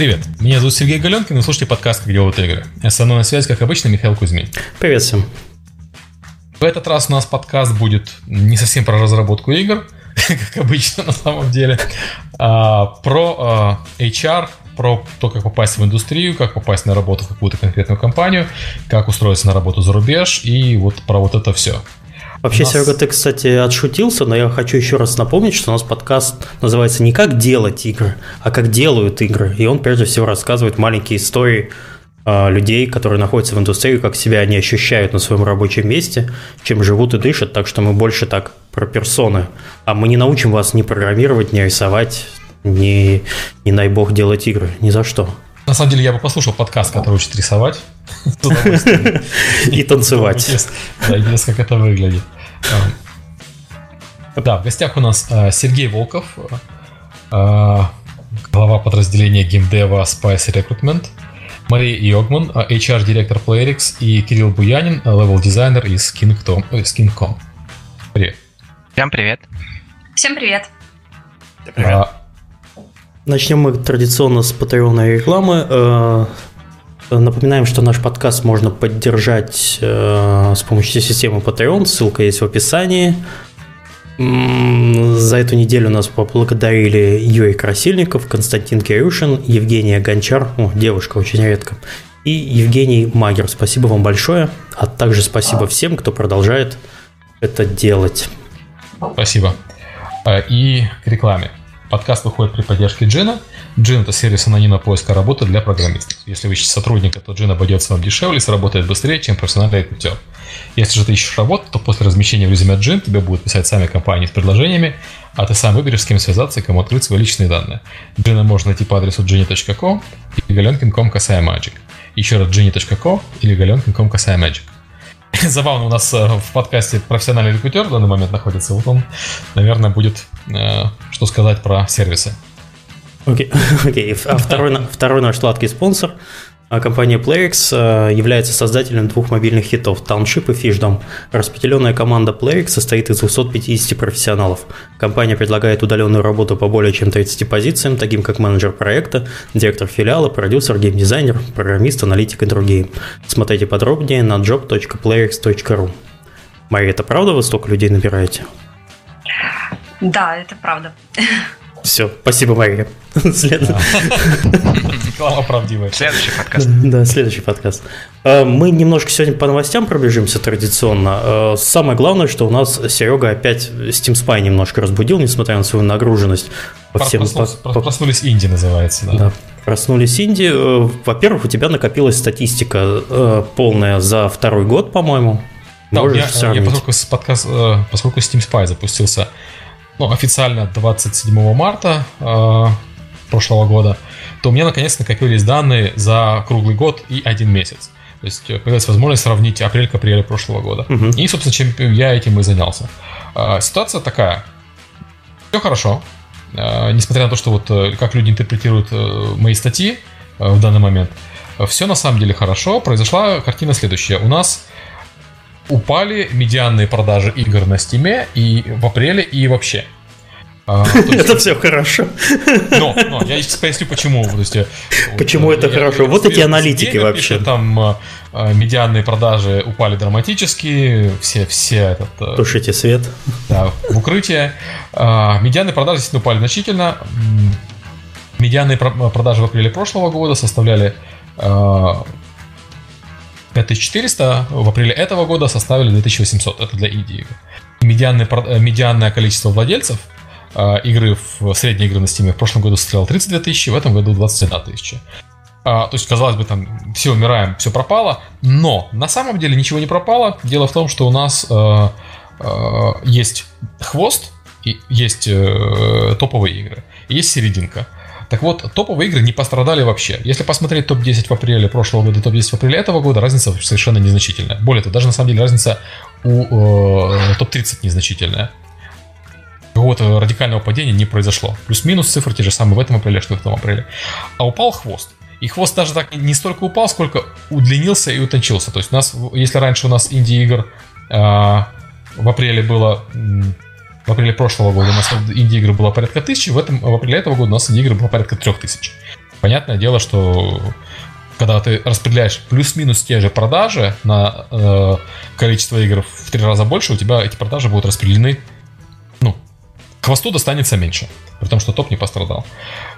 Привет, меня зовут Сергей Галенкин, и слушайте подкаст «Как делают игры». Со мной на связи, как обычно, Михаил Кузьмин. Привет всем. В этот раз у нас подкаст будет не совсем про разработку игр, как обычно на самом деле, а про а, HR, про то, как попасть в индустрию, как попасть на работу в какую-то конкретную компанию, как устроиться на работу за рубеж и вот про вот это все. Вообще, нас... Серега, ты, кстати, отшутился, но я хочу еще раз напомнить, что у нас подкаст называется не «Как делать игры», а «Как делают игры». И он, прежде всего, рассказывает маленькие истории э, людей, которые находятся в индустрии, как себя они ощущают на своем рабочем месте, чем живут и дышат. Так что мы больше так про персоны. А мы не научим вас ни программировать, ни рисовать, ни, не дай бог, делать игры. Ни за что. На самом деле, я бы послушал подкаст, который учит рисовать. И танцевать. Да, интересно, как это выглядит. Да, в гостях у нас а, Сергей Волков, а, глава подразделения геймдева Spice Recruitment, Мария Йогман, HR-директор Playrix и Кирилл Буянин, левел-дизайнер из King.com. Э, привет. Всем привет. Всем привет. привет. Начнем мы традиционно с патреонной рекламы. Э, напоминаем, что наш подкаст можно поддержать э, с помощью системы Patreon, ссылка есть в описании. За эту неделю нас поблагодарили Юрий Красильников, Константин Кирюшин, Евгения Гончар, о, девушка очень редко, и Евгений Магер. Спасибо вам большое, а также спасибо всем, кто продолжает это делать. Спасибо. Э, и к рекламе. Подкаст выходит при поддержке Джина. Джин – это сервис анонимного поиска работы для программистов. Если вы ищете сотрудника, то Джин обойдется вам дешевле и сработает быстрее, чем профессиональный рекрутер. Если же ты ищешь работу, то после размещения в резюме Джин тебе будут писать сами компании с предложениями, а ты сам выберешь, с кем связаться и кому открыть свои личные данные. Джина можно найти по адресу jenny.com или galenkin.com касая magic. Еще раз jenny.com или galenkin.com касая magic. Забавно, у нас э, в подкасте профессиональный рекрутер в данный момент находится. Вот он, наверное, будет э, что сказать про сервисы. Окей, okay. okay. а второй, второй наш сладкий спонсор компания PlayX э, является создателем двух мобильных хитов Township и Fishdom. Распределенная команда PlayX состоит из 250 профессионалов. Компания предлагает удаленную работу по более чем 30 позициям, таким как менеджер проекта, директор филиала, продюсер, геймдизайнер, программист, аналитик и другие. Смотрите подробнее на job.playx.ru. Мария, это правда вы столько людей набираете? Да, это правда. Все, спасибо, Мария. Реклама правдивая. Следующий подкаст. Да, следующий подкаст. Э, мы немножко сегодня по новостям пробежимся традиционно. Э, самое главное, что у нас Серега опять Steam Spy немножко разбудил, несмотря на свою нагруженность. По всем, проснулись инди называется, да. да. Проснулись инди. Э, во-первых, у тебя накопилась статистика полная за второй год, по-моему. Да, я, я поскольку, подкаст, поскольку Steam Spy запустился ну, официально 27 марта э, прошлого года, то у меня наконец накопились данные за круглый год и один месяц. То есть э, появилась возможность сравнить апрель к апрелю прошлого года. Угу. И, собственно, чем я этим и занялся. Э, ситуация такая. Все хорошо. Э, несмотря на то, что вот э, как люди интерпретируют э, мои статьи э, в данный момент, все на самом деле хорошо. Произошла картина следующая. У нас упали медианные продажи игр на Steam и в апреле, и вообще. А, это все хорошо. Но, но я сейчас поясню, почему. То есть, э, почему вот, это я, хорошо? Я, вот эти аналитики вообще. Там э, э, медианные продажи упали драматически, все, все этот... Тушите свет. Да, в укрытие. Медианные продажи действительно упали значительно. Медианные продажи в апреле прошлого года составляли 5400 в апреле этого года составили 2800. Это для инди Медианное, э, медианное количество владельцев э, игры в средней игры на Steam в прошлом году составлял 32 тысячи, в этом году 21 тысяча. А, то есть, казалось бы, там все умираем, все пропало, но на самом деле ничего не пропало. Дело в том, что у нас э, э, есть хвост, и есть э, топовые игры, есть серединка. Так вот, топовые игры не пострадали вообще. Если посмотреть топ-10 в апреле прошлого года и топ-10 в апреле этого года, разница совершенно незначительная. Более того, даже на самом деле разница у э, топ-30 незначительная. Какого-то радикального падения не произошло. Плюс-минус цифры те же самые в этом апреле, что и в том апреле. А упал хвост. И хвост даже так не столько упал, сколько удлинился и утончился. То есть у нас, если раньше у нас инди-игр э, в апреле было в апреле прошлого года у нас инди-игр было порядка тысячи, в, этом, в апреле этого года у нас инди-игр было порядка трех тысяч. Понятное дело, что когда ты распределяешь плюс-минус те же продажи на э, количество игр в три раза больше, у тебя эти продажи будут распределены, ну, хвосту достанется меньше, при том, что топ не пострадал.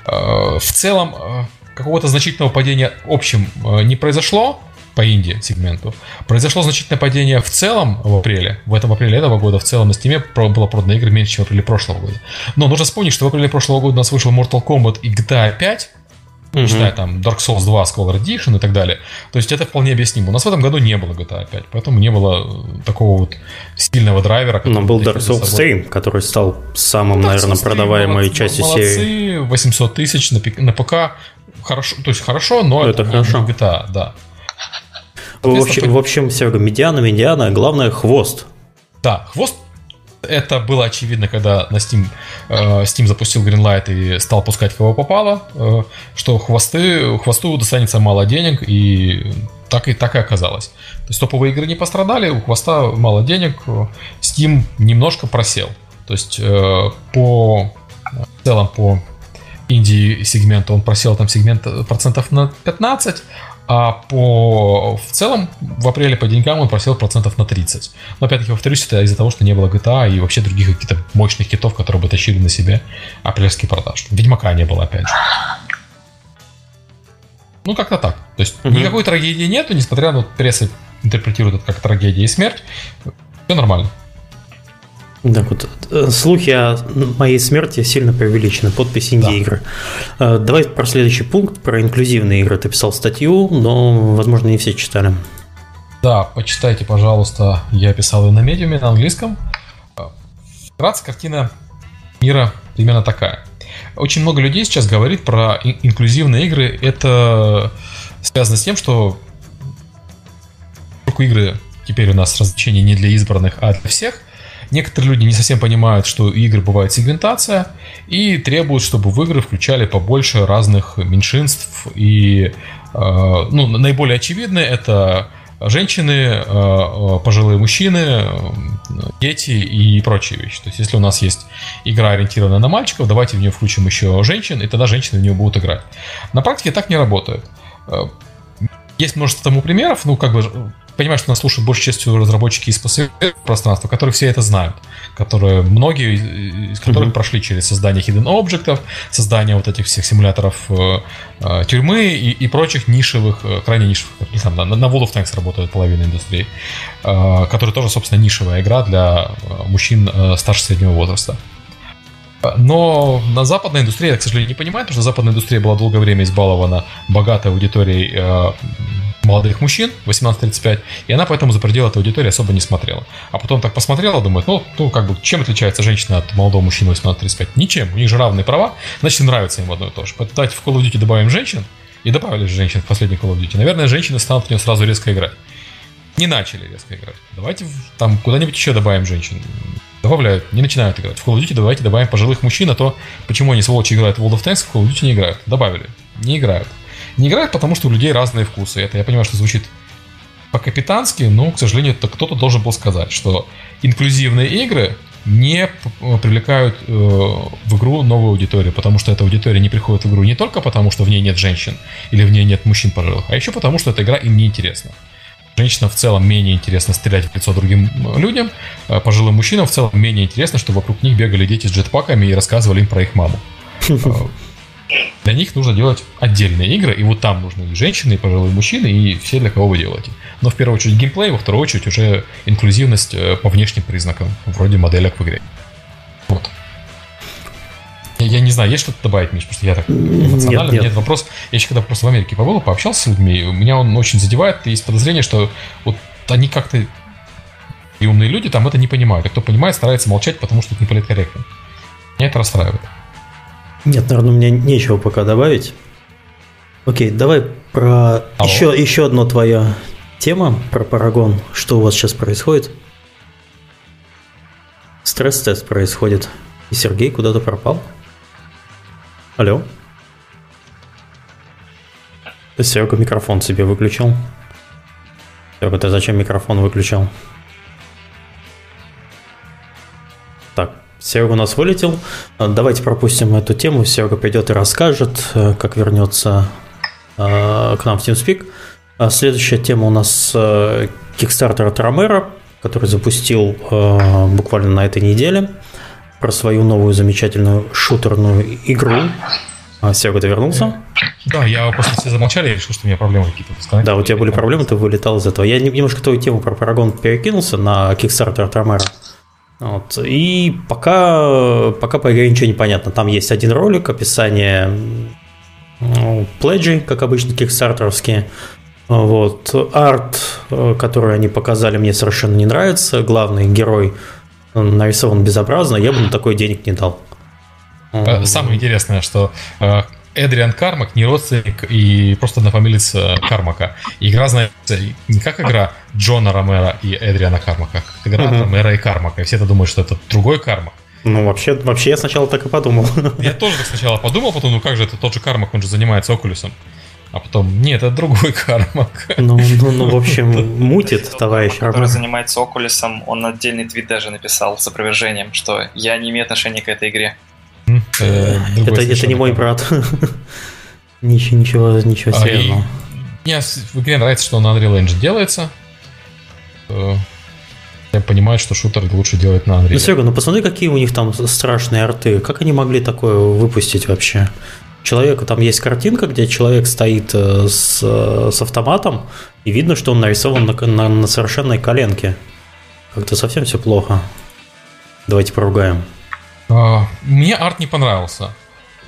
Э, в целом, э, какого-то значительного падения общем э, не произошло, по Индии сегменту. Произошло значительное падение в целом в апреле. В этом апреле этого года в целом на Steam было продано игр меньше, чем в апреле прошлого года. Но нужно вспомнить, что в апреле прошлого года у нас вышел Mortal Kombat и GTA 5, угу. считая там Dark Souls 2, Scholar Edition и так далее. То есть это вполне объяснимо. У нас в этом году не было GTA 5, поэтому не было такого вот сильного драйвера. Но был Dark Souls 3, который стал самым, Dark наверное, продаваемой молодцы, частью молодцы, серии. 800 тысяч на, на ПК. Хорошо, то есть хорошо, но это, это хорошо. GTA, да. В общем, в общем, Серега, медиана, медиана, главное хвост. Да, хвост это было очевидно, когда на Steam, э, Steam запустил Greenlight и стал пускать кого попало, э, что хвосты, хвосту достанется мало денег, и так и, так и оказалось. То есть топовые игры не пострадали, у хвоста мало денег, Steam немножко просел. То есть э, по в целом по инди сегменту он просел там сегмент процентов на 15, а по в целом в апреле по деньгам он просел процентов на 30. Но опять-таки повторюсь, это из-за того, что не было GTA и вообще других каких-то мощных хитов, которые бы тащили на себе апрельские продажи. Ведьмака не было, опять же. Ну, как-то так. То есть угу. никакой трагедии нету, несмотря на пресса интерпретирует это как трагедия и смерть. Все нормально. Да, вот э, слухи о моей смерти сильно преувеличены. Подпись инди-игры. Да. Э, давай про следующий пункт, про инклюзивные игры. Ты писал статью, но, возможно, не все читали. Да, почитайте, пожалуйста. Я писал ее на медиуме, на английском. Вкратце, картина мира примерно такая. Очень много людей сейчас говорит про инклюзивные игры. Это связано с тем, что игры теперь у нас развлечения не для избранных, а для всех – Некоторые люди не совсем понимают, что у игр бывает сегментация и требуют, чтобы в игры включали побольше разных меньшинств. И э, ну, наиболее очевидные это женщины, э, э, пожилые мужчины, дети и прочие вещи. То есть, если у нас есть игра, ориентированная на мальчиков, давайте в нее включим еще женщин, и тогда женщины в нее будут играть. На практике так не работает. Есть множество тому примеров, ну, как бы понимаю, что нас слушают большей частью разработчики из пространства, которые все это знают, которые многие из которых mm-hmm. прошли через создание hidden объектов, создание вот этих всех симуляторов э, э, тюрьмы и, и прочих нишевых, э, крайне нишевых, не знаю, на, на World of Tanks работает половина индустрии, э, который тоже, собственно, нишевая игра для э, мужчин э, старше среднего возраста. Но на западной индустрии, я, к сожалению, не понимаю, потому что западная индустрия была долгое время избалована богатой аудиторией э, молодых мужчин, 18-35, и она поэтому за пределы этой аудитории особо не смотрела. А потом так посмотрела, думает, ну, ну как бы, чем отличается женщина от молодого мужчины 18-35? Ничем, у них же равные права, значит, нравится им одно и то же. Поэтому давайте в Call of Duty добавим женщин, и добавили же женщин в последний Call of Duty. Наверное, женщины станут в нее сразу резко играть. Не начали резко играть. Давайте там куда-нибудь еще добавим женщин. Добавляют, не начинают играть. В Call of Duty давайте добавим пожилых мужчин, а то почему они сволочи играют в World of Tanks, в Call of Duty не играют. Добавили. Не играют. Не играют, потому что у людей разные вкусы. Это я понимаю, что звучит по-капитански, но, к сожалению, это кто-то должен был сказать, что инклюзивные игры не привлекают э, в игру новую аудиторию, потому что эта аудитория не приходит в игру не только потому, что в ней нет женщин или в ней нет мужчин пожилых, а еще потому, что эта игра им не интересна. Женщинам в целом менее интересно стрелять в лицо другим людям, а пожилым мужчинам в целом менее интересно, чтобы вокруг них бегали дети с джетпаками и рассказывали им про их маму. Для них нужно делать отдельные игры, и вот там нужны и женщины, и пожилые мужчины, и все, для кого вы делаете. Но в первую очередь геймплей, во вторую очередь уже инклюзивность э, по внешним признакам, вроде моделек в игре. Вот. Я, я не знаю, есть что-то добавить, Миш, потому что я так эмоционально. Нет, нет. Нет, вопрос. Я еще когда просто в Америке побыл, пообщался с людьми, меня он очень задевает, и есть подозрение, что вот они как-то и умные люди там это не понимают. А кто понимает, старается молчать, потому что это не политкорректно. Меня это расстраивает. Нет, наверное, у меня нечего пока добавить. Окей, давай про еще, еще одна твоя тема, про Парагон. Что у вас сейчас происходит? Стресс-тест происходит. И Сергей куда-то пропал? Алло? Серега микрофон себе выключил. Серега, ты зачем микрофон выключил? Так, Серега у нас вылетел. Давайте пропустим эту тему. Серега придет и расскажет, как вернется к нам в TeamSpeak. Следующая тема у нас Kickstarter от Ромеро, который запустил буквально на этой неделе про свою новую замечательную шутерную игру. А, Серега, ты вернулся? Да, я просто все замолчали, я решил, что у меня проблемы какие-то. Да, у тебя были проблемы, ты вылетал из этого. Я немножко твою тему про Парагон перекинулся на Kickstarter от Ромеро. Вот. И пока, пока по игре ничего не понятно. Там есть один ролик, описание ну, пледжей, как обычно, кикстартеровские. Вот. Арт, э, который они показали, мне совершенно не нравится. Главный герой нарисован безобразно, я бы на такой денег не дал. Э, самое интересное, что э, Эдриан Кармак не родственник и просто однофамилец Кармака. Игра знается не как игра Джона Ромера и Эдриана Кармака, как игра uh-huh. Ромера и Кармака. И все это думают, что это другой Кармак. Ну, вообще, вообще я сначала так и подумал. Я тоже так сначала подумал, потом, ну как же, это тот же Кармак, он же занимается Окулюсом. А потом, нет, это другой Кармак. Ну, ну, ну в общем, мутит товарищ. Который занимается Окулюсом, он отдельный твит даже написал с опровержением, что я не имею отношения к этой игре. Э, это, это не мой брат. ничего, ничего, ничего а, серьезного. Мне в игре нравится, что на Unreal Engine делается. Э, я понимаю, что шутер лучше делать на Unreal. Ну, Серега, ну посмотри, какие у них там страшные арты. Как они могли такое выпустить вообще? Человека там есть картинка, где человек стоит э, с, с автоматом, и видно, что он нарисован на, на, на совершенной коленке. Как-то совсем все плохо. Давайте поругаем. А, мне арт не понравился.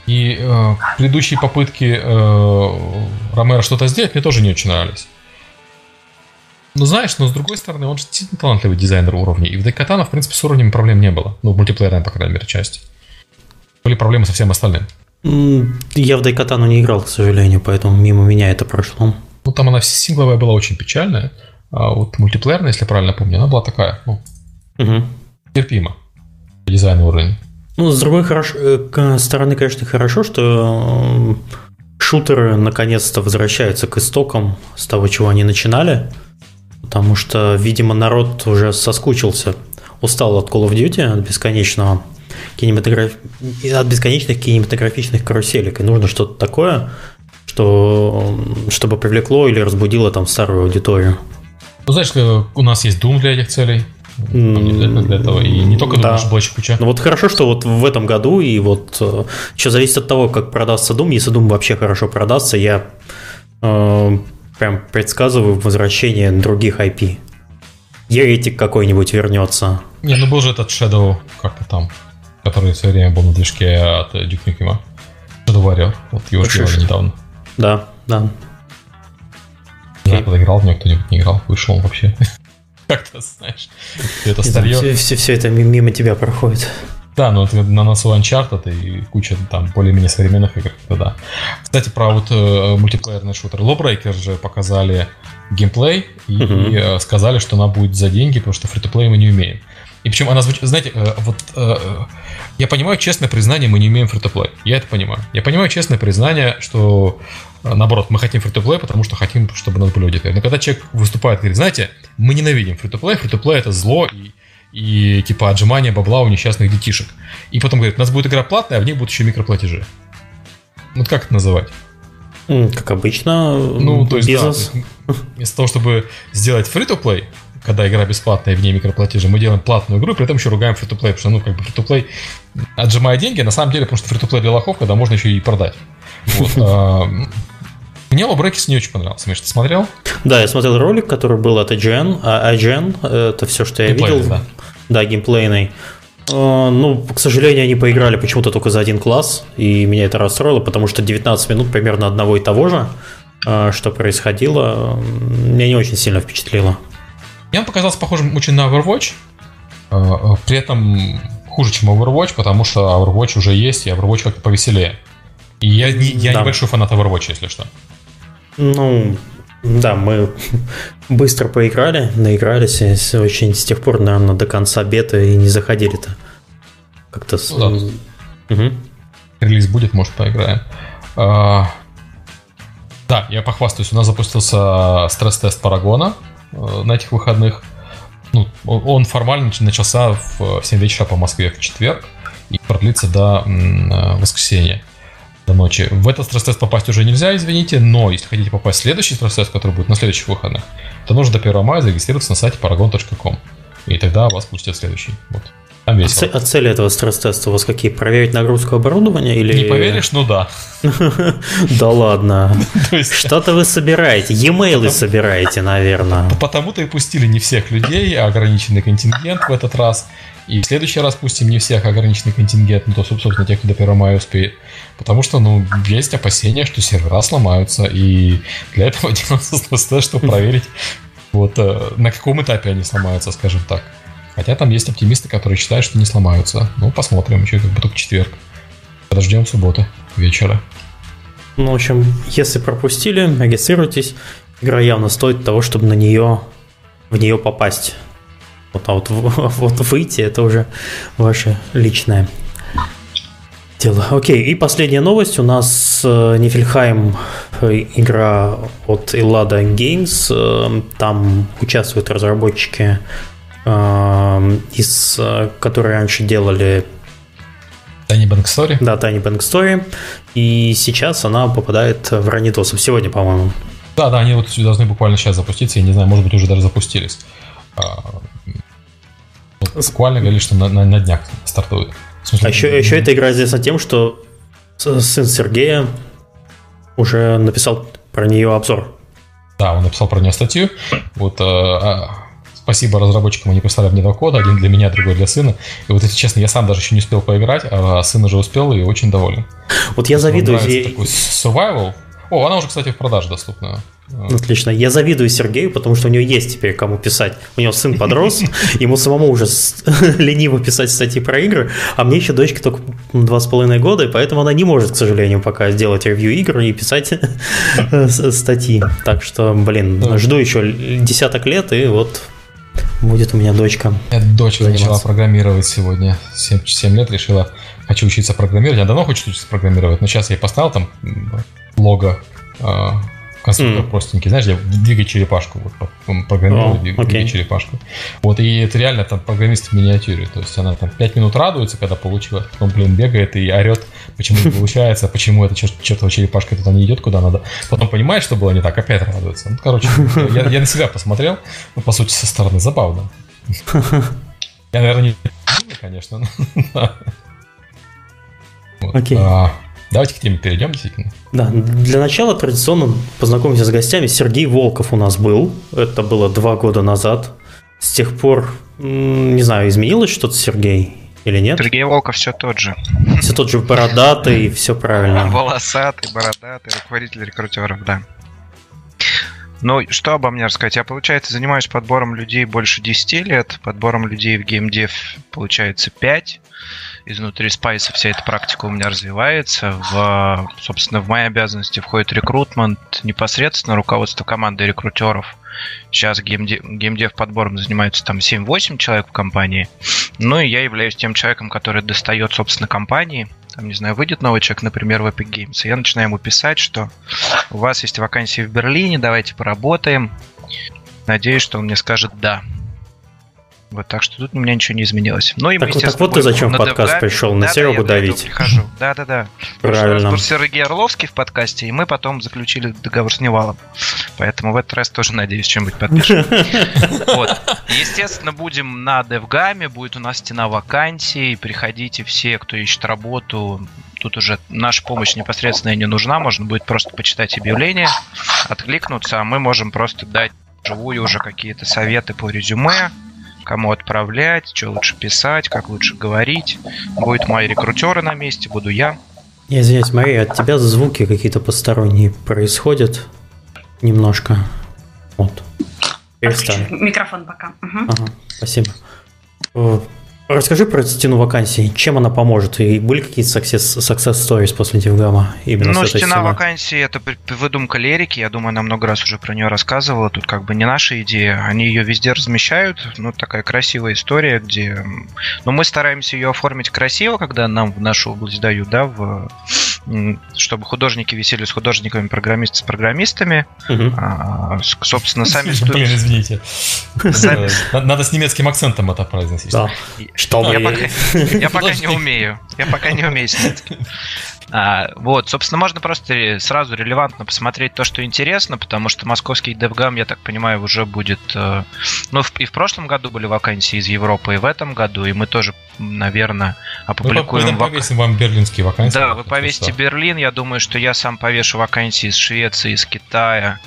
И э, предыдущие попытки э, Ромера что-то сделать мне тоже не очень нравились. Ну, знаешь, но с другой стороны, он же действительно талантливый дизайнер уровней. И в Дайкатана, в принципе, с уровнями проблем не было. Ну, в мультиплеерной, по крайней мере, части. Были проблемы со всем остальным. Я в Дайкатану не играл, к сожалению, поэтому мимо меня это прошло. Ну, там она сингловая была очень печальная. А вот мультиплеерная, если правильно помню, она была такая, ну, угу. терпима. Дизайн уровень. Ну, с другой хорошо, э, стороны, конечно, хорошо, что э, шутеры наконец-то возвращаются к истокам с того, чего они начинали. Потому что, видимо, народ уже соскучился, устал от Call of Duty, от бесконечного кинематограф... от бесконечных кинематографичных каруселек. И нужно что-то такое, что... чтобы привлекло или разбудило там старую аудиторию. Ну, знаешь, у нас есть Doom для этих целей. Не для этого. И не только да. Doom, куча. Ну вот хорошо, что вот в этом году, и вот э, еще зависит от того, как продастся Doom. Если Doom вообще хорошо продастся, я э, прям предсказываю возвращение других IP. Еретик какой-нибудь вернется. Не, ну был же этот Shadow, как-то там, который все время был на движке от Duke Nukem. Shadow Warrior, вот его сделали недавно. Да, да. Я когда играл в него, кто-нибудь не играл, вышел он вообще. Как-то, знаешь, это старье. Все, все, все это мимо тебя проходит. Да, ну это на носу Uncharted и куча там более-менее современных игр, да. Кстати, про вот э, мультиплеерный шутер Lawbreaker же показали геймплей и э, сказали, что она будет за деньги, потому что фри мы не умеем. И причем она звучит, знаете, э, вот э, я понимаю честное признание, мы не умеем фри Я это понимаю. Я понимаю честное признание, что э, наоборот, мы хотим фри потому что хотим, чтобы нас были аудитории. Но когда человек выступает и говорит, знаете, мы ненавидим фри-то-плей, фри это зло и и типа отжимание бабла у несчастных детишек. И потом говорит, у нас будет игра платная, а в ней будут еще микроплатежи. Вот как это называть? Как обычно, ну, то есть, бизнес. Да, вместо того, чтобы сделать free-to-play, когда игра бесплатная в ней микроплатежи, мы делаем платную игру, и при этом еще ругаем free-to-play, потому что, ну, как бы free-to-play отжимая деньги, на самом деле, потому что free-to-play для лохов, когда можно еще и продать. Вот. А, мне Лобрекис не очень понравился. Миш, ты смотрел? Да, я смотрел ролик, который был от IGN. А IGN — это все, что я видел. Да. да, геймплейный. А, ну, к сожалению, они поиграли почему-то только за один класс, и меня это расстроило, потому что 19 минут примерно одного и того же, а, что происходило, меня не очень сильно впечатлило. Мне он показался похожим очень на Overwatch, а, при этом хуже, чем Overwatch, потому что Overwatch уже есть, и Overwatch как-то повеселее. И я, не, я да. небольшой фанат Overwatch, если что. Ну, да, мы быстро поиграли, наигрались, и очень с тех пор, наверное, до конца бета и не заходили-то. Как-то... С... Ну, да. Угу. Релиз будет, может, поиграем. А... Да, я похвастаюсь, у нас запустился стресс-тест Парагона на этих выходных. Ну, он формально начался в 7 вечера по Москве в четверг и продлится до э, воскресенья до ночи. В этот стресс-тест попасть уже нельзя, извините, но если хотите попасть в следующий стресс-тест, который будет на следующих выходных, то нужно до 1 мая зарегистрироваться на сайте paragon.com. И тогда вас пустят следующий. Вот. Там весело. А, цели этого стресс-теста у вас какие? Проверить нагрузку оборудования или... Не поверишь, ну да. Да ладно. Что-то вы собираете. E-mail собираете, наверное. Потому-то и пустили не всех людей, а ограниченный контингент в этот раз. И в следующий раз пустим не всех ограниченный контингент, но то, собственно, тех, кто до 1 мая успеет. Потому что, ну, есть опасения, что сервера сломаются, и для этого делается чтобы проверить, вот, э, на каком этапе они сломаются, скажем так. Хотя там есть оптимисты, которые считают, что не сломаются. Ну, посмотрим, еще как бы только четверг. Подождем субботы вечера. Ну, в общем, если пропустили, регистрируйтесь. Игра явно стоит того, чтобы на нее, в нее попасть. Вот, а вот, вот выйти, это уже ваше личное дело. Окей, и последняя новость. У нас э, Нифельхайм, э, игра от Illada Games. Э, там участвуют разработчики из которые раньше делали Tiny Bank Story. Да, Tiny Bank Story. И сейчас она попадает в ранитосов. Сегодня, по-моему. Да, да, они вот должны буквально сейчас запуститься. Я не знаю, может быть, уже даже запустились. А, вот буквально говорили, что на, на, на днях стартует. Смысле, а еще, еще эта игра известна тем, что сын Сергея уже написал про нее обзор. Да, он написал про нее статью. Вот а, Спасибо разработчикам, они прислали мне два кода, один для меня, другой для сына. И вот, если честно, я сам даже еще не успел поиграть, а сын уже успел и очень доволен. Вот я завидую. Ей... Такой survival. О, она уже, кстати, в продаже доступна. Отлично. Я завидую Сергею, потому что у него есть теперь кому писать. У него сын подрос, ему самому уже лениво писать статьи про игры, а мне еще дочка только два с половиной года, и поэтому она не может, к сожалению, пока сделать ревью игр и писать статьи. Так что, блин, жду еще десяток лет, и вот будет у меня дочка. Дочка заниматься. начала программировать сегодня. 7, 7 лет решила, хочу учиться программировать. Я давно хочу учиться программировать, но сейчас я поставил там лого а, конструктор mm. простенький, знаешь, я двигай черепашку, вот, программирую, oh, двигай, okay. черепашку. Вот, и это реально там программист в миниатюре, то есть она там 5 минут радуется, когда получила, потом, блин, бегает и орет, почему не получается, почему эта чертова черепашка туда не идет, куда надо. Потом понимает, что было не так, опять радуется. Ну, короче, я, я на себя посмотрел, ну, по сути, со стороны забавно. Я, наверное, не конечно. Окей. А, Давайте к теме перейдем, действительно. Да, для начала традиционно познакомимся с гостями. Сергей Волков у нас был. Это было два года назад. С тех пор, не знаю, изменилось что-то, Сергей? Или нет? Сергей Волков все тот же. Все тот же бородатый, все правильно. Волосатый, бородатый, руководитель рекрутеров, да. Ну, что обо мне рассказать? Я, получается, занимаюсь подбором людей больше 10 лет, подбором людей в геймдев, получается, 5 изнутри спайса вся эта практика у меня развивается. В, собственно, в мои обязанности входит рекрутмент, непосредственно руководство команды рекрутеров. Сейчас геймдев, геймдев подбором занимаются там 7-8 человек в компании. Ну и я являюсь тем человеком, который достает, собственно, компании. Там, не знаю, выйдет новый человек, например, в Epic Games, и я начинаю ему писать, что у вас есть вакансии в Берлине, давайте поработаем. Надеюсь, что он мне скажет «да». Вот, так что тут у меня ничего не изменилось. Ну, и так, так вот ты зачем в подкаст пришел, на да, Серегу да, давить. Да-да-да. Правильно. Был Сергей Орловский в подкасте, и мы потом заключили договор с Невалом. Поэтому в этот раз тоже, надеюсь, чем-нибудь подпишем. Вот. Естественно, будем на DevGAM, будет у нас стена вакансий. Приходите все, кто ищет работу. Тут уже наша помощь непосредственно не нужна. Можно будет просто почитать объявление, откликнуться, а мы можем просто дать живую уже какие-то советы по резюме, кому отправлять, что лучше писать, как лучше говорить. Будет мои рекрутеры на месте, буду я. Я извиняюсь, Мария, от тебя звуки какие-то посторонние происходят немножко. Вот. Перестали. Микрофон пока. Угу. Ага, спасибо. Расскажи про стену вакансий. Чем она поможет? И были какие-то success, success stories после Дивгама? Именно ну, стена стеной? вакансий – это выдумка Лерики. Я думаю, она много раз уже про нее рассказывала. Тут как бы не наша идея. Они ее везде размещают. Ну, такая красивая история, где... Ну, мы стараемся ее оформить красиво, когда нам в нашу область дают, да, в чтобы художники висели с художниками, программисты с программистами. Угу. А, собственно, сами студии... Блин, извините. Надо с немецким акцентом это произносить. Да. Что я пока, я пока не умею. Я пока не умею с немецким. А, вот, собственно, можно просто сразу релевантно посмотреть то, что интересно, потому что московский DevGam, я так понимаю, уже будет... Э, ну, и в прошлом году были вакансии из Европы, и в этом году, и мы тоже, наверное, опубликуем... Мы повесим вам берлинские вакансии. Да, вы повесите Берлин, я думаю, что я сам повешу вакансии из Швеции, из Китая,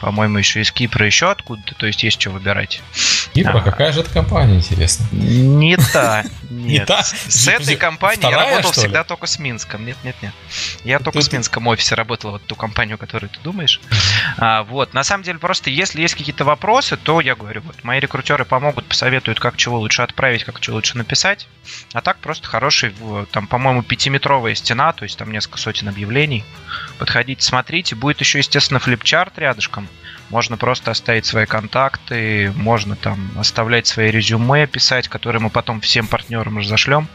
по-моему, еще из Кипра, еще откуда-то, то есть есть что выбирать. Кипр, а, какая же это компания, интересно? Не та. Не та? С этой компанией я работал всегда только с Минском. Нет, нет, нет. Я только с Минском офисе работал, вот ту компанию, которую ты думаешь. А, вот, на самом деле, просто если есть какие-то вопросы, то я говорю, вот, мои рекрутеры помогут, посоветуют, как чего лучше отправить, как чего лучше написать. А так просто хороший, там, по-моему, пятиметровая стена, то есть там несколько сотен объявлений. Подходите, смотрите. Будет еще, естественно, флипчарт рядышком. Можно просто оставить свои контакты, можно там оставлять свои резюме, писать, которые мы потом всем партнерам разошлем.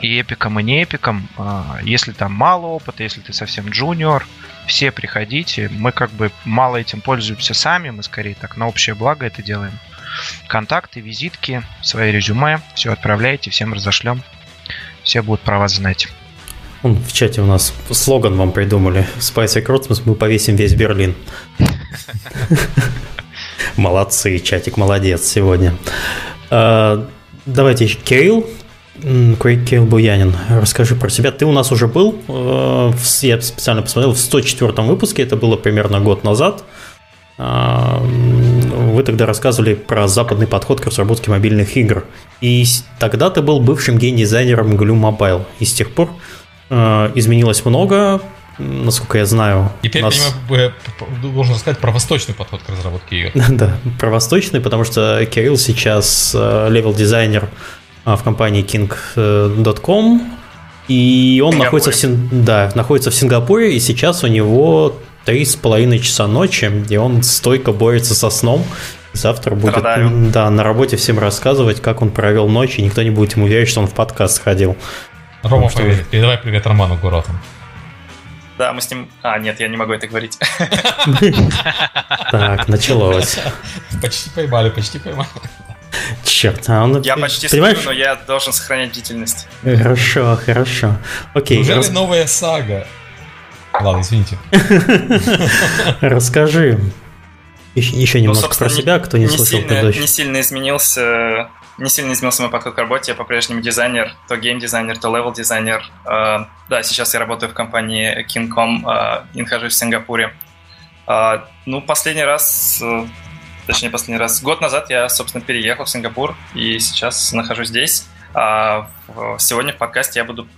И эпикам, и не эпикам. А, если там мало опыта, если ты совсем джуниор, все приходите. Мы как бы мало этим пользуемся сами, мы скорее так на общее благо это делаем. Контакты, визитки, свои резюме, все отправляйте, всем разошлем. Все будут про вас знать. Вон в чате у нас слоган вам придумали. Spice Recruitment мы повесим весь Берлин. Молодцы, чатик, молодец сегодня. А, давайте, Кирилл, Кирилл Буянин, расскажи про себя. Ты у нас уже был, э, я специально посмотрел, в 104 выпуске, это было примерно год назад. А, вы тогда рассказывали про западный подход к разработке мобильных игр. И тогда ты был бывшим геймдизайнером Glu Mobile. И с тех пор изменилось много, насколько я знаю. Теперь, нас... понимаю, должен сказать про восточный подход к разработке игр. да, про восточный, потому что Кирилл сейчас левел-дизайнер э, в компании King.com, и он находится в, Син... да, находится в Сингапуре, и сейчас у него три с половиной часа ночи, и он стойко борется со сном. Завтра будет да, на работе всем рассказывать, как он провел ночь, и никто не будет ему верить, что он в подкаст ходил. Рома что... поверит. Передавай привет Роману Гуроту. Да, мы с ним... А, нет, я не могу это говорить. Так, началось. Почти поймали, почти поймали. Черт, а он... Я почти Понимаешь? сплю, но я должен сохранять бдительность. Хорошо, хорошо. Окей. Неужели рас... новая сага? Ладно, извините. Расскажи еще немножко ну, про себя, кто не, слышал предыдущий. Не сильно изменился не сильно изменился мой подход к работе, я по-прежнему дизайнер, то гейм-дизайнер, то левел-дизайнер. Э, да, сейчас я работаю в компании King.com э, и нахожусь в Сингапуре. Э, ну, последний раз, точнее, последний раз, год назад я, собственно, переехал в Сингапур и сейчас нахожусь здесь. Uh, сегодня в подкасте я буду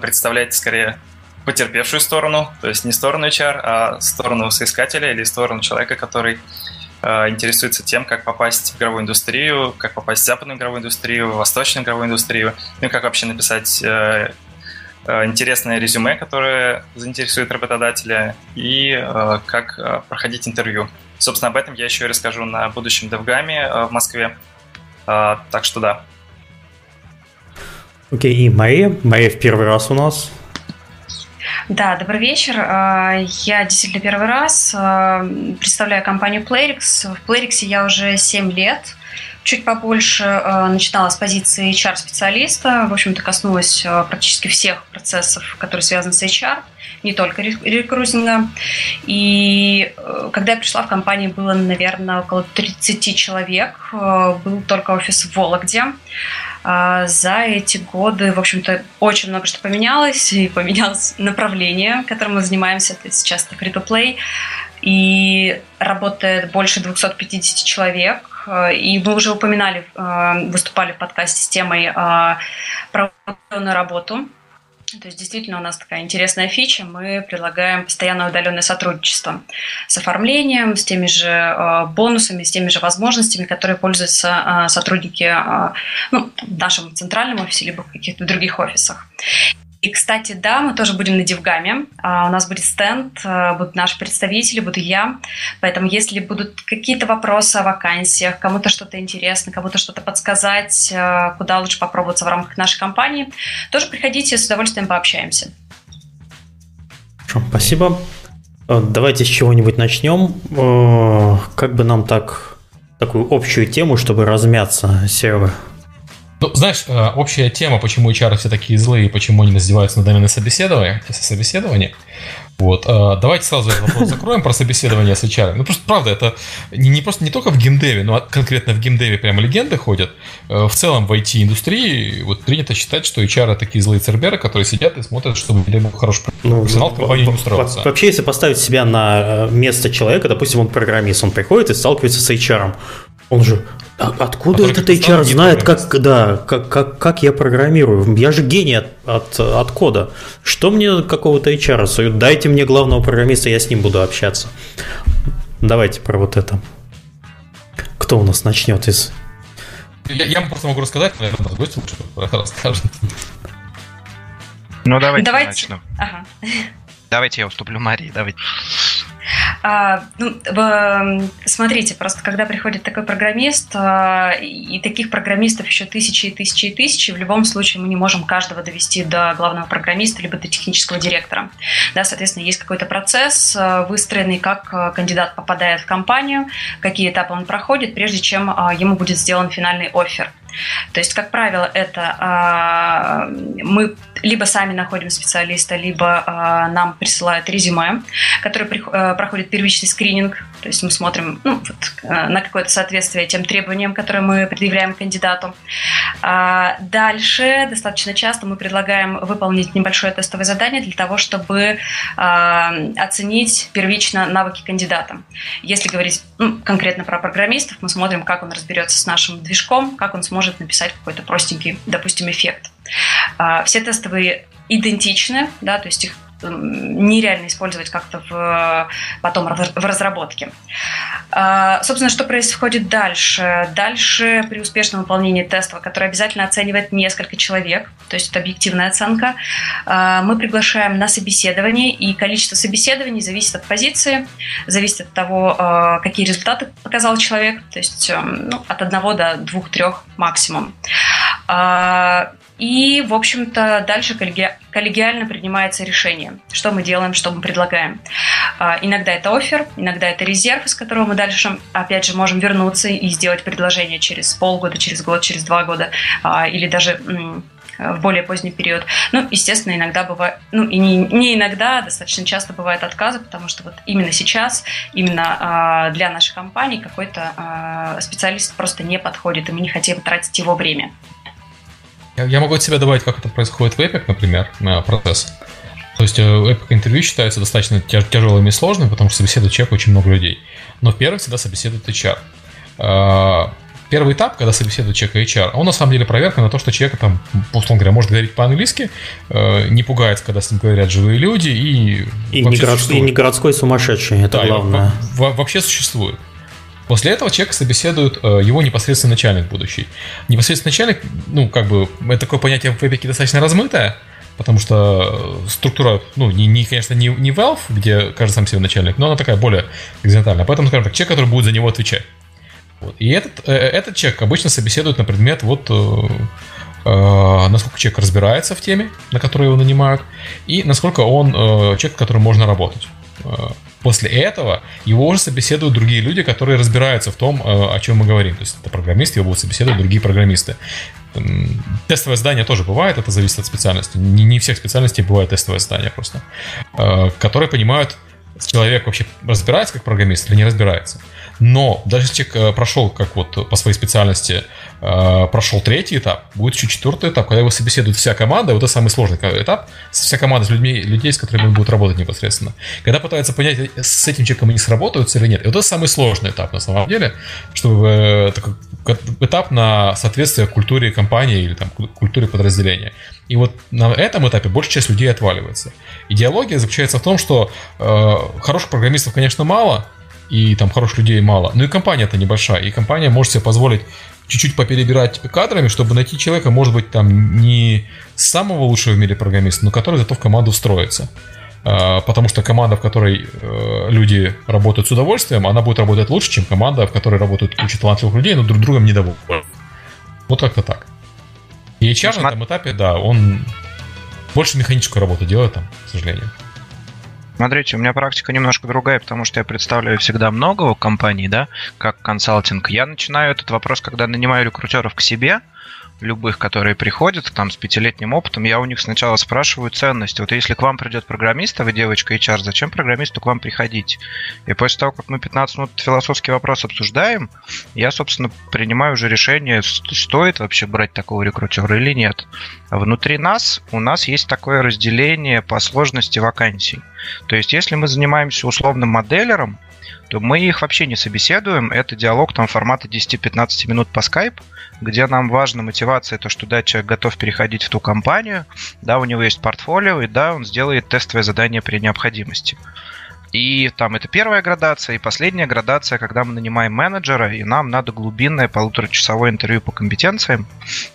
представлять, скорее, потерпевшую сторону, то есть не сторону HR, а сторону соискателя или сторону человека, который Э, интересуется тем, как попасть в игровую индустрию, как попасть в западную игровую индустрию, в восточную игровую индустрию, ну и как вообще написать э, э, интересное резюме, которое заинтересует работодателя, и как проходить интервью. Собственно, об этом я еще и расскажу на будущем DevGame в Москве. Так что да. Окей, okay, и Мария. Мария в первый раз у нас. Да, добрый вечер. А, я действительно первый раз а, представляю компанию Playrix. В Playrix я уже 7 лет. Чуть побольше а, начинала с позиции HR-специалиста. В общем-то, коснулась практически всех процессов, которые связаны с HR, не только рекрутинга. И когда я пришла в компанию, было, наверное, около 30 человек. Был только офис в Вологде. А, за эти годы, в общем-то, очень много что поменялось, и поменялось направление, которым мы занимаемся. Это сейчас это free-to-play, и работает больше 250 человек. И мы уже упоминали, а, выступали в подкасте с темой а, про работу. То есть действительно у нас такая интересная фича. Мы предлагаем постоянное удаленное сотрудничество с оформлением, с теми же э, бонусами, с теми же возможностями, которые пользуются э, сотрудники э, ну, в нашем центральном офисе либо в каких-то других офисах. И, кстати, да, мы тоже будем на Дивгаме. А, у нас будет стенд, а, будут наши представители, буду я. Поэтому, если будут какие-то вопросы о вакансиях, кому-то что-то интересно, кому-то что-то подсказать, а, куда лучше попробоваться в рамках нашей компании, тоже приходите, с удовольствием пообщаемся. Спасибо. Давайте с чего-нибудь начнем. Как бы нам так такую общую тему, чтобы размяться, Серега? Ну, знаешь, э, общая тема, почему HR все такие злые, почему они издеваются над нами на собеседовании, собеседовании, вот. А, давайте сразу этот вопрос закроем про собеседование с HR. Ну, просто правда, это не, не просто не только в геймдеве, но конкретно в геймдеве прямо легенды ходят. Э, в целом в IT-индустрии вот принято считать, что HR такие злые церберы, которые сидят и смотрят, чтобы был хороший ну, профессионал в компании не устроился. Вообще, если поставить себя на э, место человека, допустим, он программист, он приходит и сталкивается с HR. Он же а откуда этот HR знает, как, да, как, как, как я программирую? Я же гений от, от, от кода. Что мне какого-то HR суют? Дайте мне главного программиста, я с ним буду общаться. Давайте про вот это. Кто у нас начнет из... Я, я просто могу рассказать, наверное, гость лучше расскажет. Ну, давайте, давайте. начну. Ага. Давайте я уступлю Марии, давайте. А, ну, смотрите, просто когда приходит такой программист, а, и таких программистов еще тысячи и тысячи и тысячи, в любом случае мы не можем каждого довести до главного программиста либо до технического директора. Да, соответственно, есть какой-то процесс, а, выстроенный, как кандидат попадает в компанию, какие этапы он проходит, прежде чем ему будет сделан финальный офер. То есть, как правило, это мы либо сами находим специалиста, либо э, нам присылают резюме, которое при, э, проходит первичный скрининг. То есть мы смотрим ну, вот, э, на какое-то соответствие тем требованиям, которые мы предъявляем кандидату. А дальше достаточно часто мы предлагаем выполнить небольшое тестовое задание для того, чтобы э, оценить первично навыки кандидата. Если говорить ну, конкретно про программистов, мы смотрим, как он разберется с нашим движком, как он сможет написать какой-то простенький, допустим, эффект. А, все тестовые идентичны, да, то есть их нереально использовать как-то в, потом в разработке. А, собственно, что происходит дальше? Дальше при успешном выполнении теста, который обязательно оценивает несколько человек, то есть это объективная оценка, а, мы приглашаем на собеседование, и количество собеседований зависит от позиции, зависит от того, какие результаты показал человек, то есть ну, от одного до двух-трех максимум. И, в общем-то, дальше коллегиально принимается решение, что мы делаем, что мы предлагаем. А, иногда это офер, иногда это резерв, из которого мы дальше, опять же, можем вернуться и сделать предложение через полгода, через год, через два года а, или даже в более поздний период. Ну, естественно, иногда бывает, ну и не, не иногда, а достаточно часто бывают отказы, потому что вот именно сейчас, именно для нашей компании какой-то специалист просто не подходит, и мы не хотим тратить его время. Я, я могу от себя добавить, как это происходит в Epic, например, процесс. То есть э, Epic интервью считается достаточно тяжелым и сложным, потому что собеседует человек очень много людей. Но первым всегда собеседует HR. А, первый этап, когда собеседует человека HR, он на самом деле проверка на то, что человек там, условно говоря, может говорить по-английски, э, не пугается, когда с ним говорят живые люди и... И, не, город, и не городской сумасшедший, это да, главное. Вообще существует. После этого человек собеседует э, его непосредственно начальник будущий. Непосредственно начальник, ну, как бы, это такое понятие в эпике достаточно размытое, потому что структура, ну, не, не конечно, не, не Valve, где каждый сам себе начальник, но она такая более горизонтальная. Поэтому, скажем так, человек, который будет за него отвечать. Вот. И этот, э, этот человек обычно собеседует на предмет вот э, э, насколько человек разбирается в теме, на которую его нанимают, и насколько он э, человек, с которым можно работать. После этого его уже собеседуют другие люди, которые разбираются в том, э, о чем мы говорим. То есть это программисты, его будут собеседовать другие программисты. Тестовое здание тоже бывает, это зависит от специальности. Не, не всех специальностей бывает тестовое здание просто. Э, которые понимают, человек вообще разбирается как программист или не разбирается. Но даже если человек э, прошел, как вот по своей специальности, э, прошел третий этап, будет еще четвертый этап, когда его собеседует вся команда, вот это самый сложный этап, вся команда с людьми, людей, с которыми он будет работать непосредственно. Когда пытаются понять, э, с этим человеком они сработаются или нет. Вот это самый сложный этап на самом деле, чтобы такой этап на соответствие культуре компании или там культуре подразделения. И вот на этом этапе большая часть людей отваливается. Идеология заключается в том, что э, хороших программистов, конечно, мало, и там хороших людей мало. Но и компания-то небольшая, и компания может себе позволить чуть-чуть поперебирать кадрами, чтобы найти человека, может быть, там не самого лучшего в мире программиста, но который зато в команду встроится. А, потому что команда, в которой э, люди работают с удовольствием, она будет работать лучше, чем команда, в которой работают куча талантливых людей, но друг другом недовольны. Вот как-то так. И HR на этом этапе, да, он больше механическую работу делает там, к сожалению. Смотрите, у меня практика немножко другая, потому что я представляю всегда много компаний, да, как консалтинг. Я начинаю этот вопрос, когда нанимаю рекрутеров к себе, любых, которые приходят там с пятилетним опытом, я у них сначала спрашиваю ценности. Вот если к вам придет программист, а вы девочка HR, зачем программисту к вам приходить? И после того, как мы 15 минут философский вопрос обсуждаем, я, собственно, принимаю уже решение, стоит вообще брать такого рекрутера или нет. Внутри нас у нас есть такое разделение по сложности вакансий. То есть, если мы занимаемся условным моделером, то мы их вообще не собеседуем. Это диалог там формата 10-15 минут по Skype, где нам важна мотивация, то, что да, человек готов переходить в ту компанию, да, у него есть портфолио, и да, он сделает тестовое задание при необходимости. И там это первая градация, и последняя градация, когда мы нанимаем менеджера, и нам надо глубинное полуторачасовое интервью по компетенциям,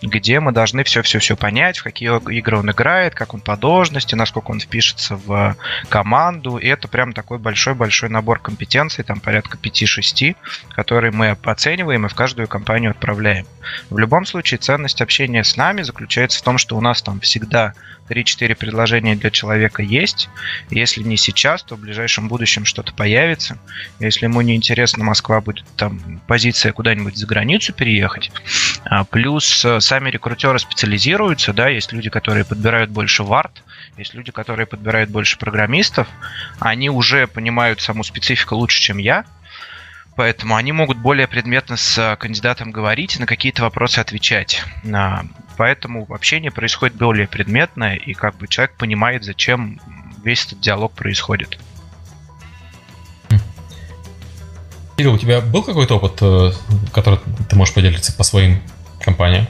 где мы должны все-все-все понять, в какие игры он играет, как он по должности, насколько он впишется в команду. И это прям такой большой-большой набор компетенций, там порядка 5-6, которые мы оцениваем и в каждую компанию отправляем. В любом случае, ценность общения с нами заключается в том, что у нас там всегда 3-4 предложения для человека есть. Если не сейчас, то в ближайшем будущем что-то появится. Если ему не интересно, Москва будет там позиция куда-нибудь за границу переехать. А, плюс э, сами рекрутеры специализируются, да, есть люди, которые подбирают больше вард, есть люди, которые подбирают больше программистов. Они уже понимают саму специфику лучше, чем я поэтому они могут более предметно с э, кандидатом говорить и на какие-то вопросы отвечать. А, поэтому общение происходит более предметное, и как бы человек понимает, зачем весь этот диалог происходит. Кирилл, у тебя был какой-то опыт, э, который ты можешь поделиться по своим компаниям?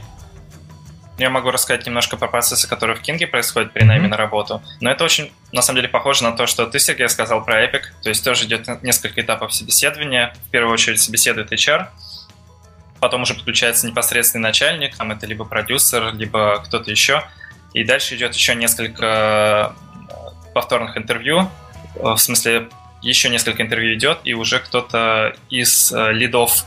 Я могу рассказать немножко про процессы, которые в Кинге происходят при найме mm-hmm. на работу. Но это очень, на самом деле, похоже на то, что ты, Сергей, сказал про Epic. То есть тоже идет несколько этапов собеседования. В первую очередь собеседует HR, потом уже подключается непосредственный начальник, там это либо продюсер, либо кто-то еще. И дальше идет еще несколько э, повторных интервью, э, в смысле еще несколько интервью идет, и уже кто-то из э, лидов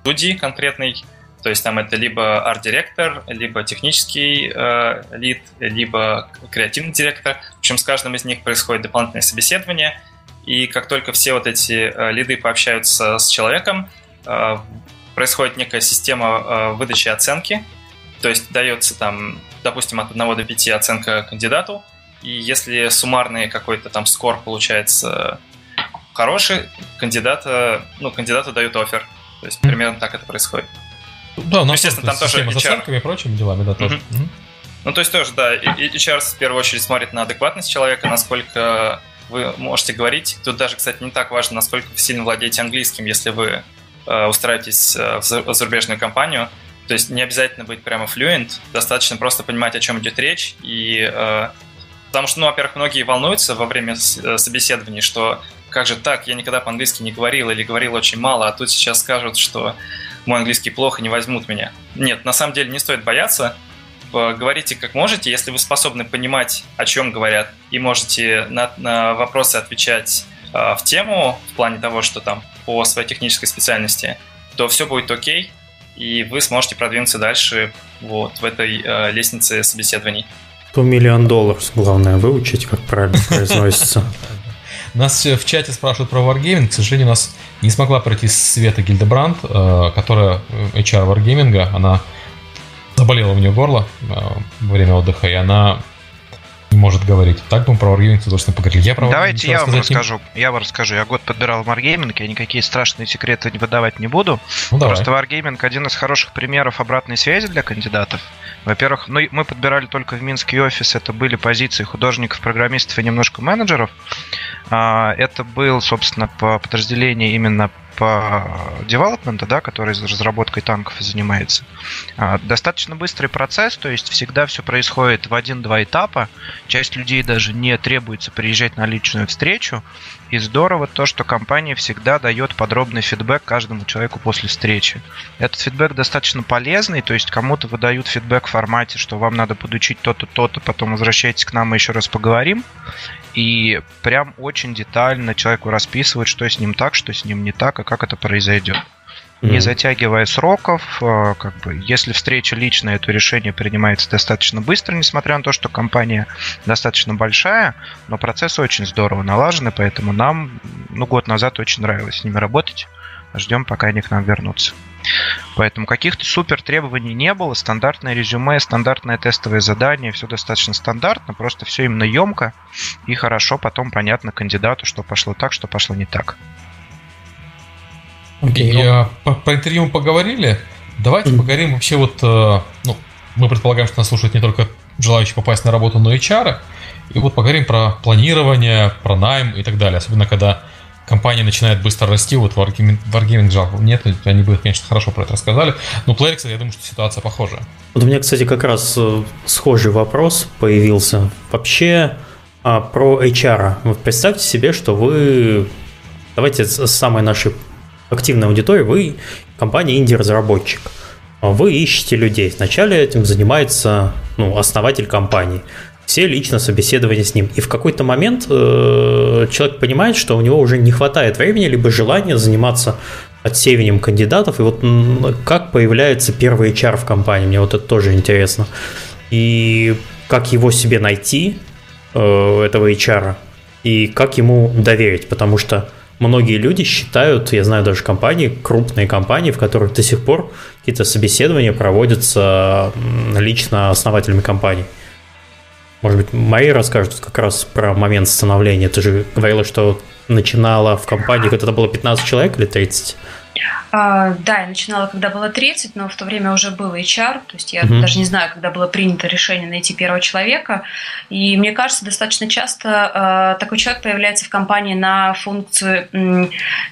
студии конкретный то есть там это либо арт-директор, либо технический э, лид, либо креативный директор. В общем, с каждым из них происходит дополнительное собеседование. И как только все вот эти э, лиды пообщаются с человеком, э, происходит некая система э, выдачи оценки. То есть дается там, допустим, от 1 до 5 оценка кандидату. И если суммарный какой-то там скор получается хороший, кандидата, ну, кандидату дают офер. То есть примерно так это происходит. Да, у нас естественно, там тоже HR. с оценками и прочими делами, да, тоже. Mm-hmm. Ну, то есть тоже, да, HR в первую очередь смотрит на адекватность человека, насколько вы можете говорить. Тут даже, кстати, не так важно, насколько вы сильно владеете английским, если вы э, устраиваетесь э, в зарубежную компанию. То есть не обязательно быть прямо fluent, достаточно просто понимать, о чем идет речь. И, э, потому что, ну, во-первых, многие волнуются во время э, собеседований, что как же так, я никогда по-английски не говорил или говорил очень мало, а тут сейчас скажут, что мой английский плохо, не возьмут меня. Нет, на самом деле не стоит бояться. Говорите как можете, если вы способны понимать, о чем говорят, и можете на, на вопросы отвечать э, в тему, в плане того, что там по своей технической специальности, то все будет окей, и вы сможете продвинуться дальше вот в этой э, лестнице собеседований. 100 миллион долларов, главное выучить, как правильно произносится. Нас в чате спрашивают про Wargaming. К сожалению, у нас не смогла пройти Света Гильдебранд, э, которая э, HR Wargaming. Она заболела у нее горло э, во время отдыха, и она не может говорить. Так бы мы про Wargaming точно поговорили. Я про Давайте я вам расскажу. Не... Я вам расскажу. Я год подбирал Wargaming, я никакие страшные секреты не выдавать не буду. Ну, Просто Wargaming один из хороших примеров обратной связи для кандидатов. Во-первых, ну, мы подбирали только в Минский офис, это были позиции художников, программистов и немножко менеджеров. А, это был, собственно, по подразделению именно по девелопменту, да, который разработкой танков занимается. А, достаточно быстрый процесс, то есть всегда все происходит в один-два этапа. Часть людей даже не требуется приезжать на личную встречу. И здорово то, что компания всегда дает подробный фидбэк каждому человеку после встречи. Этот фидбэк достаточно полезный, то есть кому-то выдают фидбэк в формате, что вам надо подучить то-то, то-то, потом возвращайтесь к нам и еще раз поговорим. И прям очень детально человеку расписывают, что с ним так, что с ним не так, и как это произойдет. не затягивая сроков. Э, как бы, если встреча личная, то решение принимается достаточно быстро, несмотря на то, что компания достаточно большая, но процесс очень здорово налажен, поэтому нам ну, год назад очень нравилось с ними работать. Ждем, пока они к нам вернутся. Поэтому каких-то супер требований не было. Стандартное резюме, стандартное тестовое задание, все достаточно стандартно, просто все именно емко и хорошо потом понятно кандидату, что пошло так, что пошло не так. Okay. И, по, по интервью мы поговорили. Давайте mm-hmm. поговорим вообще вот, э, ну, мы предполагаем, что нас слушают не только желающие попасть на работу, но и HR. И вот поговорим про планирование, про найм и так далее. Особенно, когда компания начинает быстро расти, вот Wargaming, Wargaming нет, они бы, конечно, хорошо про это рассказали, но Playrix, я думаю, что ситуация похожая. Вот у меня, кстати, как раз э, схожий вопрос появился. Вообще, а, про HR. Вот представьте себе, что вы, давайте с самой нашей активной аудитории, вы компания инди-разработчик. Вы ищете людей. Вначале этим занимается ну, основатель компании все лично собеседование с ним. И в какой-то момент э, человек понимает, что у него уже не хватает времени, либо желания заниматься отсеиванием кандидатов. И вот как появляется первый HR в компании, мне вот это тоже интересно. И как его себе найти, э, этого HR, и как ему доверить, потому что многие люди считают, я знаю даже компании, крупные компании, в которых до сих пор какие-то собеседования проводятся лично основателями компаний. Может быть, мои расскажут как раз про момент становления. Ты же говорила, что начинала в компании, когда это было 15 человек или 30? А, да, я начинала, когда было 30, но в то время уже был HR, то есть я uh-huh. даже не знаю, когда было принято решение найти первого человека. И мне кажется, достаточно часто э, такой человек появляется в компании на функцию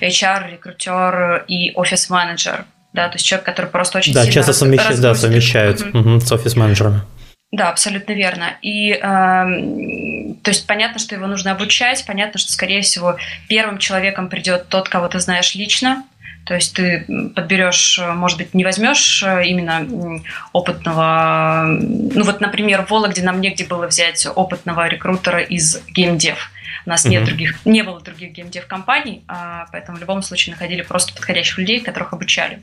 HR, рекрутер и офис-менеджер. Да, то есть человек, который просто очень да, сильно часто совмещают, да, совмещают угу, с офис-менеджерами. Да, абсолютно верно. И э, то есть понятно, что его нужно обучать, понятно, что, скорее всего, первым человеком придет тот, кого ты знаешь лично. То есть ты подберешь, может быть, не возьмешь именно опытного, ну вот, например, в Вологде нам негде было взять опытного рекрутера из геймдев. У нас mm-hmm. нет других, не было других геймдев-компаний, а, поэтому в любом случае находили просто подходящих людей, которых обучали.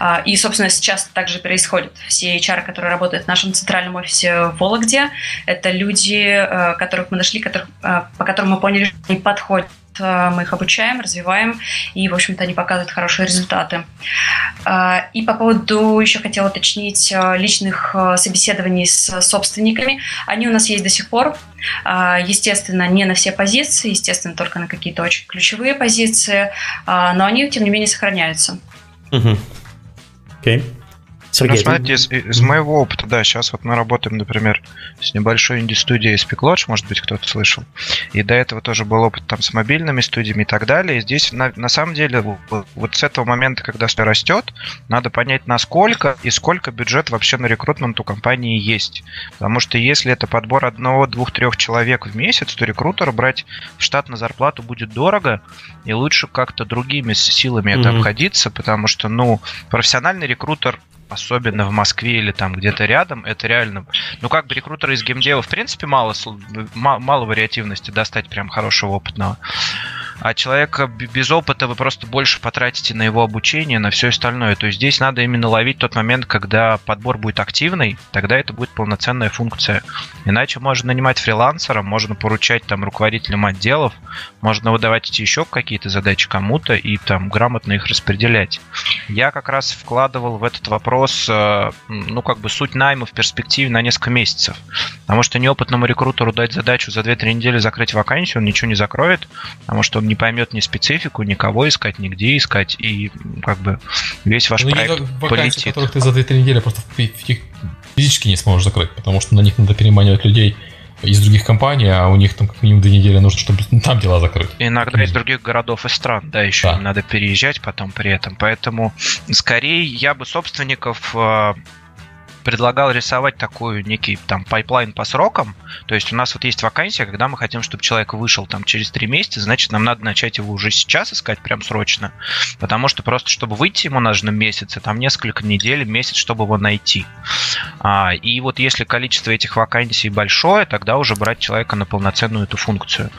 А, и, собственно, сейчас также происходит. Все HR, которые работают в нашем центральном офисе в Вологде, это люди, э, которых мы нашли, которых, э, по которым мы поняли, что они подходят Э, мы их обучаем, развиваем, и, в общем-то, они показывают хорошие результаты. Э, и по поводу, еще хотела уточнить, э, личных собеседований с собственниками. Они у нас есть до сих пор. Естественно, не на все позиции, естественно, только на какие-то очень ключевые позиции, но они, тем не менее, сохраняются. Окей. Okay. Сергей, ну, смотрите, из, из моего опыта, да, сейчас вот мы работаем, например, с небольшой инди-студией Speaklodge, может быть, кто-то слышал. И до этого тоже был опыт там с мобильными студиями и так далее. И здесь, на, на самом деле, вот, вот с этого момента, когда все растет, надо понять, насколько и сколько бюджет вообще на рекрутмент у компании есть. Потому что если это подбор одного, двух, трех человек в месяц, то рекрутера брать в штат на зарплату будет дорого, и лучше как-то другими силами mm-hmm. это обходиться, потому что, ну, профессиональный рекрутер особенно в Москве или там где-то рядом, это реально... Ну, как бы рекрутера из геймдева, в принципе, мало, мало вариативности достать прям хорошего опытного а человека без опыта вы просто больше потратите на его обучение, на все остальное. То есть здесь надо именно ловить тот момент, когда подбор будет активный, тогда это будет полноценная функция. Иначе можно нанимать фрилансера, можно поручать там руководителям отделов, можно выдавать эти еще какие-то задачи кому-то и там грамотно их распределять. Я как раз вкладывал в этот вопрос, э, ну как бы суть найма в перспективе на несколько месяцев. Потому что неопытному рекрутеру дать задачу за 2-3 недели закрыть вакансию, он ничего не закроет, потому что он не поймет ни специфику, никого искать, нигде искать, и как бы весь ваш ну, проект вакансии, полетит. которых ты за 2-3 недели просто физически не сможешь закрыть, потому что на них надо переманивать людей из других компаний, а у них там как минимум две недели нужно, чтобы там дела закрыть. Иногда из других городов и стран, да, еще да. надо переезжать потом при этом. Поэтому скорее я бы собственников э, предлагал рисовать такой некий там пайплайн по срокам. То есть у нас вот есть вакансия, когда мы хотим, чтобы человек вышел там через три месяца, значит, нам надо начать его уже сейчас искать прям срочно. Потому что просто, чтобы выйти ему нужно месяц, там несколько недель, месяц, чтобы его найти. А, и вот если количество этих вакансий большое, тогда уже брать человека на полноценную эту функцию.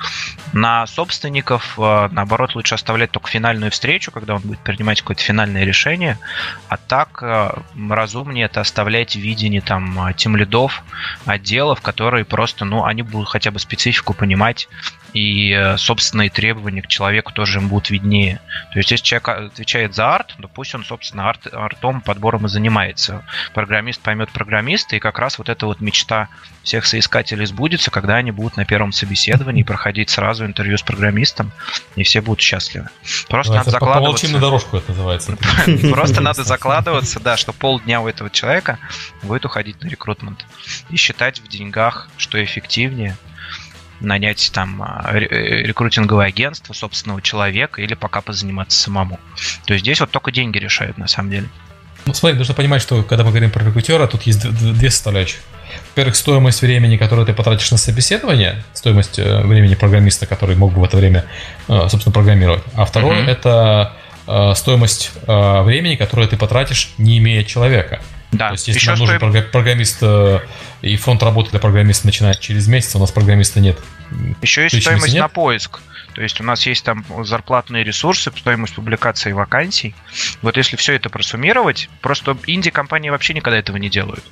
На собственников, а, наоборот, лучше оставлять только финальную встречу, когда он будет принимать какое-то финальное решение. А так а, разумнее это оставлять в видении там тем лидов, отделов, которые просто, ну, они будут хотя бы специфику понимать и э, собственные требования к человеку тоже им будут виднее. То есть, если человек отвечает за арт, то пусть он, собственно, арт, артом, подбором и занимается. Программист поймет программиста, и как раз вот эта вот мечта всех соискателей сбудется, когда они будут на первом собеседовании проходить сразу интервью с программистом, и все будут счастливы. Просто надо закладываться... на дорожку это называется. Просто надо закладываться, да, что полдня у этого человека будет уходить на рекрутмент. И считать в деньгах, что эффективнее – нанять там а, э, рекрутинговое агентство собственного человека или пока позаниматься самому. То есть здесь вот только деньги решают на самом деле. Ну, смотри, нужно понимать, что когда мы говорим про рекрутера, тут есть две составляющих. Во-первых, стоимость времени, которое ты потратишь на собеседование, стоимость э, времени программиста, который мог бы в это время, э, собственно, программировать. А второе, mm-hmm. это стоимость времени, которое ты потратишь, не имея человека. Да, То есть, если Еще нам нужен стоит... программист э, и фронт работы для программиста начинает через месяц, у нас программиста нет. Еще есть стоимость нет? на поиск. То есть у нас есть там зарплатные ресурсы, стоимость публикации вакансий. Вот если все это просуммировать, просто инди-компании вообще никогда этого не делают.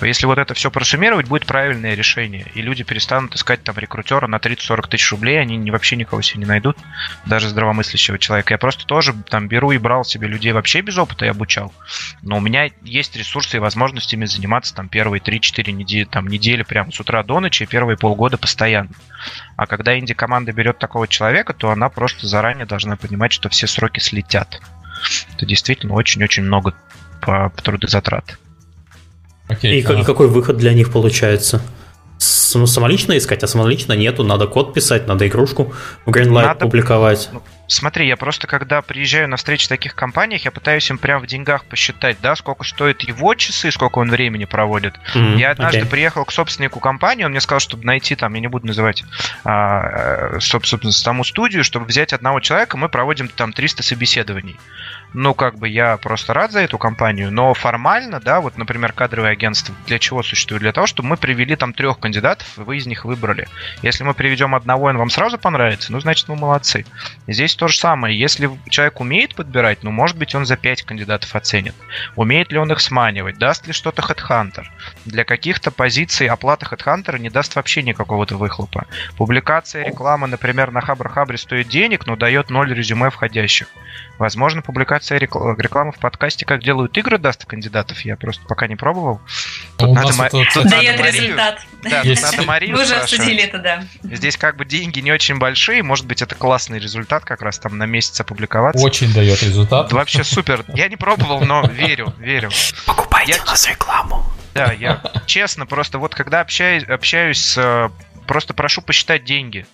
Если вот это все просуммировать, будет правильное решение. И люди перестанут искать там рекрутера на 30-40 тысяч рублей, они вообще никого себе не найдут, даже здравомыслящего человека. Я просто тоже там беру и брал себе людей вообще без опыта и обучал. Но у меня есть ресурсы и возможности ими заниматься там первые 3-4 недели, там, недели прямо с утра до ночи, первые полгода постоянно. А когда инди-команда берет такого человека, то она просто заранее должна понимать, что все сроки слетят. Это действительно очень-очень много по, по трудозатрат. Окей, и, а... и какой выход для них получается? ну, самолично искать, а самолично нету. Надо код писать, надо игрушку в Greenlight надо... публиковать. Смотри, я просто когда приезжаю на встречи в таких компаниях, я пытаюсь им прям в деньгах посчитать, да, сколько стоит его часы, сколько он времени проводит. Mm-hmm, я однажды okay. приехал к собственнику компании, он мне сказал, чтобы найти там, я не буду называть, а, э, собственно, саму студию, чтобы взять одного человека, мы проводим там 300 собеседований ну, как бы я просто рад за эту компанию, но формально, да, вот, например, кадровое агентство для чего существует? Для того, чтобы мы привели там трех кандидатов, и вы из них выбрали. Если мы приведем одного, и он вам сразу понравится, ну, значит, мы молодцы. Здесь то же самое. Если человек умеет подбирать, ну, может быть, он за пять кандидатов оценит. Умеет ли он их сманивать? Даст ли что-то HeadHunter? Для каких-то позиций оплата HeadHunter не даст вообще никакого-то выхлопа. Публикация рекламы, например, на Хабрахабре стоит денег, но дает ноль резюме входящих. Возможно, публикация рекламы в подкасте, как делают игры, даст кандидатов. Я просто пока не пробовал. Тут надо, ма... тут, тут дает надо результат. Да, тут надо Марию Мы уже обсудили это, да. Здесь как бы деньги не очень большие, может быть, это классный результат как раз там на месяц опубликоваться. Очень дает результат. Вообще супер. Я не пробовал, но верю, верю. Покупайте я... у нас рекламу. Да, я честно просто вот когда общаюсь, общаюсь с... Просто прошу посчитать деньги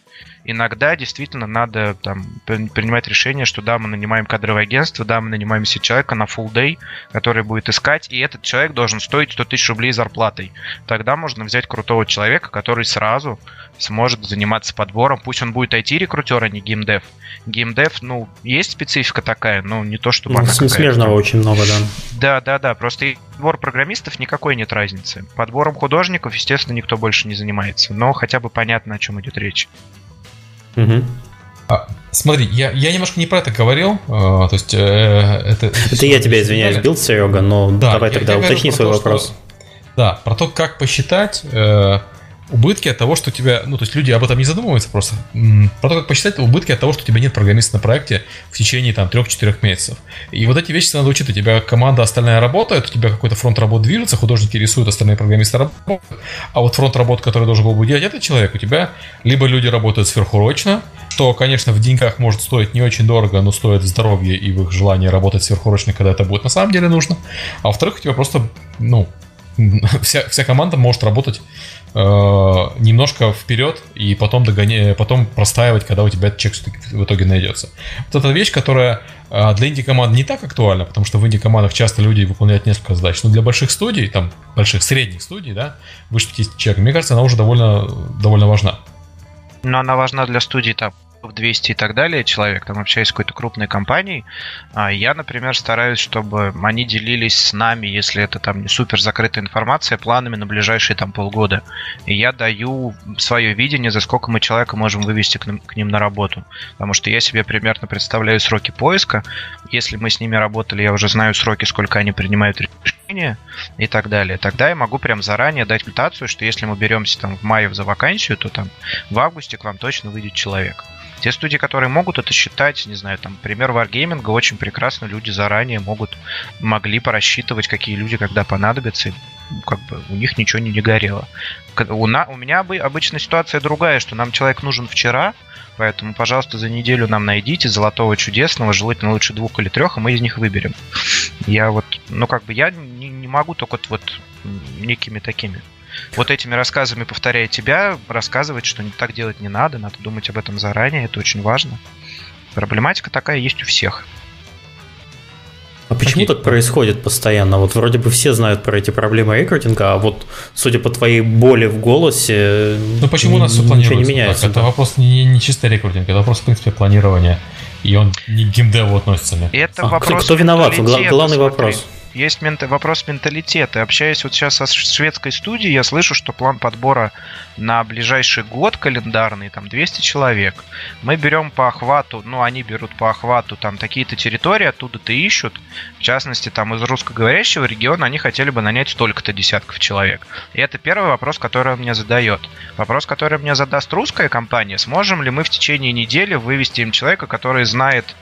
иногда действительно надо там, принимать решение, что да, мы нанимаем кадровое агентство, да, мы нанимаем себе человека на full day, который будет искать, и этот человек должен стоить 100 тысяч рублей зарплатой. Тогда можно взять крутого человека, который сразу сможет заниматься подбором. Пусть он будет IT-рекрутер, а не геймдев. Геймдев, ну, есть специфика такая, но не то, чтобы ну, она Смежного очень много, да. Да, да, да. Просто подбор программистов никакой нет разницы. Подбором художников, естественно, никто больше не занимается. Но хотя бы понятно, о чем идет речь. Угу. А, смотри, я, я немножко не про это говорил. А, то есть, э, это, это я тебя извиняюсь, бил, Серега, но да, давай я, тогда я уточни свой то, вопрос. Что, да, про то, как посчитать. Э, убытки от того, что тебя, ну, то есть люди об этом не задумываются просто. Про то, как посчитать убытки от того, что у тебя нет программиста на проекте в течение там 3-4 месяцев. И вот эти вещи надо учить. У тебя команда остальная работает, у тебя какой-то фронт работ движется, художники рисуют, остальные программисты работают. А вот фронт работ, который должен был бы делать этот человек, у тебя либо люди работают сверхурочно, что, конечно, в деньгах может стоить не очень дорого, но стоит здоровье и в их желании работать сверхурочно, когда это будет на самом деле нужно. А во-вторых, у тебя просто, ну, вся, вся команда может работать э, немножко вперед и потом догонять, потом простаивать, когда у тебя этот чек в итоге найдется. Вот эта вещь, которая э, для инди-команд не так актуальна, потому что в инди-командах часто люди выполняют несколько задач, но для больших студий, там, больших средних студий, да, 50 человек, мне кажется, она уже довольно, довольно важна. Но она важна для студий там 200 и так далее человек, там общаюсь с какой-то крупной компанией, а я, например, стараюсь, чтобы они делились с нами, если это там не супер закрытая информация, планами на ближайшие там полгода. И я даю свое видение, за сколько мы человека можем вывести к, к ним на работу. Потому что я себе примерно представляю сроки поиска. Если мы с ними работали, я уже знаю сроки, сколько они принимают решения и так далее. Тогда я могу прям заранее дать мутацию, что если мы беремся там в мае за вакансию, то там в августе к вам точно выйдет человек. Те студии, которые могут это считать, не знаю, там, пример Wargaming, очень прекрасно люди заранее могут, могли порассчитывать, какие люди когда понадобятся, и, как бы у них ничего не, не горело. У, на, у меня обычно ситуация другая, что нам человек нужен вчера, Поэтому, пожалуйста, за неделю нам найдите золотого чудесного, желательно лучше двух или трех, и мы из них выберем. Я вот, ну как бы я не, не могу только вот некими такими вот этими рассказами, повторяя тебя, рассказывать, что так делать не надо, надо думать об этом заранее, это очень важно. Проблематика такая есть у всех. А почему так происходит постоянно? Вот вроде бы все знают про эти проблемы рекрутинга, а вот, судя по твоей боли в голосе, ну почему у нас все планируется? Не меняется, так? Это вопрос не, не чисто рекрутинг, это вопрос, в принципе, планирования. И он не к геймдеву относится. Мне. Это а вопрос кто, кто виноват? Главный вопрос есть мент... вопрос менталитета. Общаясь вот сейчас со шведской студией, я слышу, что план подбора на ближайший год календарный, там 200 человек. Мы берем по охвату, ну, они берут по охвату там такие-то территории, оттуда-то ищут. В частности, там из русскоговорящего региона они хотели бы нанять столько-то десятков человек. И это первый вопрос, который он мне задает. Вопрос, который мне задаст русская компания, сможем ли мы в течение недели вывести им человека, который знает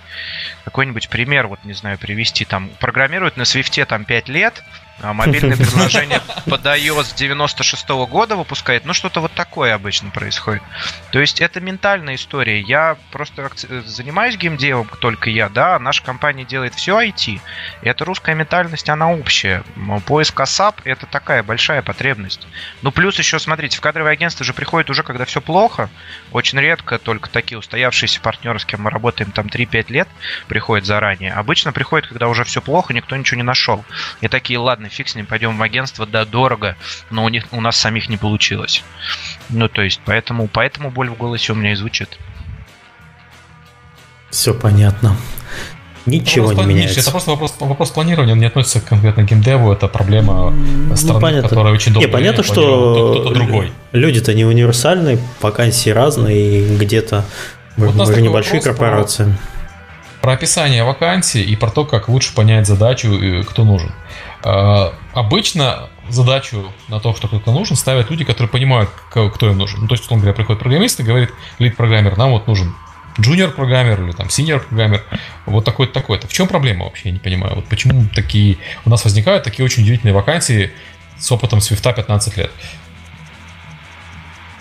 какой-нибудь пример, вот не знаю, привести, там, программирует на Свифте там 5 лет, мобильное приложение под iOS с 96 -го года выпускает. Ну, что-то вот такое обычно происходит. То есть это ментальная история. Я просто занимаюсь геймдевом, только я, да, наша компания делает все IT. И эта русская ментальность, она общая. Поиск ASAP — это такая большая потребность. Ну, плюс еще, смотрите, в кадровое агентство же приходит уже, когда все плохо. Очень редко только такие устоявшиеся партнеры, с кем мы работаем там 3-5 лет, приходят заранее. Обычно приходят, когда уже все плохо, никто ничего не нашел. И такие, ладно, фиг с ним, пойдем в агентство, да, дорого, но у них у нас самих не получилось. Ну, то есть, поэтому, поэтому боль в голосе у меня и звучит. Все понятно. Ничего вопрос, не меняется. Это просто вопрос, вопрос планирования, он не относится к конкретно геймдеву, это проблема ну, страны, понятно. которая очень долго не, понятно, что кто-то другой. Люди-то не универсальные, вакансии разные, и где-то вот мы же небольшие корпорации. Про, про описание вакансий и про то, как лучше понять задачу, кто нужен. А, обычно задачу на то, что кто-то нужен, ставят люди, которые понимают, кто им нужен. Ну, то есть, он говоря, приходит программист и говорит, лид-программер, нам вот нужен джуниор программер или там синьор программер, вот такой-то, такой-то. В чем проблема вообще, я не понимаю. Вот почему такие у нас возникают такие очень удивительные вакансии с опытом свифта 15 лет.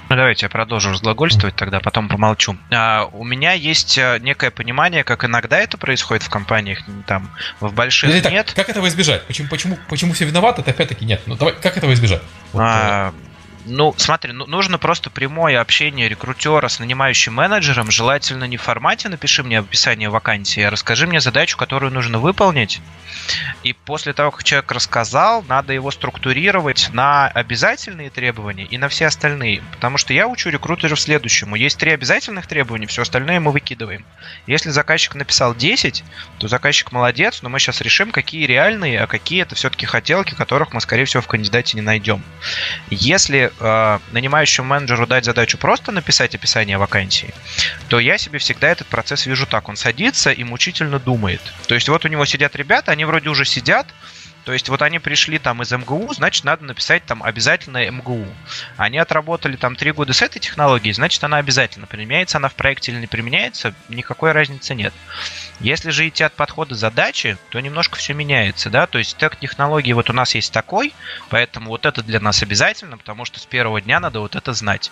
Ну, давайте я продолжу разглагольствовать тогда, потом помолчу. А, у меня есть э, некое понимание, как иногда это происходит в компаниях, там, в больших Подожди, нет. Так, как этого избежать? Почему, почему, почему все виноваты? Это опять-таки нет. Ну, давай, как этого избежать? Вот, а, э, ну, смотри, ну, нужно просто прямое общение рекрутера с нанимающим менеджером, желательно не в формате «напиши мне описание вакансии», а расскажи мне задачу, которую нужно выполнить. И после того, как человек рассказал, надо его структурировать на обязательные требования и на все остальные. Потому что я учу рекрутеров следующему. Есть три обязательных требования, все остальное мы выкидываем. Если заказчик написал 10, то заказчик молодец, но мы сейчас решим, какие реальные, а какие это все-таки хотелки, которых мы, скорее всего, в кандидате не найдем. Если э, нанимающему менеджеру дать задачу просто написать описание вакансии, то я себе всегда этот процесс вижу так. Он садится и мучительно думает. То есть вот у него сидят ребята, они вроде уже сидят, то есть вот они пришли там из МГУ, значит, надо написать там обязательно МГУ. Они отработали там три года с этой технологией, значит, она обязательно. Применяется она в проекте или не применяется, никакой разницы нет. Если же идти от подхода задачи, то немножко все меняется, да, то есть так технологии вот у нас есть такой, поэтому вот это для нас обязательно, потому что с первого дня надо вот это знать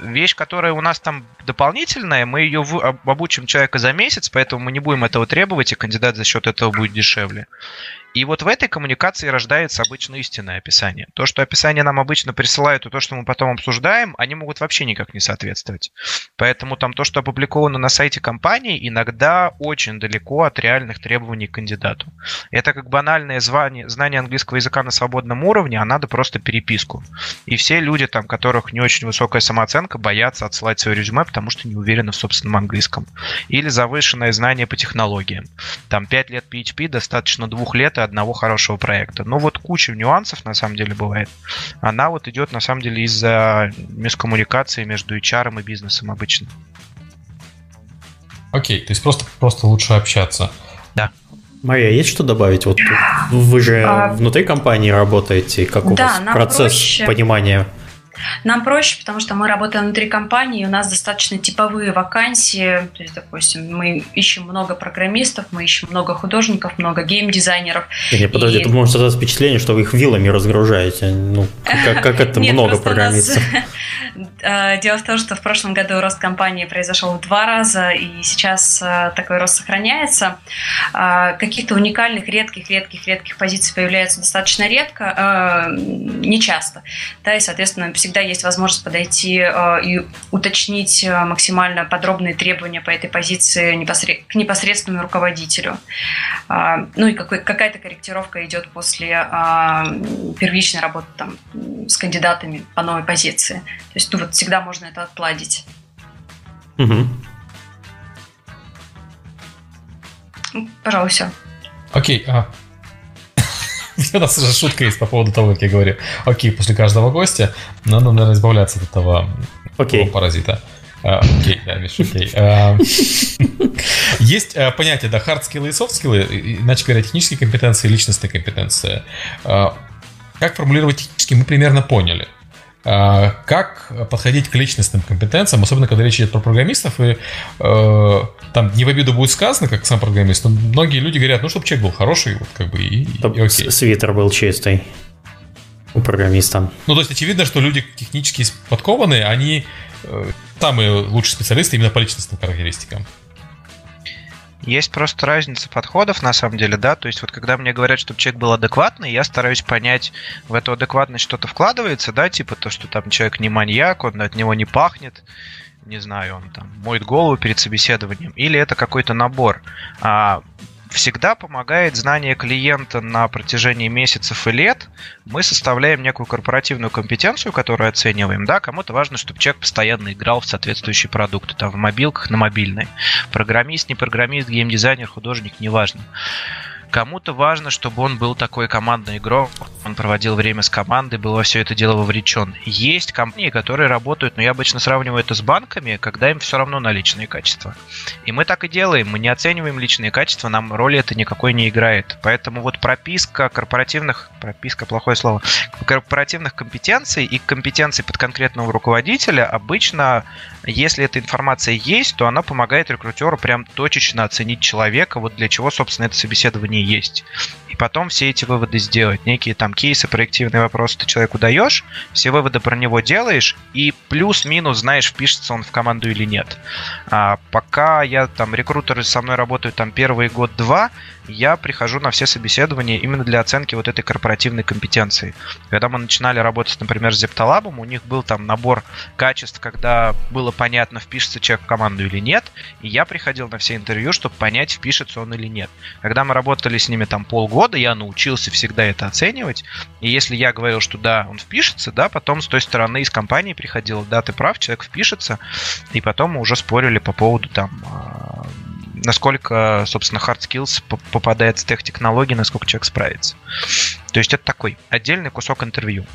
вещь, которая у нас там дополнительная, мы ее обучим человека за месяц, поэтому мы не будем этого требовать, и кандидат за счет этого будет дешевле. И вот в этой коммуникации рождается обычно истинное описание. То, что описание нам обычно присылают, и то, что мы потом обсуждаем, они могут вообще никак не соответствовать. Поэтому там то, что опубликовано на сайте компании, иногда очень далеко от реальных требований к кандидату. Это как банальное звание, знание английского языка на свободном уровне, а надо просто переписку. И все люди, там, которых не очень высокая самооценка, боятся отсылать свое резюме, потому что не уверены в собственном английском. Или завышенное знание по технологиям. Там 5 лет PHP достаточно двух лет и одного хорошего проекта. Но вот куча нюансов на самом деле бывает. Она вот идет на самом деле из-за мискоммуникации между HR и бизнесом обычно. Окей, то есть просто, просто лучше общаться. Да. Мария, есть что добавить? Вот вы же а... внутри компании работаете, как у да, вас процесс проще... понимания нам проще, потому что мы работаем внутри компании, у нас достаточно типовые вакансии. То есть, допустим, мы ищем много программистов, мы ищем много художников, много геймдизайнеров. Не, подожди, и... тут может создаться впечатление, что вы их вилами разгружаете. Ну, как, как это много программистов? Э, дело в том, что в прошлом году рост компании произошел в два раза, и сейчас э, такой рост сохраняется. Э, каких-то уникальных, редких, редких, редких позиций появляется достаточно редко, не часто. Да, и, соответственно, всегда есть возможность подойти и уточнить максимально подробные требования по этой позиции к непосредственному руководителю. Ну и какая-то корректировка идет после первичной работы там, с кандидатами по новой позиции. То есть ну, вот всегда можно это отладить. Угу. Пожалуй, все. Окей, а. У нас уже шутка есть по поводу того, как я говорю. Окей, после каждого гостя надо, наверное, избавляться от этого окей. паразита. А, окей, да, Миш, окей. А, есть а, понятие, да, hard скиллы и soft скиллы, иначе говоря, технические компетенции и личностные компетенции. Как формулировать технически, мы примерно поняли. А, как подходить к личностным компетенциям, особенно когда речь идет про программистов, и э, там не в обиду будет сказано, как сам программист, но многие люди говорят, ну, чтобы человек был хороший, вот как бы, и, и окей. Свитер был чистый у программиста. Ну, то есть очевидно, что люди технически подкованные, они э, самые лучшие специалисты именно по личностным характеристикам. Есть просто разница подходов, на самом деле, да. То есть, вот когда мне говорят, чтобы человек был адекватный, я стараюсь понять, в эту адекватность что-то вкладывается, да, типа то, что там человек не маньяк, он от него не пахнет, не знаю, он там моет голову перед собеседованием, или это какой-то набор. А всегда помогает знание клиента на протяжении месяцев и лет. Мы составляем некую корпоративную компетенцию, которую оцениваем. Да, кому-то важно, чтобы человек постоянно играл в соответствующие продукты, там, в мобилках, на мобильной. Программист, не программист, геймдизайнер, художник, неважно. Кому-то важно, чтобы он был такой командный игрок, он проводил время с командой, был во все это дело вовлечен. Есть компании, которые работают, но я обычно сравниваю это с банками, когда им все равно на личные качества. И мы так и делаем, мы не оцениваем личные качества, нам роли это никакой не играет. Поэтому вот прописка корпоративных, прописка плохое слово, корпоративных компетенций и компетенций под конкретного руководителя обычно, если эта информация есть, то она помогает рекрутеру прям точечно оценить человека, вот для чего, собственно, это собеседование есть. И потом все эти выводы сделать. Некие там кейсы, проективные вопросы ты человеку даешь, все выводы про него делаешь, и плюс-минус знаешь, впишется он в команду или нет. А пока я там, рекрутеры со мной работают там первый год-два, я прихожу на все собеседования именно для оценки вот этой корпоративной компетенции. Когда мы начинали работать, например, с Zeptolab, у них был там набор качеств, когда было понятно, впишется человек в команду или нет, и я приходил на все интервью, чтобы понять, впишется он или нет. Когда мы работали с ними там полгода, я научился всегда это оценивать, и если я говорил, что да, он впишется, да, потом с той стороны из компании приходил, да, ты прав, человек впишется, и потом мы уже спорили по поводу там а, насколько, собственно, hard skills попадает в тех технологий, насколько человек справится. То есть это такой отдельный кусок интервью.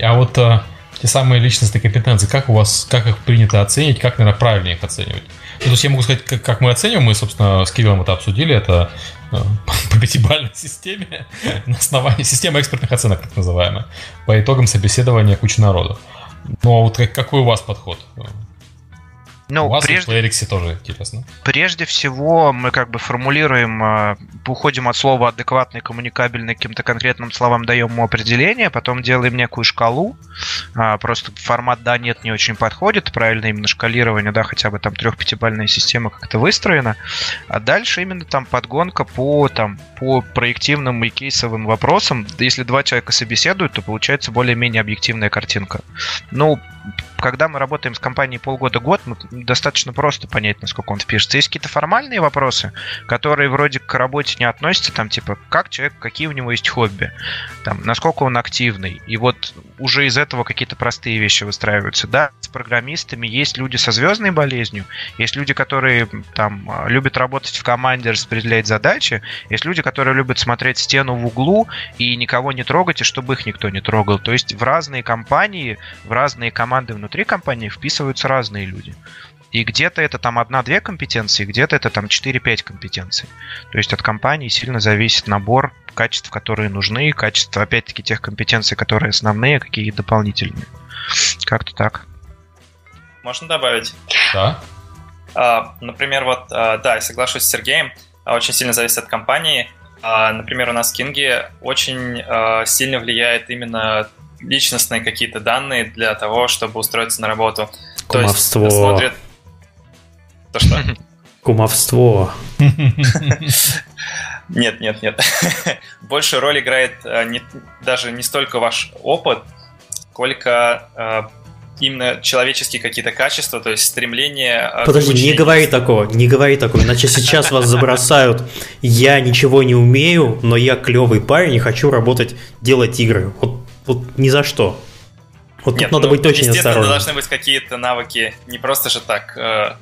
А вот а, те самые личностные компетенции, как у вас, как их принято оценить, как, наверное, правильно их оценивать? Ну, то есть я могу сказать, как, как мы оцениваем, мы, собственно, с Кириллом это обсудили, это пятибалльной системе, на основании системы экспертных оценок, так называемая, по итогам собеседования кучи народу. Но вот как, какой у вас подход? Ну, У вас прежде... в Playrix тоже интересно. Прежде всего, мы как бы формулируем, э, уходим от слова адекватный, коммуникабельный, каким-то конкретным словам даем ему определение, потом делаем некую шкалу. А, просто формат да, нет не очень подходит, правильно именно шкалирование, да, хотя бы там трех-пятибальная система как-то выстроена. А дальше именно там подгонка по, там, по проективным и кейсовым вопросам. Если два человека собеседуют, то получается более-менее объективная картинка. Ну, когда мы работаем с компанией полгода-год, достаточно просто понять, насколько он впишется. Есть какие-то формальные вопросы, которые вроде к работе не относятся, там типа, как человек, какие у него есть хобби, там, насколько он активный. И вот уже из этого какие-то простые вещи выстраиваются. Да, с программистами есть люди со звездной болезнью, есть люди, которые там любят работать в команде, распределять задачи, есть люди, которые любят смотреть стену в углу и никого не трогать, и чтобы их никто не трогал. То есть в разные компании, в разные команды внутри внутри компании вписываются разные люди. И где-то это там одна-две компетенции, где-то это там 4-5 компетенций. То есть от компании сильно зависит набор качеств, которые нужны, качество, опять-таки, тех компетенций, которые основные, какие дополнительные. Как-то так. Можно добавить? Да. А, например, вот, а, да, я соглашусь с Сергеем, а, очень сильно зависит от компании. А, например, у нас в Кинге очень а, сильно влияет именно личностные какие-то данные для того, чтобы устроиться на работу. Кумовство. То есть смотрят... То что? Кумовство. Нет, нет, нет. Больше роль играет э, не, даже не столько ваш опыт, сколько э, именно человеческие какие-то качества, то есть стремление... Э, Подожди, не говори такого, не говори такого, иначе сейчас вас забросают. Я ничего не умею, но я клевый парень и хочу работать, делать игры. Вот вот ни за что. Вот Нет, тут надо ну, быть очень осторожным. должны быть какие-то навыки, не просто же так. Э...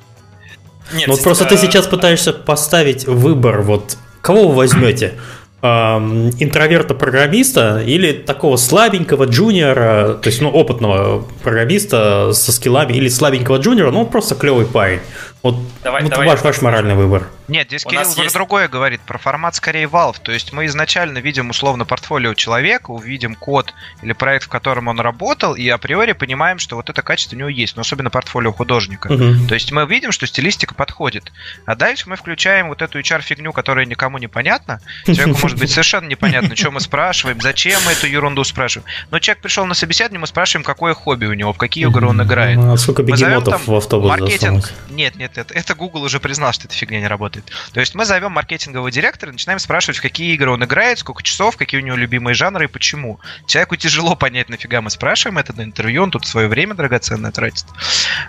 Нет, ну, вот просто ты сейчас пытаешься поставить выбор, вот кого вы возьмете? интроверта-программиста или такого слабенького джуниора, то есть ну, опытного программиста со скиллами, или слабенького джуниора, ну он просто клевый парень. Вот, давай, вот давай ваш, ваш моральный выбор. Нет, здесь У Кирилл про есть... другое говорит, про формат скорее Valve. То есть мы изначально видим условно портфолио человека, увидим код или проект, в котором он работал, и априори понимаем, что вот это качество у него есть, но особенно портфолио художника. Угу. То есть мы видим, что стилистика подходит. А дальше мы включаем вот эту HR-фигню, которая никому не понятна. Человеку может быть совершенно непонятно, что мы спрашиваем, зачем мы эту ерунду спрашиваем. Но человек пришел на собеседование, мы спрашиваем, какое хобби у него, в какие игры он играет. А сколько бегемотов в автобус маркетинг. Нет, нет, это, это Google уже признал, что эта фигня не работает. То есть мы зовем маркетингового директора начинаем спрашивать, в какие игры он играет, сколько часов, какие у него любимые жанры и почему. Человеку тяжело понять, нафига мы спрашиваем это на интервью, он тут свое время драгоценное тратит.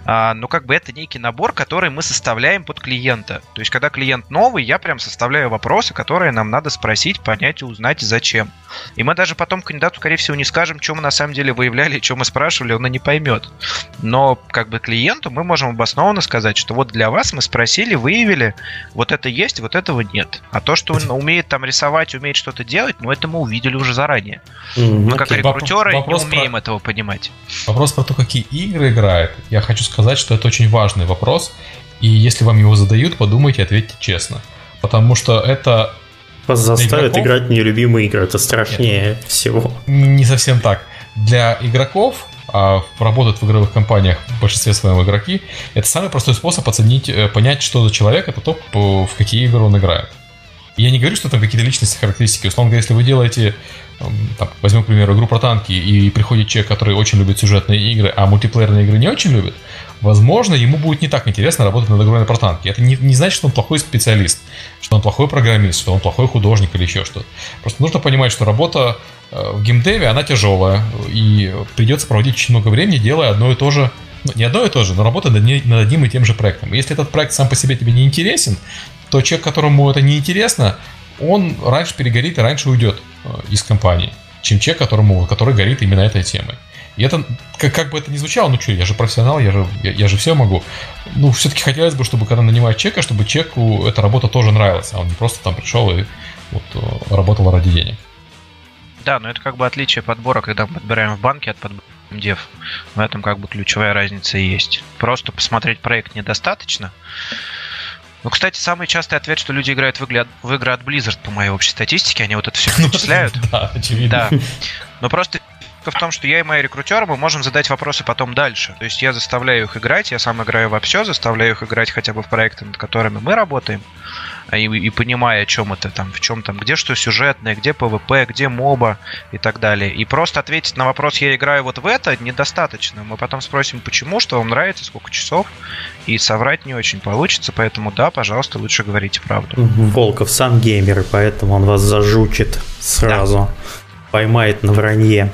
А, но как бы это некий набор, который мы составляем под клиента. То есть когда клиент новый, я прям составляю вопросы, которые нам надо спросить, понять и узнать, зачем. И мы даже потом кандидату, скорее всего, не скажем, что мы на самом деле выявляли, что мы спрашивали, он и не поймет. Но как бы клиенту мы можем обоснованно сказать, что вот для вас мы спросили, выявили, вот это есть, вот этого нет. А то, что он умеет там рисовать, умеет что-то делать, ну это мы увидели уже заранее. Mm-hmm. Мы как рекрутеры Вопрос не умеем про... этого понимать. Вопрос про то, какие игры играет. Я хочу сказать, что это очень важный вопрос. И если вам его задают, подумайте, ответьте честно. Потому что это вас заставят игроков... играть нелюбимые игры. Это страшнее Нет. всего. Не совсем так. Для игроков а работают в игровых компаниях в большинстве своем игроки, это самый простой способ оценить, э, понять, что за человек, это то, в какие игры он играет. Я не говорю, что там какие-то личностные характеристики. Условно говоря, если вы делаете, там, возьмем, к примеру, игру про танки, и приходит человек, который очень любит сюжетные игры, а мультиплеерные игры не очень любит, возможно, ему будет не так интересно работать над игрой на протанке. Это не, не значит, что он плохой специалист, что он плохой программист, что он плохой художник или еще что-то. Просто нужно понимать, что работа э, в геймдеве, она тяжелая, и придется проводить очень много времени, делая одно и то же, ну, не одно и то же, но работа над, над одним и тем же проектом. если этот проект сам по себе тебе не интересен, то человек, которому это не интересно, он раньше перегорит и раньше уйдет э, из компании, чем человек, которому, который горит именно этой темой. И это, как, как бы это ни звучало, ну что, я же профессионал, я же, я, я же все могу. Ну, все-таки хотелось бы, чтобы когда нанимают человека, чтобы человеку эта работа тоже нравилась, а он не просто там пришел и вот, э, работал ради денег. Да, но это как бы отличие подбора, когда мы подбираем в банке от подбора дев. В этом как бы ключевая разница и есть. Просто посмотреть проект недостаточно. Ну, кстати, самый частый ответ, что люди играют в игры, в игры от Blizzard, по моей общей статистике, они вот это все перечисляют. Да, очевидно. Да. Но просто в том, что я и мои рекрутеры, мы можем задать вопросы потом дальше. То есть я заставляю их играть, я сам играю во все, заставляю их играть хотя бы в проекты, над которыми мы работаем, а и, и понимая, о чем это там, в чем там, где что сюжетное, где PvP, где MOBA и так далее. И просто ответить на вопрос, я играю вот в это, недостаточно. Мы потом спросим, почему, что вам нравится, сколько часов, и соврать не очень получится, поэтому да, пожалуйста, лучше говорите правду. Волков сам геймер, и поэтому он вас зажучит сразу, да. поймает на вранье.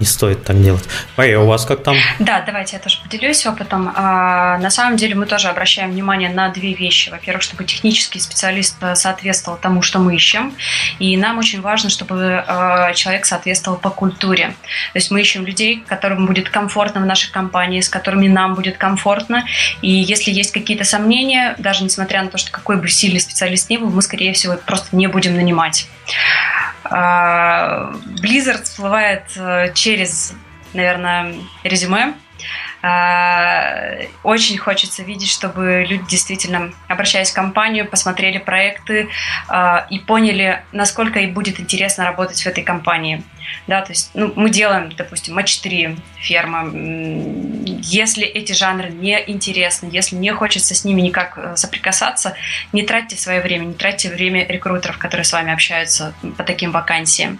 Не стоит так делать. Мария, у вас как там? Да, давайте я тоже поделюсь опытом. А, на самом деле мы тоже обращаем внимание на две вещи. Во-первых, чтобы технический специалист э, соответствовал тому, что мы ищем. И нам очень важно, чтобы э, человек соответствовал по культуре. То есть мы ищем людей, которым будет комфортно в нашей компании, с которыми нам будет комфортно. И если есть какие-то сомнения, даже несмотря на то, что какой бы сильный специалист ни был, мы, скорее всего, просто не будем нанимать. А, Blizzard всплывает э, через, наверное, резюме. А, очень хочется видеть, чтобы люди действительно, обращаясь в компанию, посмотрели проекты а, и поняли, насколько им будет интересно работать в этой компании. Да, то есть ну, мы делаем, допустим, матч 3 ферма. Если эти жанры не интересны, если не хочется с ними никак э, соприкасаться, не тратьте свое время, не тратьте время рекрутеров, которые с вами общаются по таким вакансиям.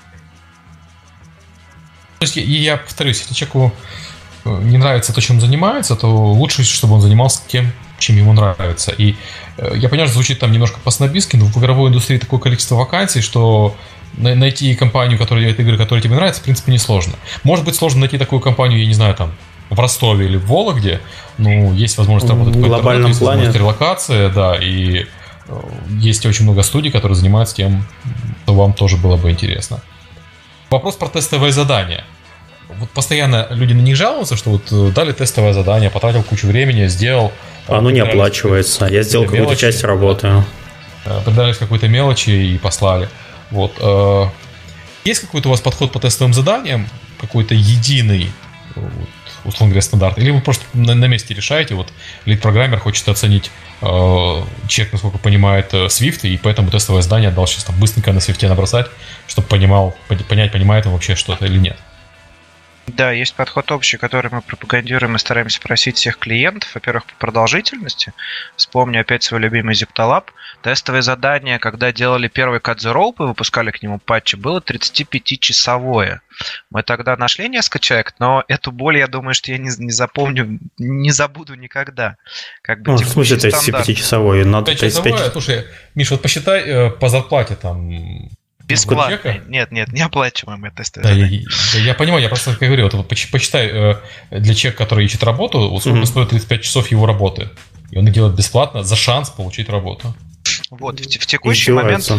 Есть, я повторюсь, если человеку не нравится то, чем занимается, то лучше, чтобы он занимался тем, чем ему нравится. И э, я понимаю, что звучит там немножко по-снобистски, но в игровой индустрии такое количество вакансий, что найти компанию, которая делает игры, которые тебе нравятся, в принципе, несложно. Может быть, сложно найти такую компанию, я не знаю, там, в Ростове или в Вологде, ну, есть возможность работать в глобальном интернету, плане. Есть релокация, да, и э, есть очень много студий, которые занимаются тем, что вам тоже было бы интересно. Вопрос про тестовое задание вот постоянно люди на них жалуются, что вот э, дали тестовое задание, потратил кучу времени, сделал. Оно не оплачивается. Я сделал какую-то часть работы. Придались какой-то мелочи и послали. Вот. Э, есть какой-то у вас подход по тестовым заданиям, какой-то единый, вот, условно говоря, стандарт? Или вы просто на, на месте решаете, вот лид-программер хочет оценить э, человек, насколько понимает Swift, и поэтому тестовое задание отдал сейчас там быстренько на Swift набросать, чтобы понимал, понять, понимает он вообще что-то или нет. Да, есть подход общий, который мы пропагандируем и стараемся просить всех клиентов. Во-первых, по продолжительности. Вспомню опять свой любимый ZipTalab. Тестовое задание, когда делали первый Rope и выпускали к нему патчи, было 35-часовое. Мы тогда нашли несколько человек, но эту боль, я думаю, что я не, не запомню, не забуду никогда. Как бы, ну, в смысле 35-часовой? Надо 35... Слушай, Миша, вот посчитай э, по зарплате там Бесплатно. Нет, нет, не оплачиваемые тесты. Да, я, я понимаю, я просто как говорю, вот, почитай э, для человека, который ищет работу, вот сколько mm-hmm. стоит 35 часов его работы. И он их делает бесплатно за шанс получить работу. Вот, в, в текущий момент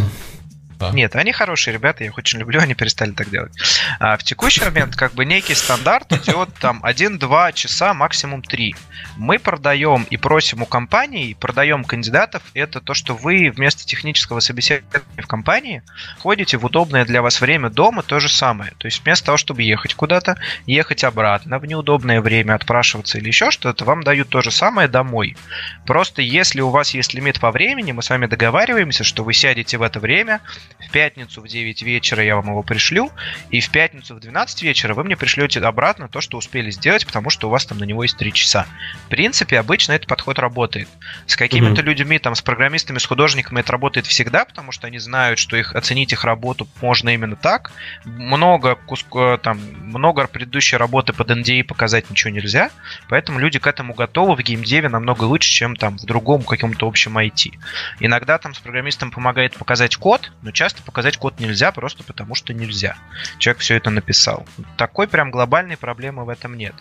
да. Нет, они хорошие ребята, я их очень люблю, они перестали так делать. А в текущий момент как бы некий стандарт идет там 1-2 часа, максимум 3. Мы продаем и просим у компании, продаем кандидатов, это то, что вы вместо технического собеседования в компании ходите в удобное для вас время дома, то же самое. То есть вместо того, чтобы ехать куда-то, ехать обратно в неудобное время, отпрашиваться или еще что-то, вам дают то же самое домой. Просто если у вас есть лимит по времени, мы с вами договариваемся, что вы сядете в это время, в пятницу в 9 вечера я вам его пришлю, и в пятницу в 12 вечера вы мне пришлете обратно то, что успели сделать, потому что у вас там на него есть 3 часа. В принципе, обычно этот подход работает. С какими-то mm-hmm. людьми, там, с программистами, с художниками это работает всегда, потому что они знают, что их оценить их работу можно именно так. Много куско, там, много предыдущей работы под NDA показать ничего нельзя, поэтому люди к этому готовы в геймдеве намного лучше, чем там в другом каком-то общем IT. Иногда там с программистом помогает показать код, но часто показать код нельзя просто потому, что нельзя. Человек все это написал. Такой прям глобальной проблемы в этом нет.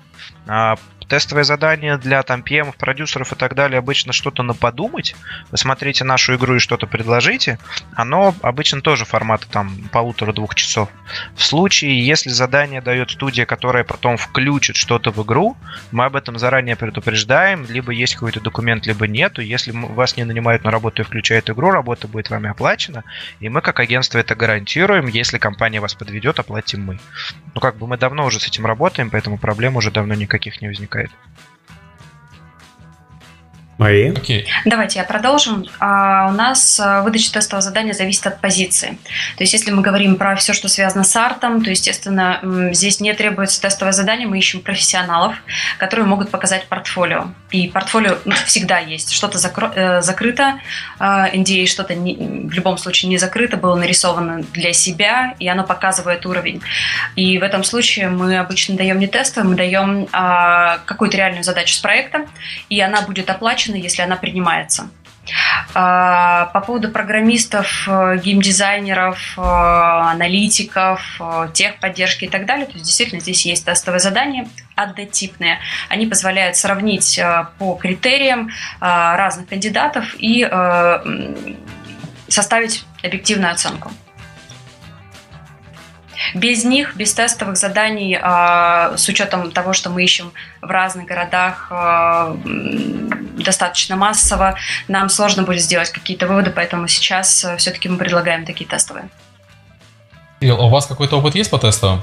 А тестовое задание для там PM, продюсеров и так далее обычно что-то на подумать. Посмотрите нашу игру и что-то предложите. Оно обычно тоже формата там полутора-двух часов. В случае, если задание дает студия, которая потом включит что-то в игру, мы об этом заранее предупреждаем, либо есть какой-то документ, либо нету. Если вас не нанимают на работу и включают игру, работа будет вами оплачена, и мы как агентство это гарантируем. Если компания вас подведет, оплатим мы. Ну как бы мы давно уже с этим работаем, поэтому проблем уже давно никаких не возникает. Okay. Мария? Окей. Давайте я продолжим. А, у нас а, выдача тестового задания зависит от позиции. То есть, если мы говорим про все, что связано с артом, то, естественно, здесь не требуется тестовое задание, мы ищем профессионалов, которые могут показать портфолио. И портфолио ну, всегда есть. Что-то закро- э, закрыто, NDA, а, что-то не, в любом случае не закрыто, было нарисовано для себя, и оно показывает уровень. И в этом случае мы обычно даем не тестовое, мы даем а, какую-то реальную задачу с проекта, и она будет оплачена оплачена, если она принимается. А, по поводу программистов, э, геймдизайнеров, э, аналитиков, э, техподдержки и так далее, то есть действительно здесь есть тестовые задания однотипные. Они позволяют сравнить по критериям разных кандидатов и составить объективную оценку. Без них, без тестовых заданий, а, с учетом того, что мы ищем в разных городах а, достаточно массово, нам сложно будет сделать какие-то выводы, поэтому сейчас э, все-таки мы предлагаем такие тестовые. И у вас какой-то опыт есть по тестовым?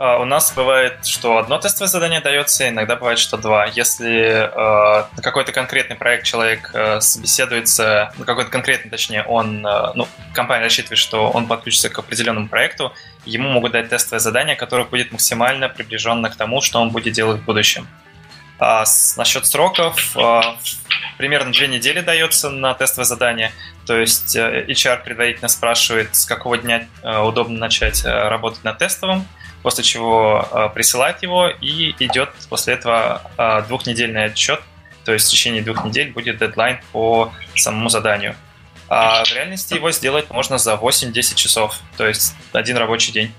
А, у нас бывает, что одно тестовое задание дается, иногда бывает, что два. Если э, на какой-то конкретный проект человек э, собеседуется, на какой-то конкретный, точнее, он, э, ну, компания рассчитывает, что он подключится к определенному проекту, ему могут дать тестовое задание, которое будет максимально приближенно к тому, что он будет делать в будущем. А с, насчет сроков, э, примерно две недели дается на тестовое задание. То есть э, HR предварительно спрашивает, с какого дня э, удобно начать э, работать над тестовым, после чего э, присылает его и идет после этого э, двухнедельный отчет, то есть в течение двух недель будет дедлайн по самому заданию. А в реальности его сделать можно за 8-10 часов, то есть один рабочий день.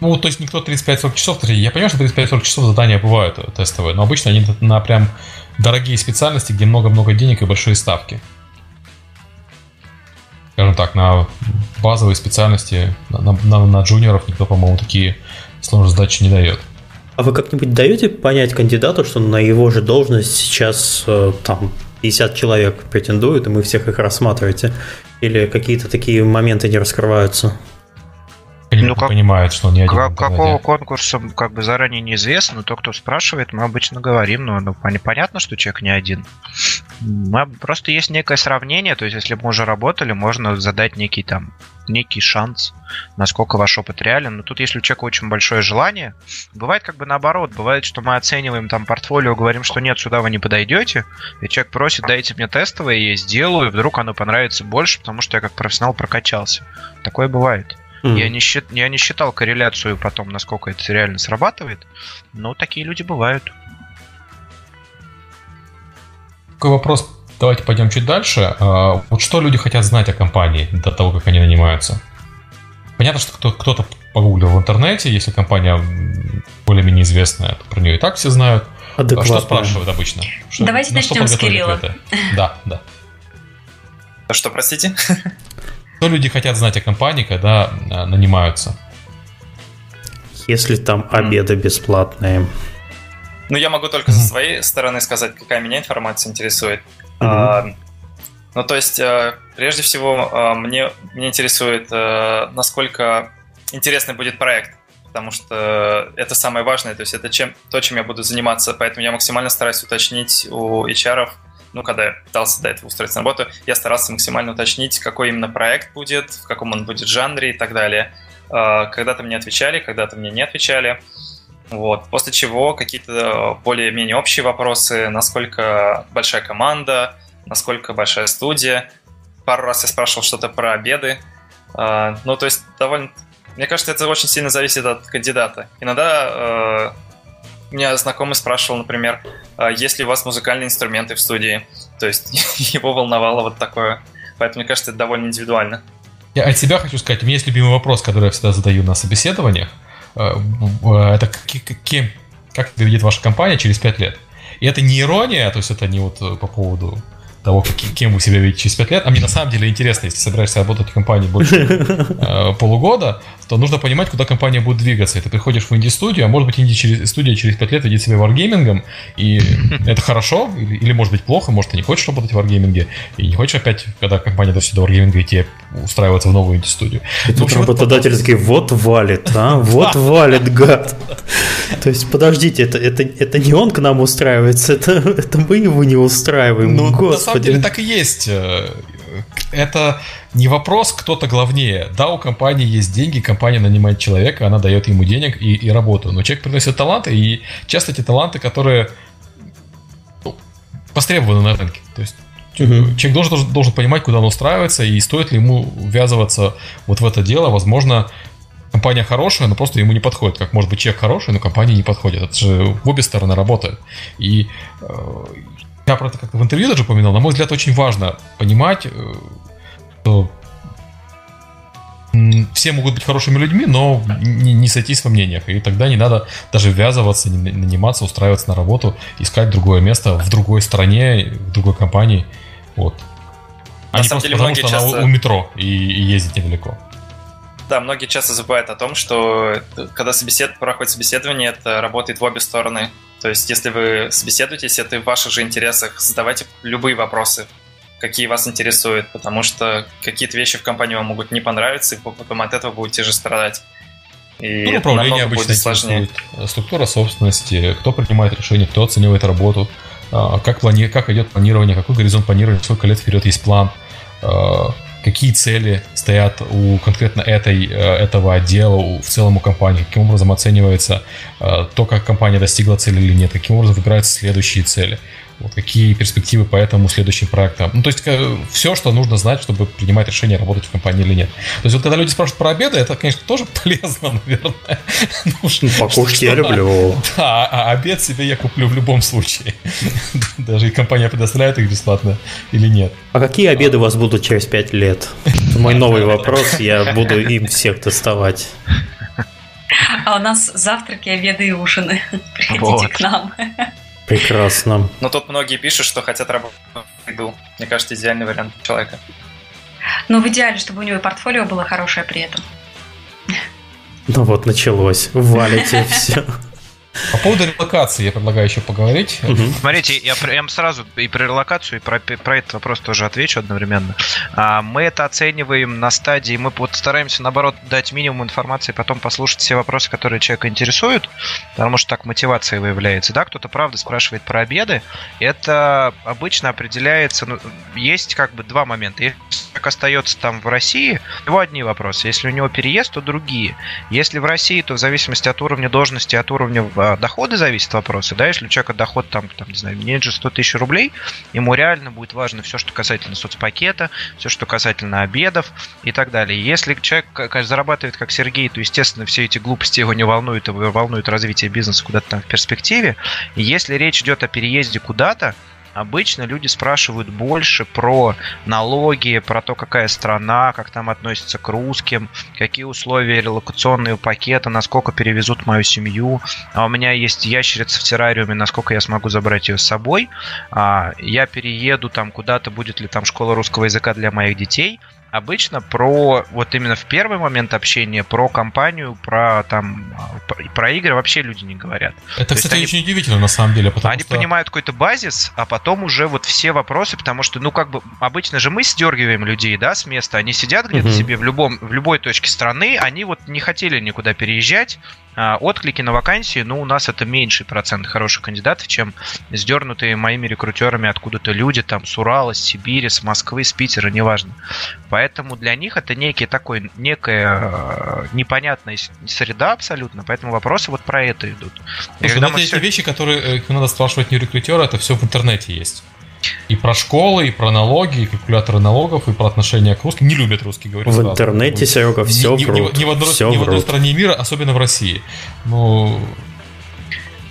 Ну, то есть никто 35-40 часов, я понимаю, что 35-40 часов задания бывают тестовые, но обычно они на прям дорогие специальности, где много-много денег и большие ставки скажем так, на базовые специальности, на, на, на джуниоров никто, по-моему, такие сложные задачи не дает. А вы как-нибудь даете понять кандидату, что на его же должность сейчас э, там 50 человек претендуют, и мы всех их рассматриваете? Или какие-то такие моменты не раскрываются? ну, как, понимает, что не один. Как, какого конкурса как бы заранее неизвестно, но то, кто спрашивает, мы обычно говорим, но ну, понятно, что человек не один. Мы, просто есть некое сравнение, то есть если мы уже работали, можно задать некий там некий шанс, насколько ваш опыт реален. Но тут, если у человека очень большое желание, бывает как бы наоборот. Бывает, что мы оцениваем там портфолио, говорим, что нет, сюда вы не подойдете, и человек просит, дайте мне тестовое, я сделаю, и вдруг оно понравится больше, потому что я как профессионал прокачался. Такое бывает. Mm. Я, не счит, я не считал корреляцию потом, насколько это реально срабатывает, но такие люди бывают. Такой вопрос, давайте пойдем чуть дальше. А, вот что люди хотят знать о компании до того, как они нанимаются? Понятно, что кто- кто-то погуглил в интернете, если компания более-менее известная, то про нее и так все знают. А что спрашивают обычно? Что, Давайте начнем с Кирилла. Да, да. Что, простите? Что люди хотят знать о компании, когда а, нанимаются? Если там обеды бесплатные. Ну, я могу только со своей стороны сказать, какая меня информация интересует. А, ну, то есть, а, прежде всего, а, мне, мне интересует, а, насколько интересный будет проект, потому что это самое важное, то есть это чем, то, чем я буду заниматься, поэтому я максимально стараюсь уточнить у HR, ну, когда я пытался до этого устроиться на работу, я старался максимально уточнить, какой именно проект будет, в каком он будет жанре и так далее. А, когда-то мне отвечали, когда-то мне не отвечали. Вот. После чего какие-то более-менее общие вопросы, насколько большая команда, насколько большая студия. Пару раз я спрашивал что-то про обеды. А, ну, то есть довольно... Мне кажется, это очень сильно зависит от кандидата. Иногда а, меня знакомый спрашивал, например, «А есть ли у вас музыкальные инструменты в студии. То есть его волновало вот такое. Поэтому, мне кажется, это довольно индивидуально. Я от себя хочу сказать, у меня есть любимый вопрос, который я всегда задаю на собеседованиях. Э, это кем, как выглядит ваша компания через 5 лет? И это не ирония, то есть это не вот э, по поводу того, кем вы себя видите через 5 лет. А мне на самом деле интересно, если собираешься работать в компании больше э, полугода, то нужно понимать, куда компания будет двигаться. И ты приходишь в инди-студию, а может быть инди-студия через 5 лет ведет себя варгеймингом, и это хорошо, или, или может быть плохо, может ты не хочешь работать в варгейминге, и не хочешь опять, когда компания дойдет до варгейминга, идти устраиваться в новую инди-студию. И тут работодательский вот валит, а? Вот валит, гад. То есть, подождите, это, это, это не он к нам устраивается, это, это мы его не устраиваем. Ну, Господи. на самом деле так и есть. Это не вопрос, кто-то главнее. Да, у компании есть деньги, компания нанимает человека, она дает ему денег и, и работу. Но человек приносит таланты, и часто эти таланты, которые ну, востребованы на рынке. То есть Uh-huh. Человек должен, должен, должен понимать, куда он устраивается, и стоит ли ему ввязываться вот в это дело. Возможно, компания хорошая, но просто ему не подходит. Как может быть человек хороший, но компания не подходит. Это же в обе стороны работает. И э, я про это как-то в интервью даже упоминал. На мой взгляд, очень важно понимать, э, что все могут быть хорошими людьми, но не, не сойтись во мнениях. И тогда не надо даже ввязываться, не наниматься, устраиваться на работу, искать другое место в другой стране, в другой компании. Вот. А на не просто деле, потому, что часто... она у метро и, и ездит недалеко. Да, многие часто забывают о том, что когда собесед... проходит собеседование, это работает в обе стороны. То есть, если вы собеседуетесь, это в ваших же интересах. Задавайте любые вопросы, какие вас интересуют, потому что какие-то вещи в компании вам могут не понравиться, и потом от этого будете же страдать. И ну, управление обычно сложнее. Структура собственности, кто принимает решения, кто оценивает работу, а, как, плани... как идет планирование, какой горизонт планирования, сколько лет вперед есть план, какие цели стоят у конкретно этой, э, этого отдела, в целом у компании, каким образом оценивается э, то, как компания достигла цели или нет, каким образом выбираются следующие цели вот какие перспективы по этому следующим проектам. Ну, то есть все, что нужно знать, чтобы принимать решение, работать в компании или нет. То есть вот когда люди спрашивают про обеды, это, конечно, тоже полезно, наверное. Ну, ну покушать я люблю. Да, а обед себе я куплю в любом случае. Даже и компания предоставляет их бесплатно или нет. А какие обеды у вас будут через пять лет? Мой новый вопрос, я буду им всех доставать. А у нас завтраки, обеды и ужины. Приходите к нам. Прекрасно. Но тут многие пишут, что хотят работать в еду. Мне кажется, идеальный вариант человека. Ну, в идеале, чтобы у него и портфолио было хорошее при этом. Ну вот, началось. Валите все. По поводу релокации я предлагаю еще поговорить. Угу. Смотрите, я прям сразу и про релокацию, и про, про этот вопрос тоже отвечу одновременно. А, мы это оцениваем на стадии, мы вот стараемся, наоборот, дать минимум информации, потом послушать все вопросы, которые человека интересуют, потому что так мотивация выявляется. Да, кто-то, правда, спрашивает про обеды. Это обычно определяется, ну, есть как бы два момента. Если человек остается там в России, у него одни вопросы. Если у него переезд, то другие. Если в России, то в зависимости от уровня должности, от уровня доходы зависят вопросы, да, если у человека доход там, там не знаю, меньше 100 тысяч рублей, ему реально будет важно все, что касательно соцпакета, все, что касательно обедов и так далее. Если человек конечно, зарабатывает как Сергей, то, естественно, все эти глупости его не волнуют, его волнует развитие бизнеса куда-то там в перспективе. И если речь идет о переезде куда-то, Обычно люди спрашивают больше про налоги, про то, какая страна, как там относятся к русским, какие условия релокационного пакета, насколько перевезут мою семью. А у меня есть ящерица в террариуме, насколько я смогу забрать ее с собой. А я перееду там куда-то, будет ли там школа русского языка для моих детей обычно про вот именно в первый момент общения про компанию, про там про игры вообще люди не говорят. Это, То кстати, они, очень удивительно на самом деле, потому они что... понимают какой-то базис, а потом уже вот все вопросы, потому что, ну, как бы обычно же мы сдергиваем людей, да, с места, они сидят где-то угу. себе в любом в любой точке страны, они вот не хотели никуда переезжать, отклики на вакансии, ну, у нас это меньший процент хороших кандидатов, чем сдернутые моими рекрутерами откуда-то люди, там, с Урала, с Сибири, с Москвы, с Питера, неважно. Поэтому для них это некий такой, некая э, непонятная среда абсолютно, поэтому вопросы вот про это идут. Когда мы эти все... вещи, которые э, надо спрашивать не рекрутера, это все в интернете есть. И про школы, и про налоги, и калькуляторы налогов, и про отношения к русским. Не любят русские говорить. В сразу. интернете, Серега, все ни, врут. Ни, ни, в одной, все ни в одной стране мира, особенно в России. Ну,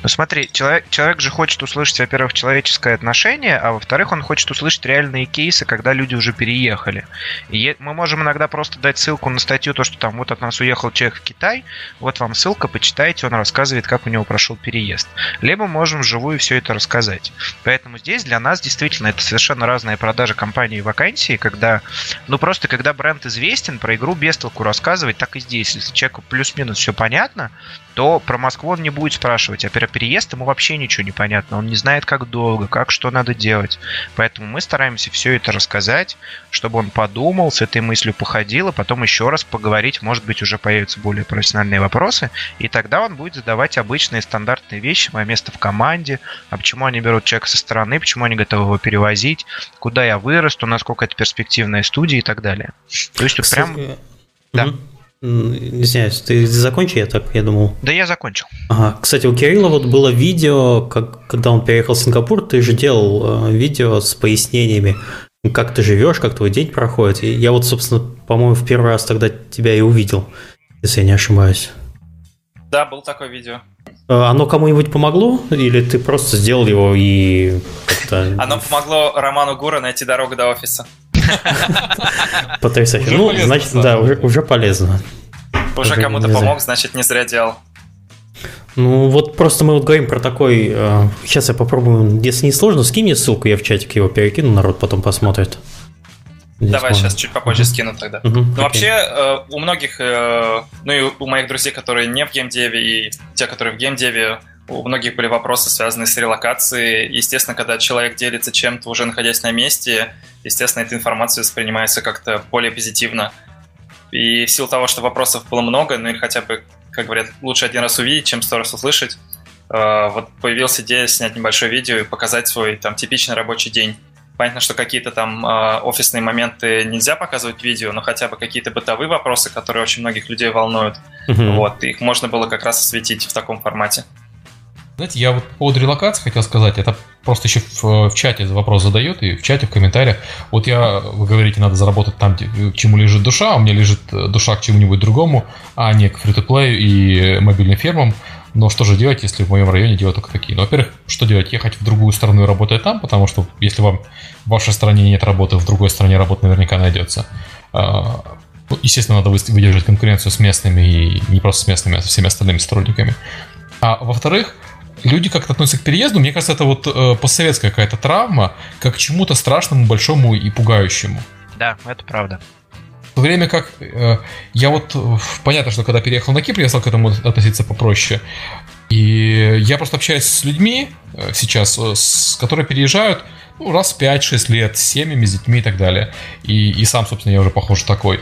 Ну смотри, человек, человек же хочет услышать, во-первых, человеческое отношение, а во-вторых, он хочет услышать реальные кейсы, когда люди уже переехали. И мы можем иногда просто дать ссылку на статью, то, что там вот от нас уехал человек в Китай, вот вам ссылка, почитайте, он рассказывает, как у него прошел переезд. Либо можем вживую все это рассказать. Поэтому здесь для нас действительно это совершенно разная продажа компании и вакансии, когда, ну просто когда бренд известен, про игру без толку рассказывать, так и здесь. Если человеку плюс-минус все понятно, то про Москву он не будет спрашивать. А про переезд ему вообще ничего не понятно. Он не знает, как долго, как что надо делать. Поэтому мы стараемся все это рассказать, чтобы он подумал, с этой мыслью походил, и потом еще раз поговорить. Может быть, уже появятся более профессиональные вопросы. И тогда он будет задавать обычные стандартные вещи. Мое место в команде, а почему они берут человека со стороны, почему они готовы его перевозить, куда я вырасту, насколько это перспективная студия и так далее. То есть Кстати, прям... Да. Угу. Извиняюсь, ты закончи, я так, я думал. Да я закончил. Ага. Кстати, у Кирилла вот было видео, как, когда он переехал в Сингапур, ты же делал э, видео с пояснениями, как ты живешь, как твой день проходит. И я вот, собственно, по-моему, в первый раз тогда тебя и увидел, если я не ошибаюсь. Да, был такое видео. Э, оно кому-нибудь помогло? Или ты просто сделал его и как-то... Оно помогло Роману Гура найти дорогу до офиса. Потрясающе. ну, значит, да, уже, полезно. Уже кому-то помог, значит, не зря делал. Ну, вот просто мы вот говорим про такой... Э, сейчас я попробую, если не сложно, скинь мне ссылку, я в чатик его перекину, народ потом посмотрит. Здесь Давай можно. сейчас чуть попозже скину тогда. Uh-huh. Ну, okay. вообще, э, у многих, э, ну и у моих друзей, которые не в геймдеве, и те, которые в геймдеве, у многих были вопросы, связанные с релокацией. Естественно, когда человек делится чем-то, уже находясь на месте, естественно, эта информация воспринимается как-то более позитивно. И в силу того, что вопросов было много, ну или хотя бы, как говорят, лучше один раз увидеть, чем сто раз услышать, э, вот появилась идея снять небольшое видео и показать свой там типичный рабочий день. Понятно, что какие-то там э, офисные моменты нельзя показывать в видео, но хотя бы какие-то бытовые вопросы, которые очень многих людей волнуют, uh-huh. вот, их можно было как раз осветить в таком формате. Знаете, я вот по релокации хотел сказать, это просто еще в, в чате вопрос задают, и в чате, в комментариях. Вот я, вы говорите, надо заработать там, к чему лежит душа, а у меня лежит э, душа к чему-нибудь другому, а не к фри-то-плею и мобильным фермам. Но что же делать, если в моем районе делают только такие? Ну, во-первых, что делать? Ехать в другую страну и работать там, потому что если вам в вашей стране нет работы, в другой стране работа наверняка найдется. А, ну, естественно, надо выдержать конкуренцию с местными и не просто с местными, а со всеми остальными сотрудниками. А во-вторых, люди как-то относятся к переезду, мне кажется, это вот э, постсоветская какая-то травма, как к чему-то страшному, большому и пугающему. Да, это правда. В то время как э, я вот, э, понятно, что когда переехал на Кипр, я стал к этому относиться попроще. И я просто общаюсь с людьми э, сейчас, э, с, которые переезжают ну, раз в 5-6 лет, с семьями, с детьми и так далее. И, и сам, собственно, я уже похож такой.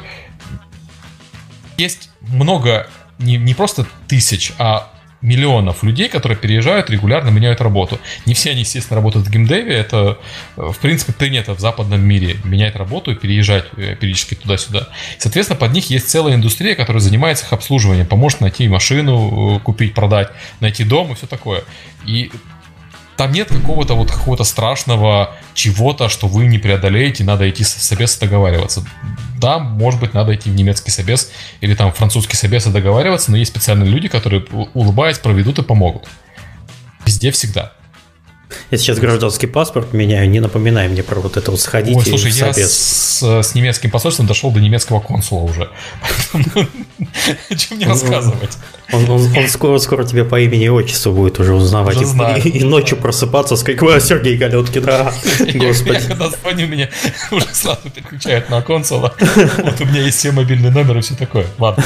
Есть много, не, не просто тысяч, а миллионов людей, которые переезжают, регулярно меняют работу. Не все они, естественно, работают в геймдеве. Это, в принципе, принято в западном мире менять работу и переезжать э, периодически туда-сюда. Соответственно, под них есть целая индустрия, которая занимается их обслуживанием, поможет найти машину, э, купить, продать, найти дом и все такое. И там нет какого-то вот какого-то страшного чего-то, что вы не преодолеете, надо идти с собес договариваться. Да, может быть, надо идти в немецкий собес или там французский собес и договариваться, но есть специальные люди, которые, улыбаясь, проведут и помогут. Везде, всегда. Я сейчас гражданский паспорт меняю, не напоминай мне про вот это вот сходить Ой, слушай, я с, с немецким посольством дошел до немецкого консула уже. Чем мне рассказывать? Он, он, он скоро, скоро тебя по имени и отчеству будет уже узнавать. Уже и, и, и ночью просыпаться с какого Сергей Галеткин. А, господи. Я, когда звоню, меня уже сразу переключают на консула. Вот у меня есть все мобильные номеры и все такое. Ладно.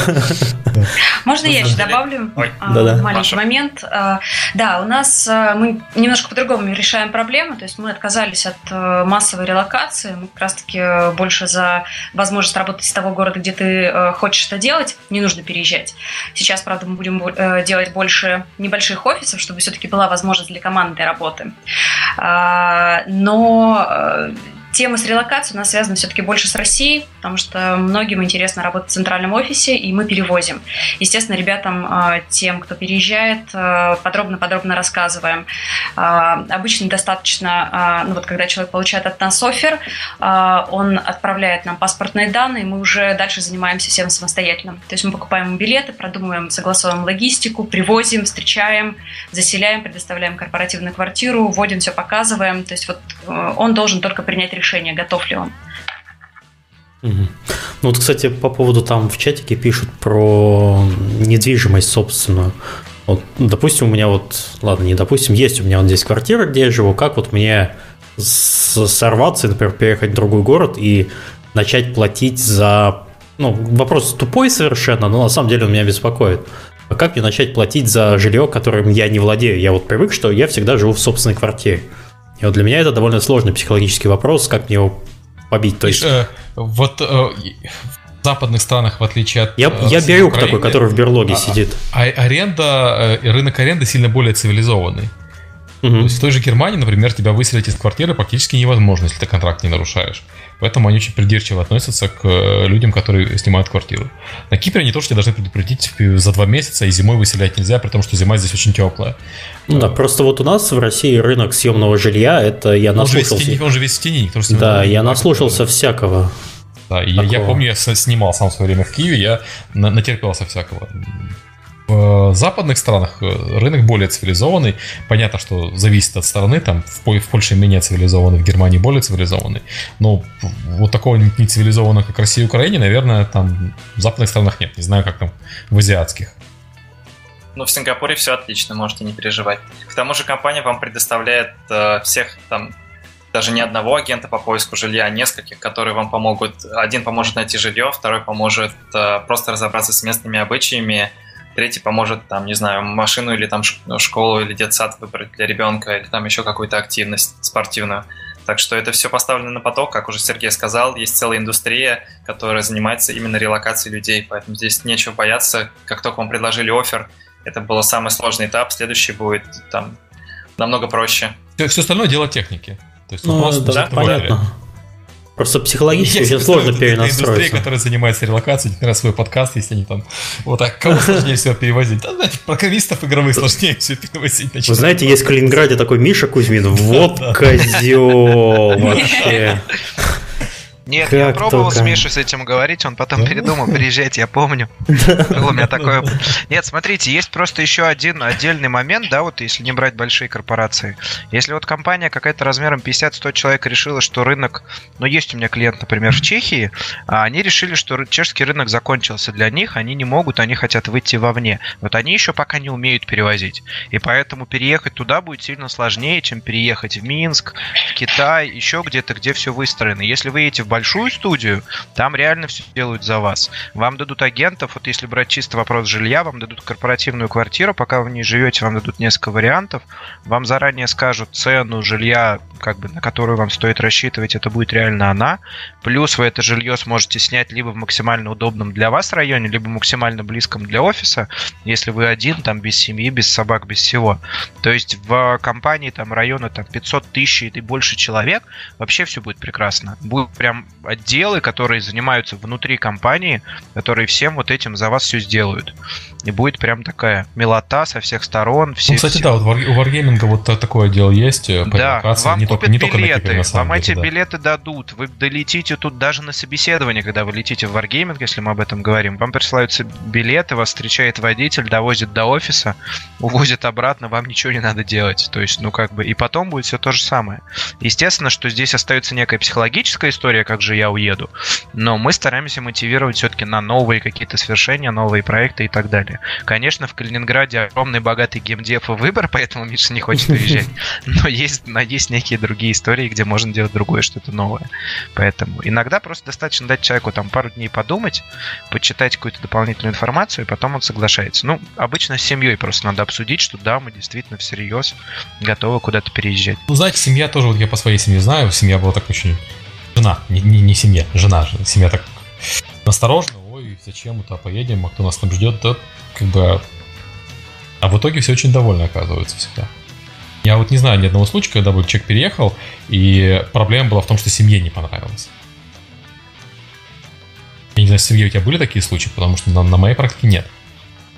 Можно я еще добавлю а, маленький момент? А, да, у нас а, мы немножко по-другому решаем проблему. То есть мы отказались от массовой релокации. Мы как раз-таки больше за возможность работать из того города, где ты хочешь это делать. Не нужно переезжать. Сейчас, правда, будем э, делать больше небольших офисов, чтобы все-таки была возможность для командной работы. А, но э, тема с релокацией у нас связана все-таки больше с Россией, потому что многим интересно работать в центральном офисе, и мы перевозим. Естественно, ребятам, э, тем, кто переезжает, подробно-подробно рассказываем. Обычно достаточно, ну вот когда человек получает от нас офер, он отправляет нам паспортные данные, мы уже дальше занимаемся всем самостоятельно. То есть мы покупаем билеты, продумываем, согласовываем логистику, привозим, встречаем, заселяем, предоставляем корпоративную квартиру, вводим все, показываем. То есть вот э, он должен только принять решение, готов ли он. Ну вот, кстати, по поводу там в чатике пишут про недвижимость собственную. Вот, допустим, у меня вот, ладно, не допустим, есть у меня вот здесь квартира, где я живу, как вот мне сорваться, например, переехать в другой город и начать платить за... Ну, вопрос тупой совершенно, но на самом деле он меня беспокоит. А как мне начать платить за жилье, которым я не владею? Я вот привык, что я всегда живу в собственной квартире. И вот для меня это довольно сложный психологический вопрос, как мне его побить. То есть... Э, вот э, в западных странах, в отличие от... Я, э, я беру такой, который в берлоге а, сидит. А, аренда, э, рынок аренды сильно более цивилизованный. Угу. То есть в той же Германии, например, тебя выселить из квартиры практически невозможно, если ты контракт не нарушаешь. Поэтому они очень придирчиво относятся к э, людям, которые снимают квартиру. На Кипре они тоже должны предупредить за два месяца, и зимой выселять нельзя, при том, что зима здесь очень теплая. Ну да, просто вот у нас в России рынок съемного жилья, это я он наслушался... Же тени, он же весь в тени, никто же Да, я наслушался всякого. Да, я, я помню, я снимал сам в свое время в Киеве, я натерпелся всякого. В западных странах э, рынок более цивилизованный. Понятно, что зависит от страны. Там в Польше менее цивилизованный, в Германии более цивилизованный. Но вот такого нецивилизованного, как Россия и Украина, наверное, там в западных странах нет. Не знаю, как там в азиатских. Ну, в Сингапуре все отлично, можете не переживать. К тому же компания вам предоставляет э, всех там даже не одного агента по поиску жилья, а нескольких, которые вам помогут. Один поможет найти жилье, второй поможет э, просто разобраться с местными обычаями, третий поможет, там, не знаю, машину или там школу или детсад выбрать для ребенка, или там еще какую-то активность спортивную. Так что это все поставлено на поток, как уже Сергей сказал, есть целая индустрия, которая занимается именно релокацией людей, поэтому здесь нечего бояться. Как только вам предложили офер, это был самый сложный этап, следующий будет там намного проще. Все, все остальное дело техники. То есть ну, да, понятно. Просто психологически очень сложно перенастроиться. Индустрия, которая занимается релокацией, на свой подкаст, если они там... Вот так, кого сложнее всего перевозить? Да, знаете, программистов игровых сложнее всего перевозить. Значит. Вы знаете, есть в Калининграде такой Миша Кузьмин. Вот козел вообще. Нет, как я пробовал только... с Мишей с этим говорить, он потом передумал приезжать, я помню. Было у меня такое... Нет, смотрите, есть просто еще один отдельный момент, да, вот если не брать большие корпорации. Если вот компания какая-то размером 50-100 человек решила, что рынок... Ну, есть у меня клиент, например, в Чехии, а они решили, что чешский рынок закончился для них, они не могут, они хотят выйти вовне. Вот они еще пока не умеют перевозить. И поэтому переехать туда будет сильно сложнее, чем переехать в Минск, в Китай, еще где-то, где все выстроено. Если вы едете в большую студию, там реально все делают за вас. Вам дадут агентов, вот если брать чисто вопрос жилья, вам дадут корпоративную квартиру, пока вы в ней живете, вам дадут несколько вариантов, вам заранее скажут цену жилья, как бы, на которую вам стоит рассчитывать, это будет реально она. Плюс вы это жилье сможете снять либо в максимально удобном для вас районе, либо максимально близком для офиса, если вы один, там, без семьи, без собак, без всего. То есть в компании там района там 500 тысяч и больше человек, вообще все будет прекрасно. Будет прям отделы, которые занимаются внутри компании, которые всем вот этим за вас все сделают. И будет прям такая милота со всех сторон. Все, ну, кстати, все... да, вот у Wargaming вот такое дело есть. Э, да, вам не купят только, не билеты, только Кипре, вам деле, эти да. билеты дадут. Вы долетите тут даже на собеседование, когда вы летите в Wargaming, если мы об этом говорим. Вам присылаются билеты, вас встречает водитель, довозит до офиса, увозит обратно, вам ничего не надо делать. То есть, ну как бы, и потом будет все то же самое. Естественно, что здесь остается некая психологическая история, как же я уеду. Но мы стараемся мотивировать все-таки на новые какие-то свершения, новые проекты и так далее. Конечно, в Калининграде огромный богатый геймдев и выбор, поэтому Миша не хочет уезжать. Но есть, но есть некие другие истории, где можно делать другое, что-то новое. Поэтому иногда просто достаточно дать человеку там пару дней подумать, почитать какую-то дополнительную информацию, и потом он соглашается. Ну, обычно с семьей просто надо обсудить, что да, мы действительно всерьез готовы куда-то переезжать. Ну, знаете, семья тоже, вот я по своей семье знаю, семья была так очень Жена, не, не, не семья, жена. Семья так осторожно, ой, зачем мы поедем, а кто нас там ждет, да, как бы... А в итоге все очень довольны оказывается всегда. Я вот не знаю ни одного случая, когда бы человек переехал, и проблема была в том, что семье не понравилось. Я не знаю, Сергей, у тебя были такие случаи, потому что на, на моей практике нет.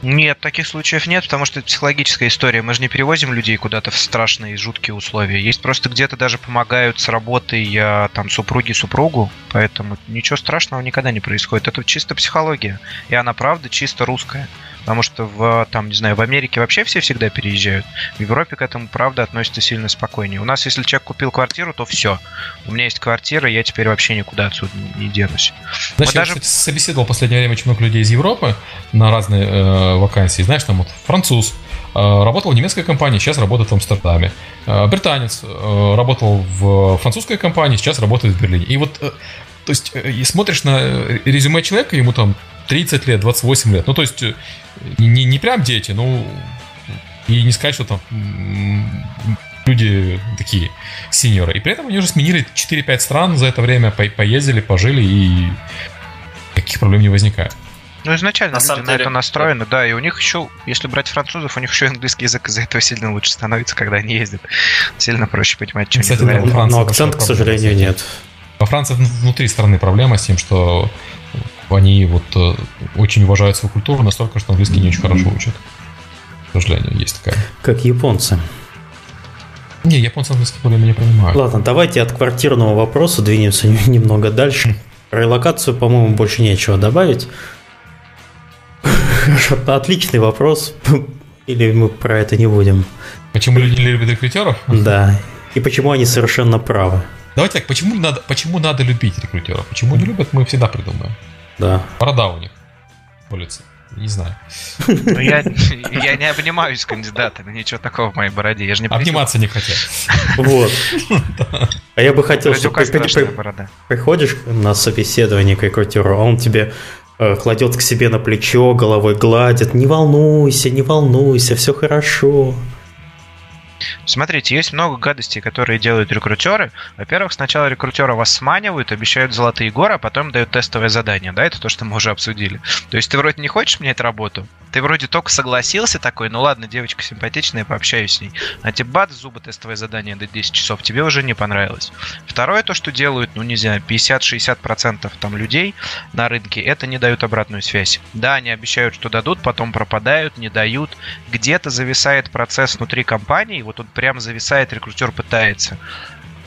Нет, таких случаев нет, потому что это психологическая история. Мы же не перевозим людей куда-то в страшные и жуткие условия. Есть просто где-то даже помогают с работой а, там супруги супругу, поэтому ничего страшного никогда не происходит. Это чисто психология, и она правда чисто русская. Потому что в, там, не знаю, в Америке вообще все всегда переезжают. В Европе к этому, правда, относятся сильно спокойнее. У нас, если человек купил квартиру, то все. У меня есть квартира, я теперь вообще никуда отсюда не денусь. Знаешь, я, даже... кстати, собеседовал в последнее время очень много людей из Европы на разные э, вакансии. Знаешь, там вот француз, э, работал в немецкой компании, сейчас работает в Амстердаме. Э, британец э, работал в французской компании, сейчас работает в Берлине. И вот, то есть, и смотришь на резюме человека, ему там 30 лет, 28 лет. Ну, то есть, не, не прям дети, ну, и не сказать, что там люди такие сеньоры. И при этом они уже сменили 4-5 стран за это время, по поездили, пожили, и никаких проблем не возникает. Ну, изначально на, люди на это настроены, да, и у них еще, если брать французов, у них еще английский язык из-за этого сильно лучше становится, когда они ездят. Сильно проще понимать, что Кстати, они говорят. Но акцент, к сожалению, нет. Во Франции внутри страны проблема с тем, что они вот э, очень уважают свою культуру настолько, что английский не очень хорошо учат. К сожалению, есть такая. Как японцы. Не, японцы английский не понимают. Ладно, давайте от квартирного вопроса двинемся немного дальше. Про релокацию, по-моему, больше нечего добавить. Отличный вопрос. Или мы про это не будем? Почему люди не любят рекрутеров? Да. И почему они совершенно правы? Давайте так, почему надо, почему надо любить рекрутеров? Почему не любят, мы всегда придумаем. Да. Борода у них. Улица. Не знаю. Ну, я, я не обнимаюсь с кандидатами, ничего такого в моей бороде. Я же не Обниматься не хотел. Вот. А я бы хотел, чтобы приходишь на собеседование к рекрутеру, а он тебе э, кладет к себе на плечо, головой гладит. Не волнуйся, не волнуйся, все хорошо. Смотрите, есть много гадостей, которые делают рекрутеры. Во-первых, сначала рекрутеры вас сманивают, обещают золотые горы, а потом дают тестовое задание. Да, это то, что мы уже обсудили. То есть ты вроде не хочешь менять работу, ты вроде только согласился такой, ну ладно, девочка симпатичная, пообщаюсь с ней. А тебе бац, зубы тестовое задание до 10 часов, тебе уже не понравилось. Второе, то, что делают, ну не знаю, 50-60% там людей на рынке, это не дают обратную связь. Да, они обещают, что дадут, потом пропадают, не дают. Где-то зависает процесс внутри компании, вот он прям зависает, рекрутер пытается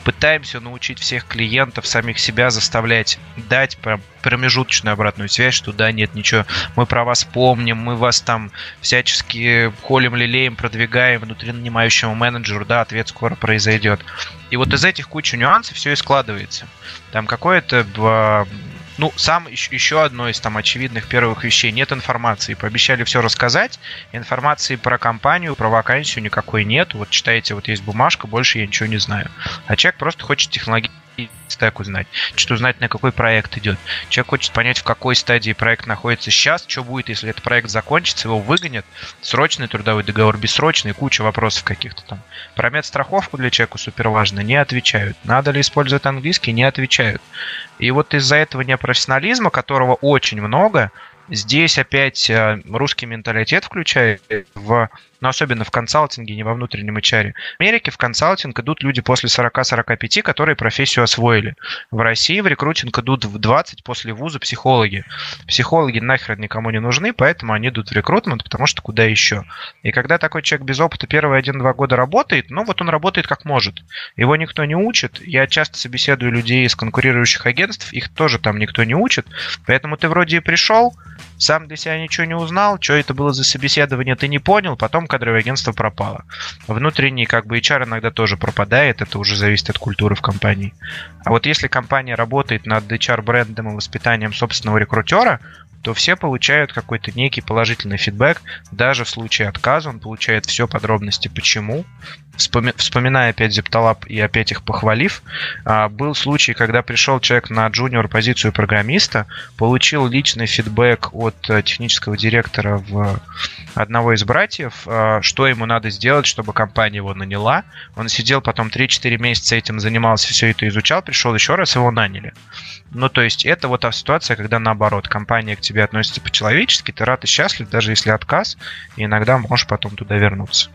пытаемся научить всех клиентов, самих себя заставлять дать промежуточную обратную связь, что да, нет, ничего, мы про вас помним, мы вас там всячески холим, лелеем, продвигаем внутри нанимающему менеджеру, да, ответ скоро произойдет. И вот из этих кучи нюансов все и складывается. Там какое-то ну, сам еще одно из там очевидных первых вещей. Нет информации. Пообещали все рассказать. Информации про компанию, про вакансию никакой нет. Вот читаете, вот есть бумажка, больше я ничего не знаю. А человек просто хочет технологии стек узнать, что узнать, на какой проект идет. Человек хочет понять, в какой стадии проект находится сейчас, что будет, если этот проект закончится, его выгонят, срочный трудовой договор, бессрочный, куча вопросов каких-то там. Про медстраховку для человека супер важно, не отвечают. Надо ли использовать английский, не отвечают. И вот из-за этого непрофессионализма, которого очень много, здесь опять э, русский менталитет включает в но особенно в консалтинге, не во внутреннем HR. В Америке в консалтинг идут люди после 40-45, которые профессию освоили. В России в рекрутинг идут в 20 после вуза психологи. Психологи нахрен никому не нужны, поэтому они идут в рекрутмент, потому что куда еще. И когда такой человек без опыта первые один-два года работает, ну вот он работает как может. Его никто не учит. Я часто собеседую людей из конкурирующих агентств, их тоже там никто не учит. Поэтому ты вроде и пришел, сам для себя ничего не узнал, что это было за собеседование, ты не понял, потом кадровое агентство пропало. Внутренний как бы HR иногда тоже пропадает, это уже зависит от культуры в компании. А вот если компания работает над HR-брендом и воспитанием собственного рекрутера, то все получают какой-то некий положительный фидбэк. Даже в случае отказа он получает все подробности, почему. Вспоми... Вспоминая опять Zeptalab и опять их похвалив, а, был случай, когда пришел человек на джуниор позицию программиста, получил личный фидбэк от э, технического директора в одного из братьев, а, что ему надо сделать, чтобы компания его наняла. Он сидел потом 3-4 месяца этим занимался, все это изучал, пришел еще раз, его наняли. Ну, то есть это вот та ситуация, когда наоборот, компания к тебе относится по-человечески, ты рад и счастлив, даже если отказ, и иногда можешь потом туда вернуться.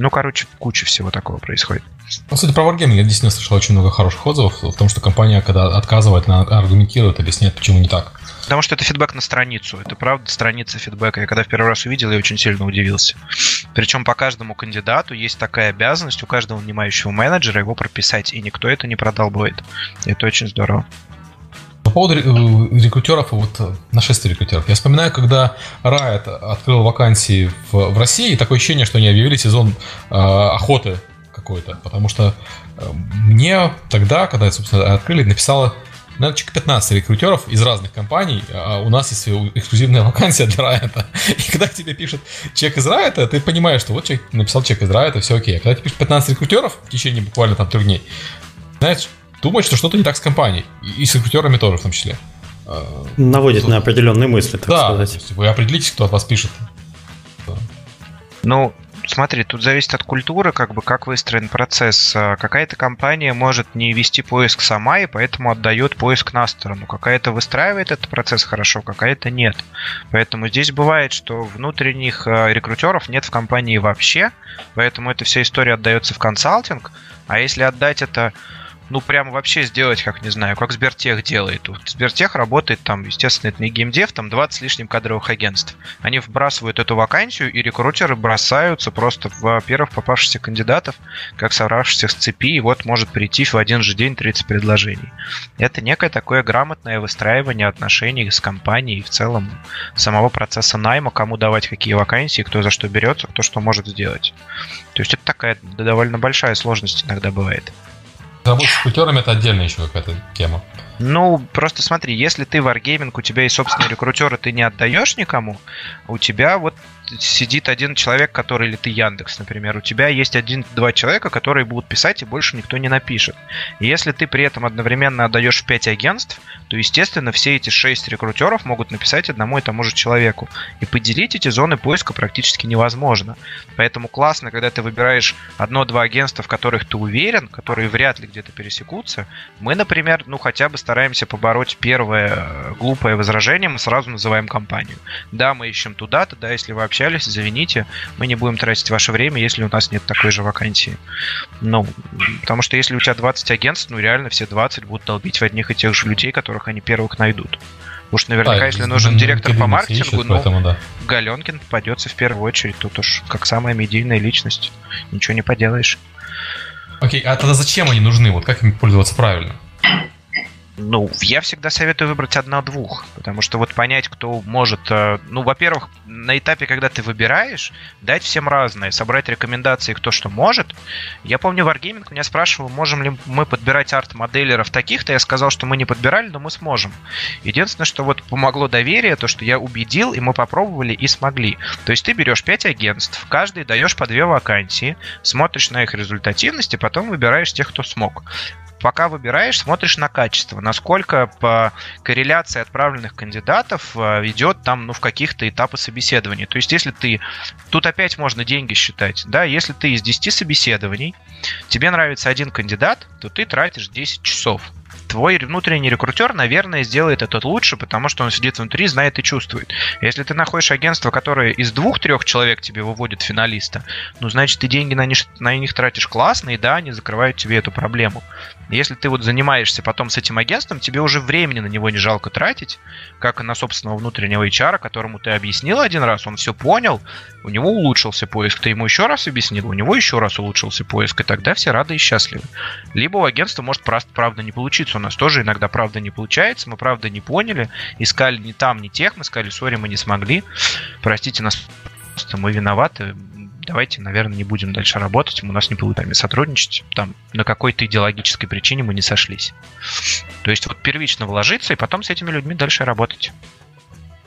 Ну, короче, куча всего такого происходит. Ну, кстати, про Wargaming я действительно слышал очень много хороших отзывов в том, что компания, когда отказывает, она аргументирует, объясняет, почему не так. Потому что это фидбэк на страницу. Это правда страница фидбэка. Я когда в первый раз увидел, я очень сильно удивился. Причем по каждому кандидату есть такая обязанность у каждого нанимающего менеджера его прописать, и никто это не продолбывает. Это очень здорово. По поводу э, рекрутеров и вот э, нашествия рекрутеров. Я вспоминаю, когда Riot открыл вакансии в, в России, такое ощущение, что они объявили сезон э, охоты какой-то. Потому что э, мне тогда, когда, собственно, открыли, написало наверное, человек 15 рекрутеров из разных компаний. А у нас есть эксклюзивная вакансия для Райта. И когда тебе пишет человек из Райта, ты понимаешь, что вот человек написал человек из Райта, все окей. А когда тебе пишет 15 рекрутеров в течение буквально там трех дней, знаешь, думать, что что-то не так с компанией. И с рекрутерами тоже в том числе. А, Наводит Тут... на определенные мысли, так да, сказать. вы определитесь, кто от вас пишет. Ну, смотри, тут зависит от культуры, как бы как выстроен процесс. А, какая-то компания может не вести поиск сама, и поэтому отдает поиск на сторону. Какая-то выстраивает этот процесс хорошо, какая-то нет. Поэтому здесь бывает, что внутренних а, рекрутеров нет в компании вообще, поэтому эта вся история отдается в консалтинг. А если отдать это ну, прямо вообще сделать, как, не знаю, как Сбертех делает. Вот Сбертех работает там, естественно, это не геймдев, там 20 с лишним кадровых агентств. Они вбрасывают эту вакансию, и рекрутеры бросаются просто в первых попавшихся кандидатов, как собравшихся с цепи, и вот может прийти в один же день 30 предложений. Это некое такое грамотное выстраивание отношений с компанией и в целом самого процесса найма, кому давать какие вакансии, кто за что берется, кто что может сделать. То есть это такая довольно большая сложность иногда бывает. Работа с кутерами это отдельная еще какая-то тема. Ну, просто смотри, если ты Wargaming, у тебя есть собственный рекрутер, и ты не отдаешь никому, у тебя вот сидит один человек, который, или ты Яндекс, например, у тебя есть один-два человека, которые будут писать, и больше никто не напишет. И если ты при этом одновременно отдаешь 5 агентств, то, естественно, все эти 6 рекрутеров могут написать одному и тому же человеку. И поделить эти зоны поиска практически невозможно. Поэтому классно, когда ты выбираешь одно-два агентства, в которых ты уверен, которые вряд ли где-то пересекутся. Мы, например, ну хотя бы стараемся побороть первое э, глупое возражение, мы сразу называем компанию. Да, мы ищем туда-то, да, если вообще общались, извините, мы не будем тратить ваше время, если у нас нет такой же вакансии. Ну, потому что если у тебя 20 агентств, ну реально все 20 будут долбить в одних и тех же людей, которых они первых найдут. Что наверняка, да, если нужен директор по маркетингу, ну, поэтому, да. Галенкин попадется в первую очередь. Тут уж как самая медийная личность. Ничего не поделаешь. Окей, а тогда зачем они нужны? Вот как им пользоваться правильно? Ну, я всегда советую выбрать одно-двух, потому что вот понять, кто может... Э, ну, во-первых, на этапе, когда ты выбираешь, дать всем разное, собрать рекомендации, кто что может. Я помню, Wargaming меня спрашивал, можем ли мы подбирать арт-моделеров таких-то. Я сказал, что мы не подбирали, но мы сможем. Единственное, что вот помогло доверие, то, что я убедил, и мы попробовали и смогли. То есть ты берешь 5 агентств, каждый даешь по две вакансии, смотришь на их результативность, и потом выбираешь тех, кто смог пока выбираешь, смотришь на качество, насколько по корреляции отправленных кандидатов э, идет там, ну, в каких-то этапы собеседования. То есть, если ты... Тут опять можно деньги считать, да, если ты из 10 собеседований, тебе нравится один кандидат, то ты тратишь 10 часов твой внутренний рекрутер, наверное, сделает это лучше, потому что он сидит внутри, знает и чувствует. Если ты находишь агентство, которое из двух-трех человек тебе выводит финалиста, ну, значит, ты деньги на них, на них тратишь классно, и да, они закрывают тебе эту проблему. Если ты вот занимаешься потом с этим агентством, тебе уже времени на него не жалко тратить, как и на собственного внутреннего HR, которому ты объяснил один раз, он все понял, у него улучшился поиск, ты ему еще раз объяснил, у него еще раз улучшился поиск, и тогда все рады и счастливы. Либо у агентства может просто правда не получиться, у нас тоже иногда правда не получается, мы правда не поняли, искали не там, не тех, мы сказали, сори, мы не смогли, простите нас, мы виноваты, давайте, наверное, не будем дальше работать, у нас не получится сотрудничать, там на какой-то идеологической причине мы не сошлись. То есть вот первично вложиться и потом с этими людьми дальше работать.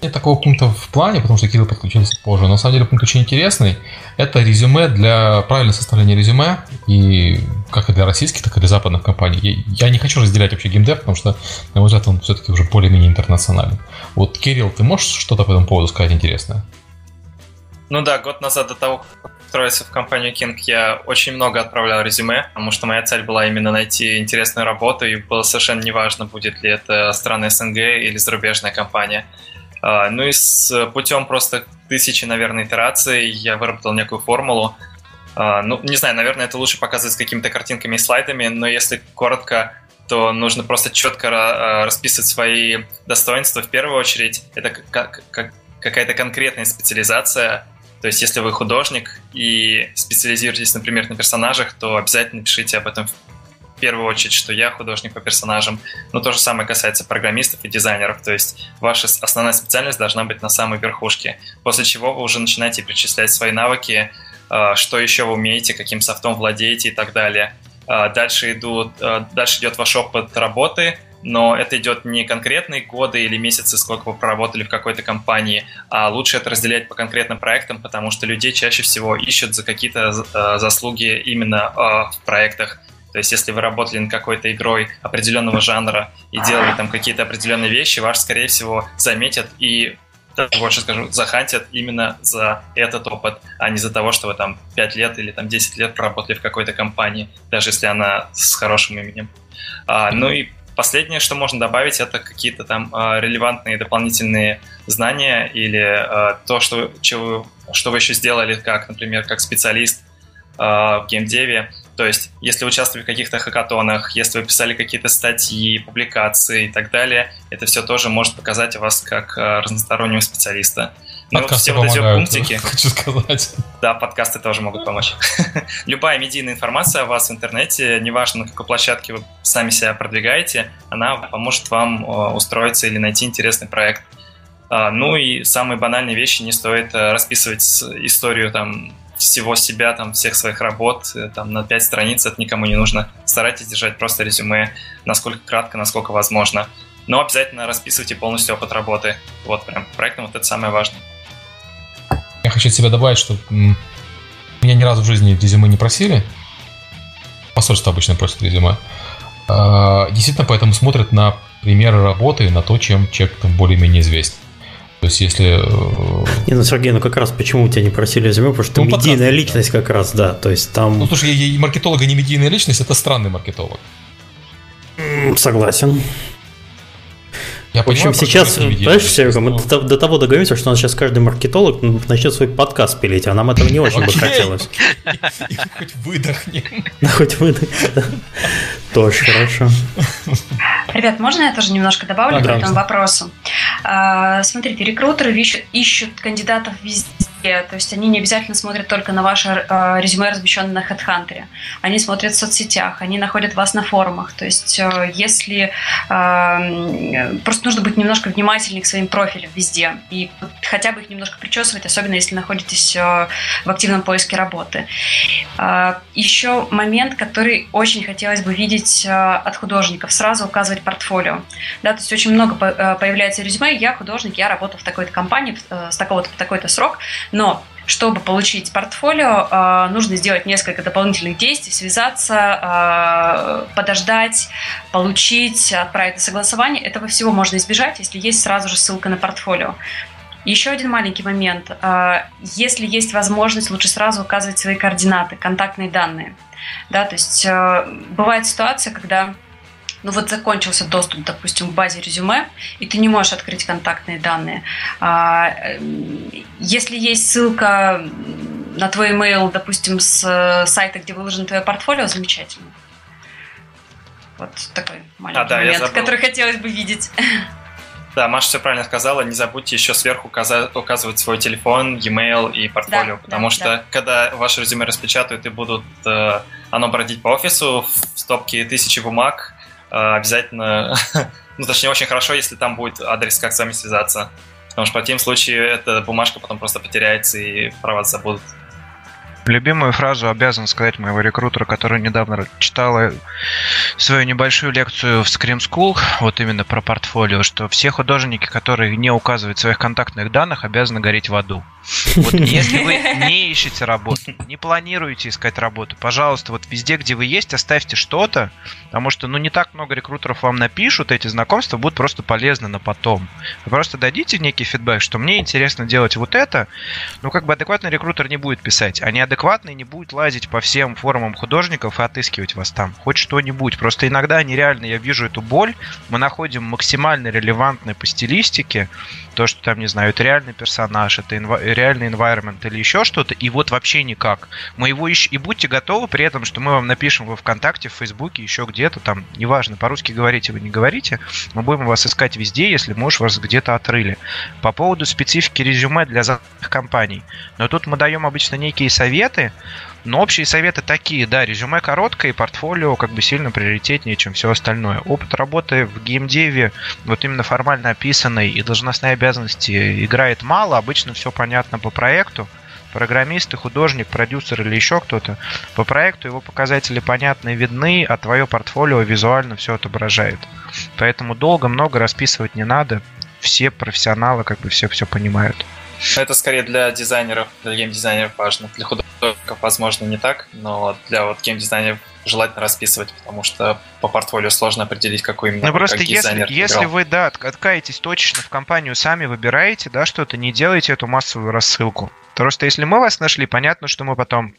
Нет такого пункта в плане, потому что Кирилл подключился позже. Но на самом деле пункт очень интересный. Это резюме для правильного составления резюме, и как и для российских, так и для западных компаний. Я не хочу разделять вообще геймдев, потому что, на мой взгляд, он все-таки уже более-менее интернациональный. Вот, Кирилл, ты можешь что-то по этому поводу сказать интересное? Ну да, год назад до того, как устроиться в компанию King, я очень много отправлял резюме, потому что моя цель была именно найти интересную работу, и было совершенно неважно, будет ли это страна СНГ или зарубежная компания. А, ну и с путем просто тысячи, наверное, итераций я выработал некую формулу, ну, не знаю, наверное, это лучше показывать с какими-то картинками и слайдами, но если коротко, то нужно просто четко расписывать свои достоинства в первую очередь. Это как, как, какая-то конкретная специализация. То есть, если вы художник и специализируетесь, например, на персонажах, то обязательно пишите об этом в первую очередь, что я художник по персонажам. Но то же самое касается программистов и дизайнеров. То есть, ваша основная специальность должна быть на самой верхушке. После чего вы уже начинаете перечислять свои навыки, а, что еще вы умеете, каким софтом владеете и так далее. А, дальше, идут, а, дальше идет ваш опыт работы – но это идет не конкретные годы или месяцы, сколько вы проработали в какой-то компании, а лучше это разделять по конкретным проектам, потому что людей чаще всего ищут за какие-то э, заслуги именно э, в проектах. То есть, если вы работали над какой-то игрой определенного жанра и делали там какие-то определенные вещи, вас, скорее всего, заметят и больше скажу, захантят именно за этот опыт, а не за того, что вы там 5 лет или там 10 лет проработали в какой-то компании, даже если она с хорошим именем. А, ну и Последнее, что можно добавить, это какие-то там э, релевантные дополнительные знания или э, то, что, чего, что вы еще сделали, как, например, как специалист э, в геймдеве. То есть, если вы участвовали в каких-то хакатонах, если вы писали какие-то статьи, публикации и так далее, это все тоже может показать вас как э, разностороннего специалиста. Ну, подкасты все вот эти пунктики. Хочу сказать. Да, подкасты тоже могут помочь. Любая медийная информация о вас в интернете, неважно на какой площадке вы сами себя продвигаете, она поможет вам э, устроиться или найти интересный проект. А, ну и самые банальные вещи, не стоит э, расписывать историю там всего себя, там, всех своих работ, э, там, на 5 страниц, это никому не нужно. Старайтесь держать просто резюме, насколько кратко, насколько возможно. Но обязательно расписывайте полностью опыт работы. Вот прям проектом вот это самое важное. Я хочу от себя добавить, что меня ни разу в жизни резюме не просили. Посольство обычно просит резюме. А, действительно, поэтому смотрят на примеры работы, на то, чем человек там более-менее известен. То есть, если... Э, не, ну, Сергей, ну как раз почему тебя не просили резюме? Потому что ну, ты медийная подкаст, личность да. как раз, да. То есть там... Ну, слушай, и маркетолог не медийная личность, это странный маркетолог. Согласен. Я в общем, понимаю, сейчас, знаешь, Серега, мы до, до того договоримся, что у нас сейчас каждый маркетолог начнет свой подкаст пилить, а нам этого не очень бы хотелось. Хоть выдохнем. Хоть выдохнем, Тоже хорошо. Ребят, можно я тоже немножко добавлю к этому вопросу? А, смотрите, рекрутеры ищут кандидатов везде то есть они не обязательно смотрят только на ваше э, резюме, размещенное на HeadHunter. Они смотрят в соцсетях, они находят вас на форумах. То есть э, если э, просто нужно быть немножко внимательнее к своим профилям везде и хотя бы их немножко причесывать, особенно если находитесь в активном поиске работы. Еще момент, который очень хотелось бы видеть от художников, сразу указывать портфолио. Да, то есть очень много появляется резюме, я художник, я работал в такой-то компании с такого-то по такой-то срок, но чтобы получить портфолио, э, нужно сделать несколько дополнительных действий, связаться, э, подождать, получить, отправить на согласование. Этого всего можно избежать, если есть сразу же ссылка на портфолио. Еще один маленький момент. Э, если есть возможность, лучше сразу указывать свои координаты, контактные данные. Да, то есть бывает ситуация, когда ну вот закончился доступ, допустим, к базе резюме, и ты не можешь открыть контактные данные. А, эм, если есть ссылка на твой email, допустим, с э, сайта, где выложено твое портфолио, замечательно. Вот такой маленький а, да, момент, который хотелось бы видеть. Да, Маша все правильно сказала. Не забудьте еще сверху указывать свой телефон, e-mail и портфолио, да, потому да, что да. когда ваше резюме распечатают и будут э, оно бродить по офису в стопке тысячи бумаг, обязательно, ну, точнее, очень хорошо, если там будет адрес, как с вами связаться. Потому что в противном случае эта бумажка потом просто потеряется и про вас забудут. Любимую фразу обязан сказать моего рекрутера, который недавно читал свою небольшую лекцию в Scream School, вот именно про портфолио, что все художники, которые не указывают своих контактных данных, обязаны гореть в аду. Вот если вы не ищете работу, не планируете искать работу, пожалуйста, вот везде, где вы есть, оставьте что-то, потому что, ну, не так много рекрутеров вам напишут, эти знакомства будут просто полезны на потом. Вы просто дадите некий фидбэк, что мне интересно делать вот это, ну, как бы адекватный рекрутер не будет писать, а не адекватный не будет лазить по всем форумам художников и отыскивать вас там. Хоть что-нибудь. Просто иногда нереально я вижу эту боль. Мы находим максимально релевантное по стилистике. То, что там, не знаю, это реальный персонаж, это инв... реальный environment или еще что-то. И вот вообще никак. Мы его ищем. И будьте готовы при этом, что мы вам напишем во ВКонтакте, в Фейсбуке, еще где-то там. Неважно, по-русски говорите вы, не говорите. Мы будем вас искать везде, если мы уж вас где-то отрыли. По поводу специфики резюме для западных компаний. Но тут мы даем обычно некие советы, но общие советы такие, да, резюме короткое и портфолио как бы сильно приоритетнее, чем все остальное. Опыт работы в геймдеве, вот именно формально описанный и должностные обязанности играет мало, обычно все понятно по проекту. Программист, художник, продюсер или еще кто-то. По проекту его показатели понятны и видны, а твое портфолио визуально все отображает. Поэтому долго много расписывать не надо. Все профессионалы как бы все все понимают. Это скорее для дизайнеров, для геймдизайнеров важно. Для художников, возможно, не так, но для вот геймдизайнеров желательно расписывать, потому что по портфолио сложно определить, какой именно Ну просто если, если вы, да, откаетесь точечно в компанию, сами выбираете, да, что-то, не делайте эту массовую рассылку. Просто если мы вас нашли, понятно, что мы потом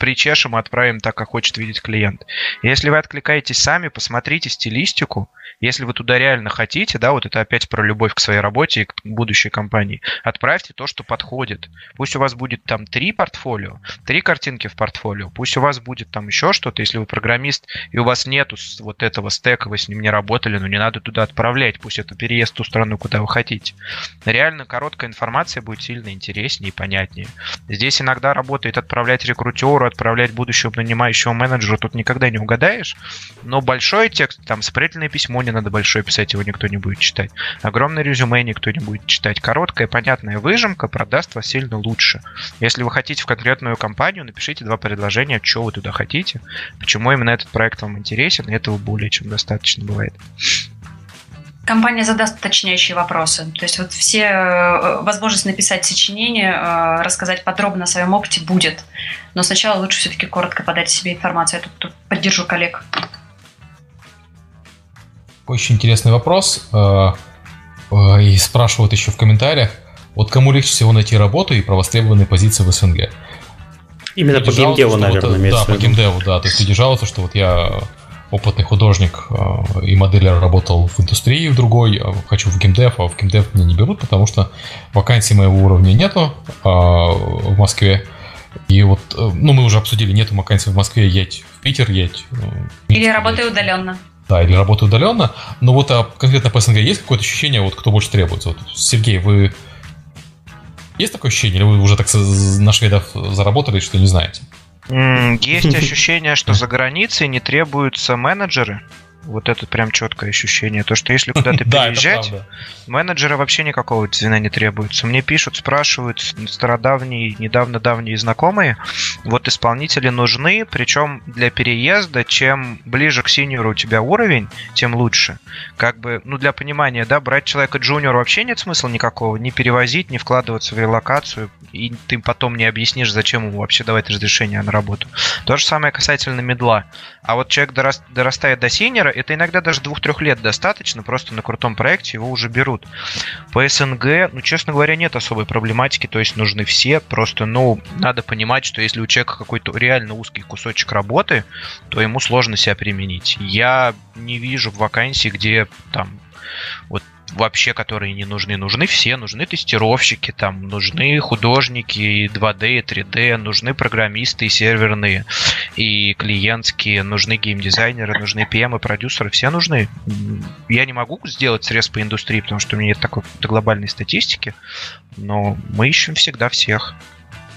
причешем и отправим так, как хочет видеть клиент. Если вы откликаетесь сами, посмотрите стилистику, если вы туда реально хотите, да, вот это опять про любовь к своей работе и к будущей компании, отправьте то, что подходит. Пусть у вас будет там три портфолио, три картинки в портфолио, пусть у вас будет там еще что-то, если вы программист и у вас нету вот этого стека, вы с ним не работали, но не надо туда отправлять, пусть это переезд в ту страну, куда вы хотите. Реально короткая информация будет сильно интереснее и понятнее. Здесь иногда работает отправлять рекрутеру, отправлять будущему нанимающему менеджеру, тут никогда не угадаешь, но большой текст, там, спрятанное письмо не надо большое писать, его никто не будет читать. Огромное резюме никто не будет читать. Короткая, понятная выжимка продаст вас сильно лучше. Если вы хотите в конкретную компанию, напишите два предложения, что вы туда хотите, почему именно этот проект вам интересен, и этого более чем достаточно бывает компания задаст уточняющие вопросы. То есть вот все э, возможность написать сочинение, э, рассказать подробно о своем опыте будет. Но сначала лучше все-таки коротко подать себе информацию. Я тут поддержу коллег. Очень интересный вопрос. Э, э, и спрашивают еще в комментариях, вот кому легче всего найти работу и про востребованные позиции в СНГ? Именно по геймдеву, наверное, вот, Да, по геймдеву, да. То есть люди жалуются, что вот я опытный художник э, и моделер работал в индустрии в другой, хочу в геймдев, а в геймдев меня не берут, потому что вакансий моего уровня нету в Москве. И вот, ну, мы уже обсудили, нету вакансий в Москве, едь в Питер, едь. Или работай удаленно. Да, или работаю удаленно. Но вот а конкретно по СНГ есть какое-то ощущение, вот кто больше требуется? Вот, Сергей, вы есть такое ощущение, или вы уже так на шведов заработали, что не знаете? Есть ощущение, что за границей не требуются менеджеры, вот это прям четкое ощущение. То, что если куда-то переезжать, менеджера вообще никакого звена не требуется. Мне пишут, спрашивают стародавние, недавно давние знакомые. Вот исполнители нужны, причем для переезда, чем ближе к синьору у тебя уровень, тем лучше. Как бы, ну для понимания, да, брать человека джуниор вообще нет смысла никакого. Не перевозить, не вкладываться в релокацию. И ты потом не объяснишь, зачем ему вообще давать разрешение на работу. То же самое касательно медла. А вот человек дорастает до синьора, это иногда даже двух-трех лет достаточно, просто на крутом проекте его уже берут. По СНГ, ну, честно говоря, нет особой проблематики, то есть нужны все, просто, ну, надо понимать, что если у человека какой-то реально узкий кусочек работы, то ему сложно себя применить. Я не вижу вакансий, где там вот вообще, которые не нужны. Нужны все, нужны тестировщики, там, нужны художники 2D и 3D, нужны программисты и серверные, и клиентские, нужны геймдизайнеры, нужны PM и продюсеры, все нужны. Я не могу сделать срез по индустрии, потому что у меня нет такой глобальной статистики, но мы ищем всегда всех.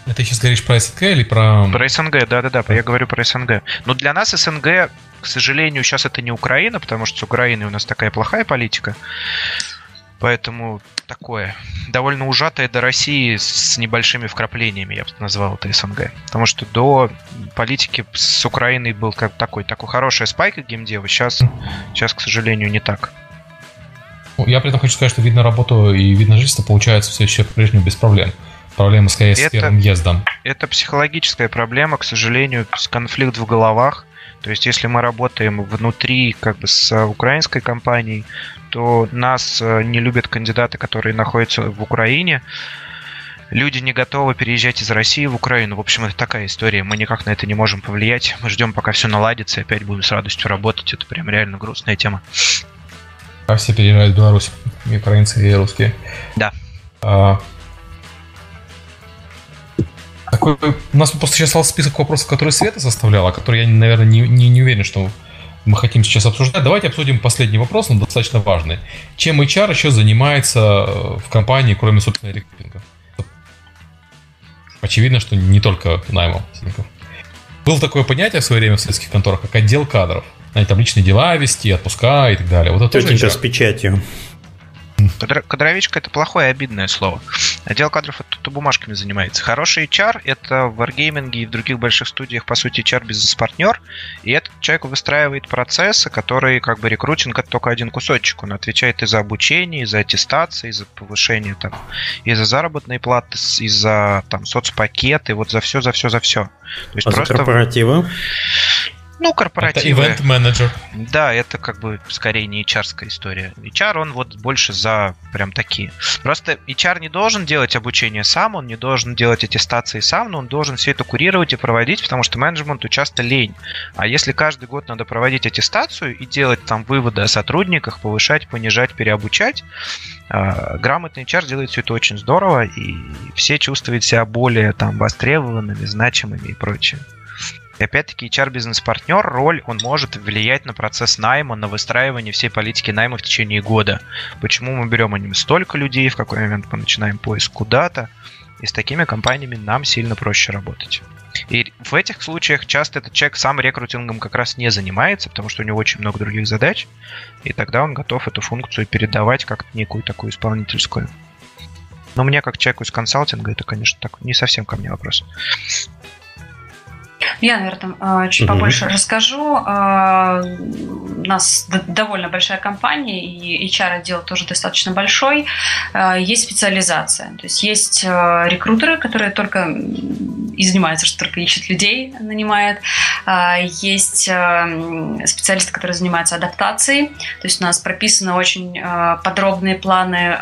Это сейчас говоришь про СНГ или про... Про СНГ, да-да-да, я говорю про СНГ. Но для нас СНГ, к сожалению, сейчас это не Украина, потому что с Украиной у нас такая плохая политика. Поэтому такое довольно ужатое до России с небольшими вкраплениями, я бы назвал это СНГ. Потому что до политики с Украиной был как такой, такой хорошая спайка геймдева, сейчас, сейчас, к сожалению, не так. Ну, я при этом хочу сказать, что видно работу и видно жительство получается все еще по-прежнему без проблем. Проблема скорее это, с первым ездом. Это психологическая проблема, к сожалению, конфликт в головах. То есть, если мы работаем внутри, как бы с украинской компанией, то нас э, не любят кандидаты, которые находятся в Украине. люди не готовы переезжать из России в Украину. В общем, это такая история. Мы никак на это не можем повлиять. Мы ждем, пока все наладится, и опять будем с радостью работать. Это прям реально грустная тема. А все переезжают в Беларусь, и украинцы, и русские. Да. А, такой, у нас просто сейчас остался список вопросов, которые Света составляла, которые я, наверное, не, не, не уверен, что мы хотим сейчас обсуждать. Давайте обсудим последний вопрос, он достаточно важный. Чем HR еще занимается э, в компании, кроме, собственно, рекрутинга? Очевидно, что не только наймом сотрудников. Было такое понятие в свое время в советских конторах, как отдел кадров. Знаете, там личные дела вести, отпуска и так далее. Вот это тоже с печатью. Кадровичка это плохое и обидное слово. Отдел кадров это бумажками занимается. Хороший HR это в Wargaming и в других больших студиях, по сути, HR бизнес-партнер. И этот человек выстраивает процессы, которые, как бы, рекрутинг это только один кусочек. Он отвечает и за обучение, и за аттестации, и за повышение, там, и за заработные платы, и за там, соцпакеты, вот за все, за все, за все. То есть а просто... за корпоративы? Ну, корпоративы. Это ивент-менеджер. Да, это как бы скорее не HR история. HR, он вот больше за прям такие. Просто HR не должен делать обучение сам, он не должен делать аттестации сам, но он должен все это курировать и проводить, потому что менеджменту часто лень. А если каждый год надо проводить аттестацию и делать там выводы о сотрудниках, повышать, понижать, переобучать, а, грамотный HR делает все это очень здорово, и все чувствуют себя более там востребованными, значимыми и прочее. И опять-таки HR-бизнес-партнер, роль, он может влиять на процесс найма, на выстраивание всей политики найма в течение года. Почему мы берем о нем столько людей, в какой момент мы начинаем поиск куда-то. И с такими компаниями нам сильно проще работать. И в этих случаях часто этот человек сам рекрутингом как раз не занимается, потому что у него очень много других задач, и тогда он готов эту функцию передавать как некую такую исполнительскую. Но мне, как человеку из консалтинга, это, конечно, так не совсем ко мне вопрос. Я, наверное, э, чуть угу. побольше расскажу. Э, у нас довольно большая компания, и HR-отдел тоже достаточно большой. Э, есть специализация. То есть есть рекрутеры, которые только и занимаются, что только ищут людей, нанимает. Есть специалисты, которые занимаются адаптацией. То есть у нас прописаны очень подробные планы,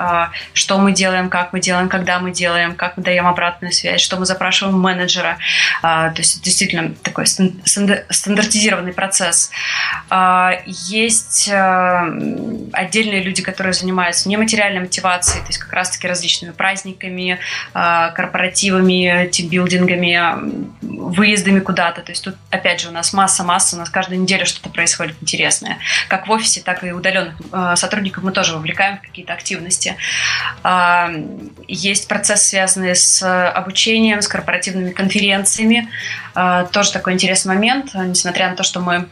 что мы делаем, как мы делаем, когда мы делаем, как мы даем обратную связь, что мы запрашиваем менеджера. То есть действительно такой стандартизированный процесс. А, есть э, отдельные люди, которые занимаются нематериальной мотивацией, то есть как раз-таки различными праздниками, а, корпоративами, тимбилдингами, выездами куда-то. То есть тут, опять же, у нас масса-масса, у нас каждую неделю что-то происходит интересное. Как в офисе, так и удаленных э, сотрудников мы тоже вовлекаем в какие-то активности. А, есть процесс, связанный с обучением, с корпоративными конференциями. Тоже такой интересный момент, несмотря на то, что мы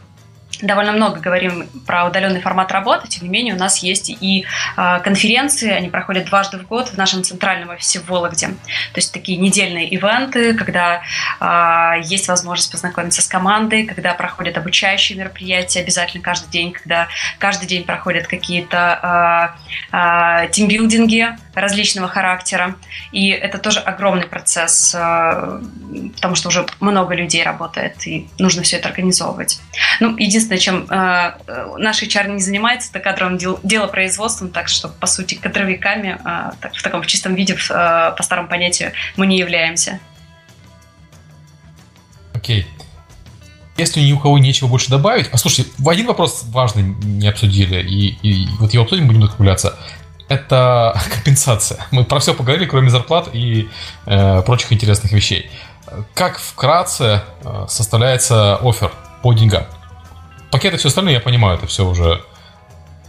довольно много говорим про удаленный формат работы, тем не менее у нас есть и э, конференции, они проходят дважды в год в нашем центральном офисе в Вологде. То есть такие недельные ивенты, когда э, есть возможность познакомиться с командой, когда проходят обучающие мероприятия обязательно каждый день, когда каждый день проходят какие-то э, тимбилдинги различного характера. И это тоже огромный процесс, потому что уже много людей работает, и нужно все это организовывать. Ну, единственное, единственное, чем э, э наш HR не занимается, это кадровым дел, делопроизводством, так что, по сути, кадровиками э, так, в таком чистом виде, э, по старому понятию, мы не являемся. Окей. Если ни у кого нечего больше добавить... Послушайте, один вопрос важный не обсудили, и, и вот его обсудим, будем закругляться. Это компенсация. Мы про все поговорили, кроме зарплат и э, прочих интересных вещей. Как вкратце э, составляется офер по деньгам? Пакеты все остальное, я понимаю, это все уже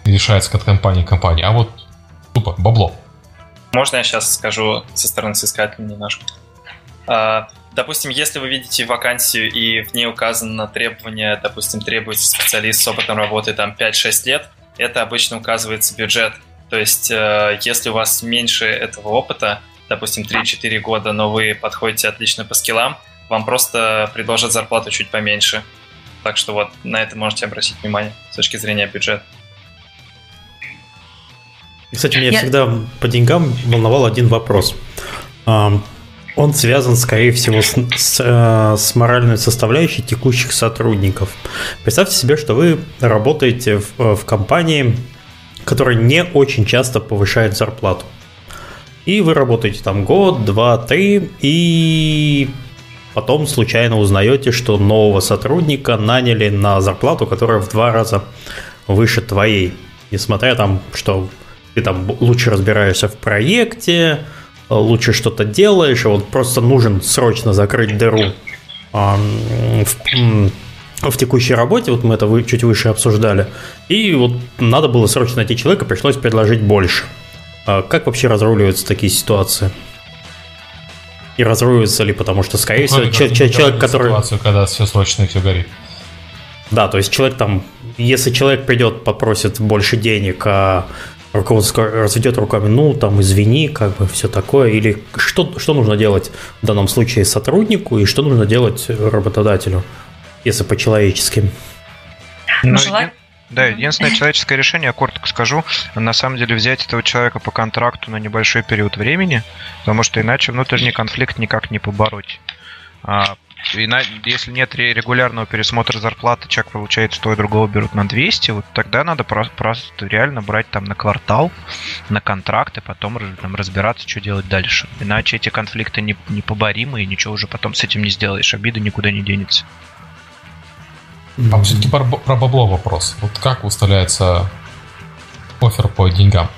решается от компании к компании. А вот тупо бабло. Можно я сейчас скажу со стороны соискателя немножко? А, допустим, если вы видите вакансию и в ней указано требование, допустим, требуется специалист с опытом работы там 5-6 лет, это обычно указывается бюджет. То есть, э, если у вас меньше этого опыта, допустим, 3-4 года, но вы подходите отлично по скиллам, вам просто предложат зарплату чуть поменьше. Так что вот на это можете обратить внимание с точки зрения бюджета. Кстати, меня Я... всегда по деньгам волновал один вопрос. Он связан, скорее всего, с, с, э, с моральной составляющей текущих сотрудников. Представьте себе, что вы работаете в, в компании, которая не очень часто повышает зарплату. И вы работаете там год, два, три, и потом случайно узнаете, что нового сотрудника наняли на зарплату, которая в два раза выше твоей. Несмотря там, что ты там лучше разбираешься в проекте, лучше что-то делаешь, вот просто нужен срочно закрыть дыру в, в текущей работе, вот мы это чуть выше обсуждали, и вот надо было срочно найти человека, пришлось предложить больше. А как вообще разруливаются такие ситуации? И разруливаются ли, потому что, скорее ну, всего, человек, человек который... Ситуацию, когда все срочно и все горит. Да, то есть человек там, если человек придет, попросит больше денег, а руководство разведет руками, ну, там, извини, как бы все такое, или что, что нужно делать в данном случае сотруднику и что нужно делать работодателю, если по-человечески? Ну, Желаю... Да, единственное человеческое решение, я коротко скажу, на самом деле взять этого человека по контракту на небольшой период времени, потому что иначе внутренний конфликт никак не побороть. А, и на, если нет регулярного пересмотра зарплаты, человек получает 100 и другого берут на 200, вот тогда надо просто, просто реально брать там на квартал, на контракт, и потом там, разбираться, что делать дальше. Иначе эти конфликты не, непоборимы, и ничего уже потом с этим не сделаешь, обида никуда не денется. А все-таки про, про бабло вопрос. Вот как выставляется офер по деньгам?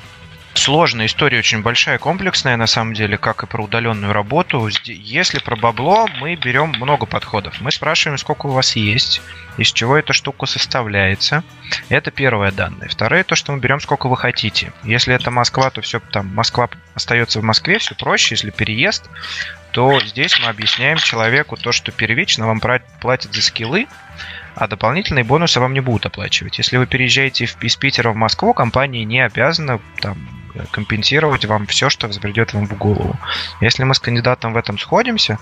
Сложная история, очень большая, комплексная, на самом деле, как и про удаленную работу. Если про бабло, мы берем много подходов. Мы спрашиваем, сколько у вас есть, из чего эта штука составляется. Это первое данное. Второе, то, что мы берем, сколько вы хотите. Если это Москва, то все там, Москва остается в Москве, все проще. Если переезд, то здесь мы объясняем человеку то, что первично вам платят за скиллы, а дополнительные бонусы вам не будут оплачивать. Если вы переезжаете из Питера в Москву, компания не обязана там, компенсировать вам все, что взбредет вам в голову. Если мы с кандидатом в этом сходимся,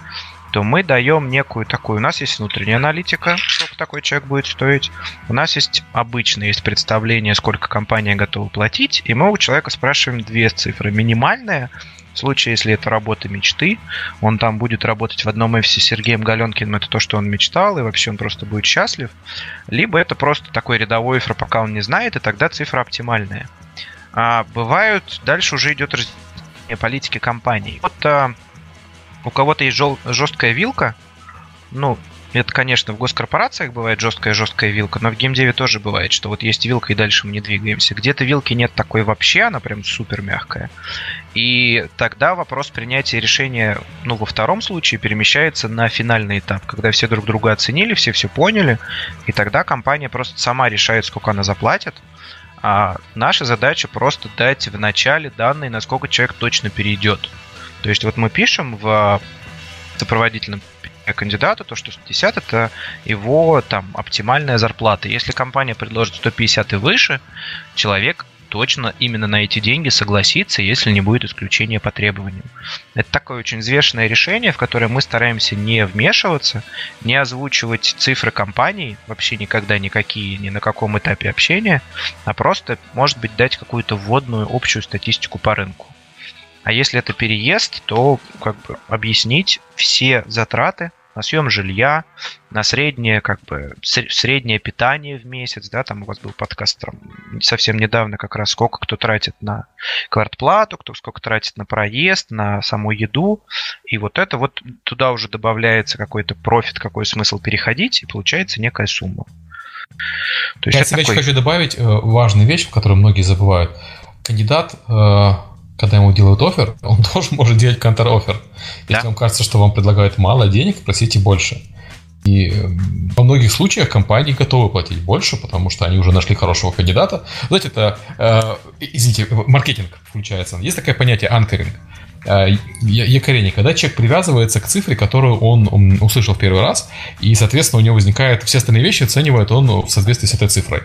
то мы даем некую такую... У нас есть внутренняя аналитика, сколько такой человек будет стоить. У нас есть обычно есть представление, сколько компания готова платить, и мы у человека спрашиваем две цифры. Минимальная в случае, если это работа мечты, он там будет работать в одном офисе с Сергеем Галенкиным, это то, что он мечтал, и вообще он просто будет счастлив. Либо это просто такой рядовой офер, пока он не знает, и тогда цифра оптимальная. А бывают, дальше уже идет разделение политики компании. Вот а, у кого-то есть жел, жесткая вилка, ну, это, конечно, в госкорпорациях бывает жесткая-жесткая вилка, но в геймдеве тоже бывает, что вот есть вилка и дальше мы не двигаемся. Где-то вилки нет такой вообще, она прям супер мягкая. И тогда вопрос принятия решения, ну, во втором случае перемещается на финальный этап, когда все друг друга оценили, все все поняли, и тогда компания просто сама решает, сколько она заплатит, а наша задача просто дать в начале данные, насколько человек точно перейдет. То есть вот мы пишем в сопроводительном кандидата, то, что 150 это его там оптимальная зарплата. Если компания предложит 150 и выше, человек точно именно на эти деньги согласится, если не будет исключения по требованиям. Это такое очень взвешенное решение, в которое мы стараемся не вмешиваться, не озвучивать цифры компании, вообще никогда никакие, ни на каком этапе общения, а просто, может быть, дать какую-то вводную общую статистику по рынку. А если это переезд, то как бы объяснить все затраты, на съем жилья, на среднее, как бы, среднее питание в месяц, да, там у вас был подкаст там, совсем недавно как раз, сколько кто тратит на квартплату, кто сколько тратит на проезд, на саму еду, и вот это вот туда уже добавляется какой-то профит, какой смысл переходить, и получается некая сумма. То есть Я себе такой... хочу добавить э, важную вещь, которую многие забывают. Кандидат э, когда ему делают офер, он тоже может делать контр-офер. Если да. вам кажется, что вам предлагают мало денег, просите больше. И во многих случаях компании готовы платить больше, потому что они уже нашли хорошего кандидата. Знаете, это, э, извините, маркетинг включается. Есть такое понятие анкеринг. Э, якорение, когда человек привязывается к цифре, которую он, он услышал в первый раз, и, соответственно, у него возникает все остальные вещи, оценивает он в соответствии с этой цифрой.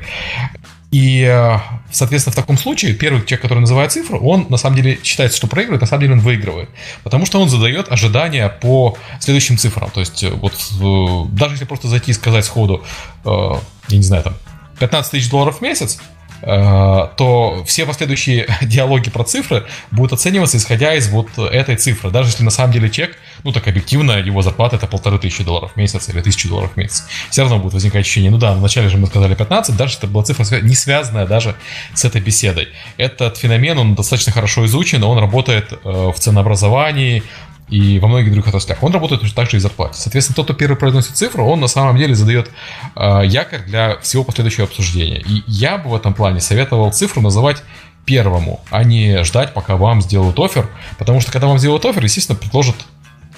И, э, соответственно, в таком случае первый человек, который называет цифру, он на самом деле считается, что проигрывает, на самом деле он выигрывает. Потому что он задает ожидания по следующим цифрам. То есть, э, вот э, даже если просто зайти и сказать сходу, я не знаю, там, 15 тысяч долларов в месяц, то все последующие диалоги про цифры будут оцениваться исходя из вот этой цифры. Даже если на самом деле чек, ну так объективно, его зарплата это полторы тысячи долларов в месяц или тысячу долларов в месяц. Все равно будет возникать ощущение, ну да, вначале же мы сказали 15, даже это была цифра не связанная даже с этой беседой. Этот феномен, он достаточно хорошо изучен, он работает э, в ценообразовании, и во многих других отраслях. Он работает точно так же и зарплате. Соответственно, тот, кто первый произносит цифру, он на самом деле задает э, якорь для всего последующего обсуждения. И я бы в этом плане советовал цифру называть первому, а не ждать, пока вам сделают офер, потому что когда вам сделают офер, естественно, предложат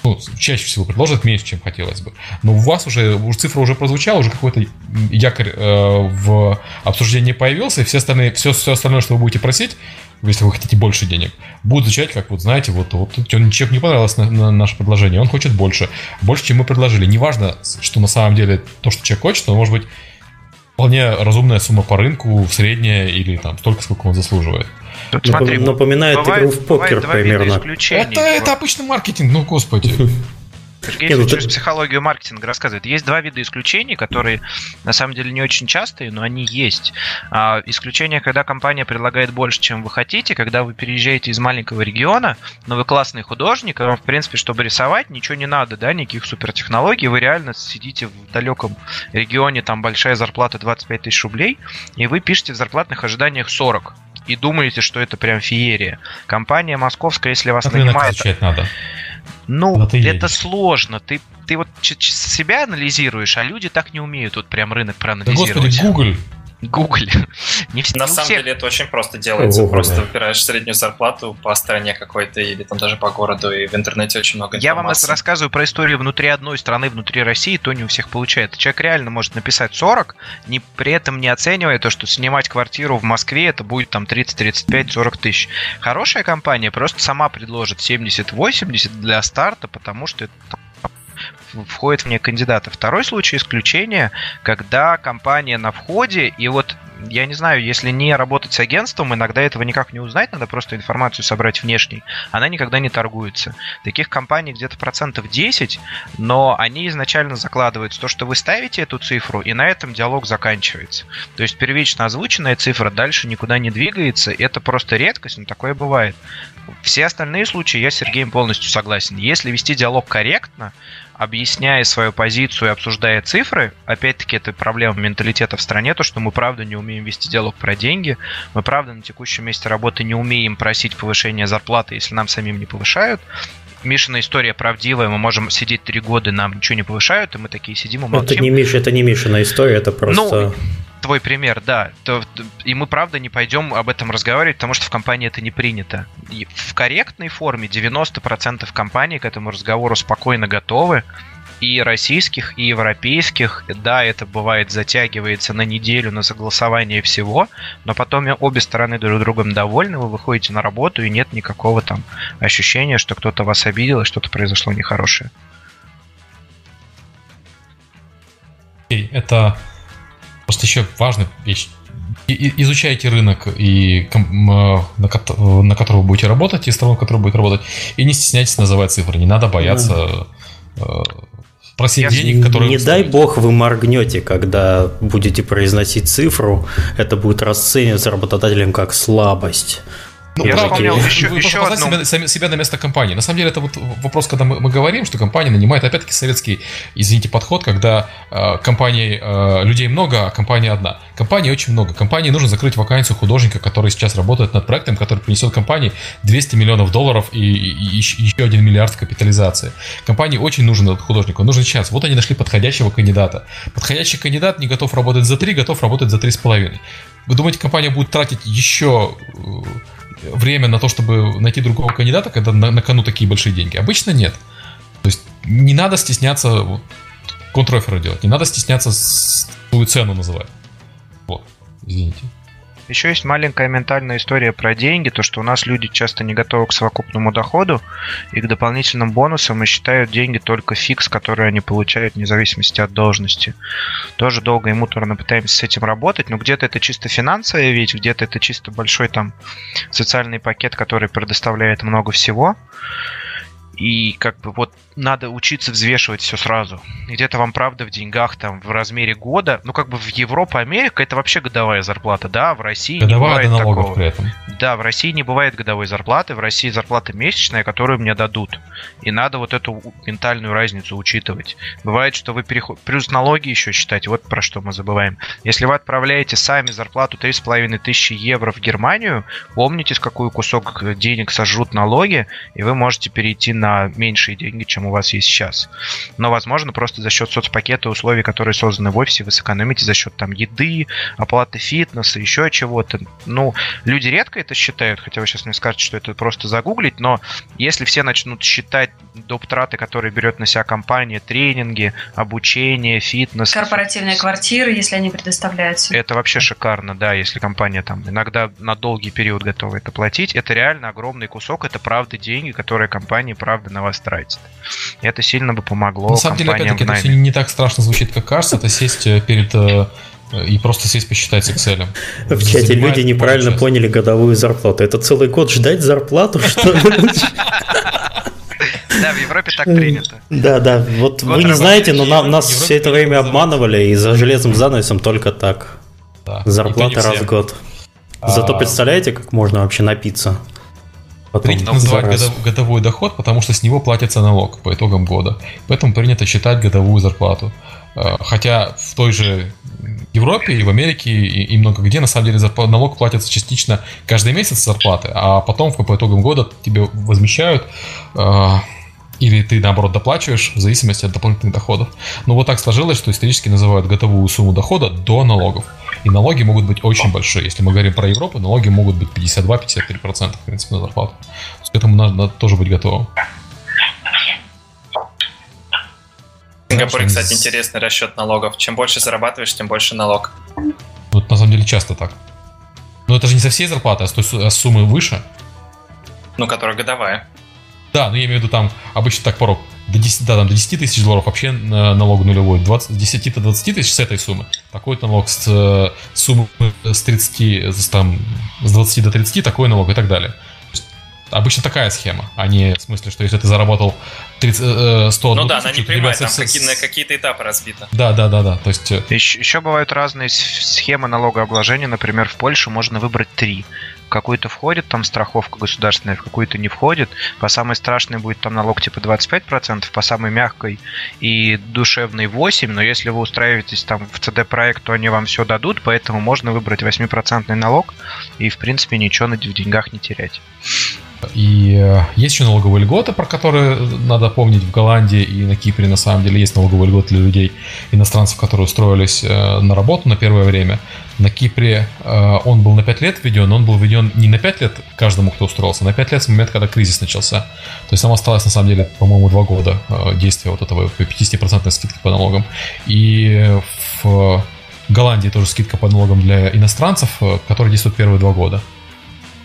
ну, чаще всего предложат меньше, чем хотелось бы. Но у вас уже, уже цифра уже прозвучала, уже какой-то якорь э, в обсуждении появился, и все остальные, все, все остальное, что вы будете просить, если вы хотите больше денег, будет звучать, как вот, знаете, вот, вот человеку не понравилось на, на наше предложение, он хочет больше. Больше, чем мы предложили. Неважно, что на самом деле то, что человек хочет, но может быть вполне разумная сумма по рынку, средняя или там столько, сколько он заслуживает. Тут, смотри, напоминает бывает, игру в покер примерно. Это, это обычный маркетинг, ну господи. Сергей Нет, ну, через ты... психологию маркетинга рассказывает. Есть два вида исключений, которые на самом деле не очень частые, но они есть. А, исключение, когда компания предлагает больше, чем вы хотите, когда вы переезжаете из маленького региона, но вы классный художник, и вам, в принципе, чтобы рисовать, ничего не надо, да, никаких супертехнологий, вы реально сидите в далеком регионе, там большая зарплата 25 тысяч рублей, и вы пишете в зарплатных ожиданиях 40 и думаете, что это прям феерия. Компания московская, если вас как нанимает... надо. Ну, это едешь. сложно. Ты, ты вот себя анализируешь, а люди так не умеют вот прям рынок проанализировать. Да, господи, Google. Google. Не все, На не самом всех. деле это очень просто делается. Google, просто да. выбираешь среднюю зарплату по стране какой-то или там даже по городу, и в интернете очень много информации. Я вам рассказываю про историю внутри одной страны, внутри России, то не у всех получается. Человек реально может написать 40, не, при этом не оценивая то, что снимать квартиру в Москве это будет там 30, 35, 40 тысяч. Хорошая компания просто сама предложит 70-80 для старта, потому что это входит вне кандидата. Второй случай исключения, когда компания на входе, и вот я не знаю, если не работать с агентством, иногда этого никак не узнать, надо просто информацию собрать внешней, она никогда не торгуется. Таких компаний где-то процентов 10, но они изначально закладывают то, что вы ставите эту цифру, и на этом диалог заканчивается. То есть первично озвученная цифра дальше никуда не двигается, это просто редкость, но такое бывает. Все остальные случаи я с Сергеем полностью согласен. Если вести диалог корректно, объясняя свою позицию и обсуждая цифры, опять-таки это проблема менталитета в стране, то, что мы правда не умеем вести диалог про деньги, мы правда на текущем месте работы не умеем просить повышения зарплаты, если нам самим не повышают, Мишина история правдивая, мы можем сидеть три года, нам ничего не повышают, и мы такие сидим и молчим. Это не Миша, это не Мишина история, это просто... Ну, твой пример, да. То, и мы, правда, не пойдем об этом разговаривать, потому что в компании это не принято. И в корректной форме 90% компаний к этому разговору спокойно готовы. И российских, и европейских. Да, это бывает затягивается на неделю на согласование всего, но потом обе стороны друг другом довольны, вы выходите на работу, и нет никакого там ощущения, что кто-то вас обидел, и что-то произошло нехорошее. Это Просто еще. И, изучайте рынок, и, на, на котором вы будете работать, и страну, в которой будете работать, и не стесняйтесь называть цифры. Не надо бояться да. просить Я денег, которые... Не дай бог вы моргнете, когда будете произносить цифру, это будет расцениваться работодателем как слабость. Ну, я правда, вспомнил еще, вы еще одну... себя, себя на место компании. На самом деле, это вот вопрос, когда мы, мы говорим, что компания нанимает, опять-таки, советский, извините, подход, когда э, компаний, э, людей много, а компания одна. Компании очень много. Компании нужно закрыть вакансию художника, который сейчас работает над проектом, который принесет компании 200 миллионов долларов и, и, и еще 1 миллиард в капитализации. Компании очень нужен этот художник, он нужен сейчас. Вот они нашли подходящего кандидата. Подходящий кандидат не готов работать за 3, готов работать за 3,5. Вы думаете, компания будет тратить еще э, время на то, чтобы найти другого кандидата, когда на, на кону такие большие деньги? Обычно нет. То есть не надо стесняться вот, контроферы делать, не надо стесняться свою цену называть. Вот, извините. Еще есть маленькая ментальная история про деньги, то что у нас люди часто не готовы к совокупному доходу и к дополнительным бонусам и считают деньги только фикс, который они получают вне зависимости от должности. Тоже долго и муторно пытаемся с этим работать, но где-то это чисто финансовая ведь, где-то это чисто большой там социальный пакет, который предоставляет много всего. И как бы вот надо учиться взвешивать все сразу. Где-то вам правда в деньгах там в размере года, ну как бы в Европа, Америка это вообще годовая зарплата, да, в России годовая не бывает такого. при этом. Да, в России не бывает годовой зарплаты, в России зарплата месячная, которую мне дадут. И надо вот эту ментальную разницу учитывать. Бывает, что вы переходите... Плюс налоги еще считать, вот про что мы забываем. Если вы отправляете сами зарплату 3,5 тысячи евро в Германию, помните, с какой кусок денег сожрут налоги, и вы можете перейти на меньшие деньги, чем у вас есть сейчас. Но, возможно, просто за счет соцпакета условий, которые созданы в офисе, вы сэкономите за счет там еды, оплаты фитнеса, еще чего-то. Ну, люди редко это считают, хотя вы сейчас мне скажете, что это просто загуглить, но если все начнут считать доп. траты, которые берет на себя компания, тренинги, обучение, фитнес. Корпоративные квартиры, если они предоставляются. Это вообще шикарно, да, если компания там иногда на долгий период готова это платить. Это реально огромный кусок, это правда деньги, которые компания правда на вас тратит. Это сильно бы помогло. На самом деле, опять-таки, это все не так страшно звучит, как кажется. Это сесть э, перед э, и просто сесть посчитать с Excel. В чате люди неправильно поняли годовую зарплату. Это целый год ждать зарплату, что ли? Да, в Европе так принято. Да, да. Вот вы не знаете, но нас все это время обманывали, и за железным занавесом только так. Зарплата раз в год. Зато а, представляете, как можно вообще напиться? Потом принято называть годов, годовой доход, потому что с него платится налог по итогам года. Поэтому принято считать годовую зарплату. А, хотя в той же Европе и в Америке и, и много где на самом деле налог платится частично каждый месяц зарплаты, а потом по итогам года тебе возмещают э, или ты наоборот доплачиваешь в зависимости от дополнительных доходов. Но вот так сложилось, что исторически называют готовую сумму дохода до налогов. И налоги могут быть очень большие. Если мы говорим про Европу, налоги могут быть 52-53% в принципе на зарплату. к этому надо, надо тоже быть готовым. В Сингапуре, кстати, интересный расчет налогов. Чем больше зарабатываешь, тем больше налог. Это на самом деле часто так. Но это же не со всей зарплаты, а с, той, а с суммы выше. Ну, которая годовая. Да, ну я имею в виду там обычно так порог. До 10, да, там, до 10 тысяч долларов вообще налог нулевой. 20, с 10 до 20 тысяч с этой суммы. Такой налог с э, суммы с 30, с, там, с 20 до 30, такой налог и так далее. Обычно такая схема, а не в смысле, что если ты заработал 30, 100 э, Ну да, она не прямая, там с... какие, на какие-то этапы разбита. Да, да, да, да. То есть... Еще, еще бывают разные схемы налогообложения. Например, в Польше можно выбрать три. Какую-то входит там страховка государственная, в какую-то не входит. По самой страшной будет там налог типа 25%, по самой мягкой и душевной 8%, но если вы устраиваетесь там в CD-проект, то они вам все дадут, поэтому можно выбрать 8% налог и, в принципе, ничего в деньгах не терять. И э, есть еще налоговые льготы, про которые надо помнить в Голландии и на Кипре на самом деле есть налоговые льготы для людей, иностранцев, которые устроились э, на работу на первое время. На Кипре э, он был на 5 лет введен, но он был введен не на 5 лет каждому, кто устроился, а на 5 лет с момента, когда кризис начался. То есть там осталось на самом деле, по-моему, 2 года действия вот этого 50% скидки по налогам. И в Голландии тоже скидка по налогам для иностранцев, которая действует первые 2 года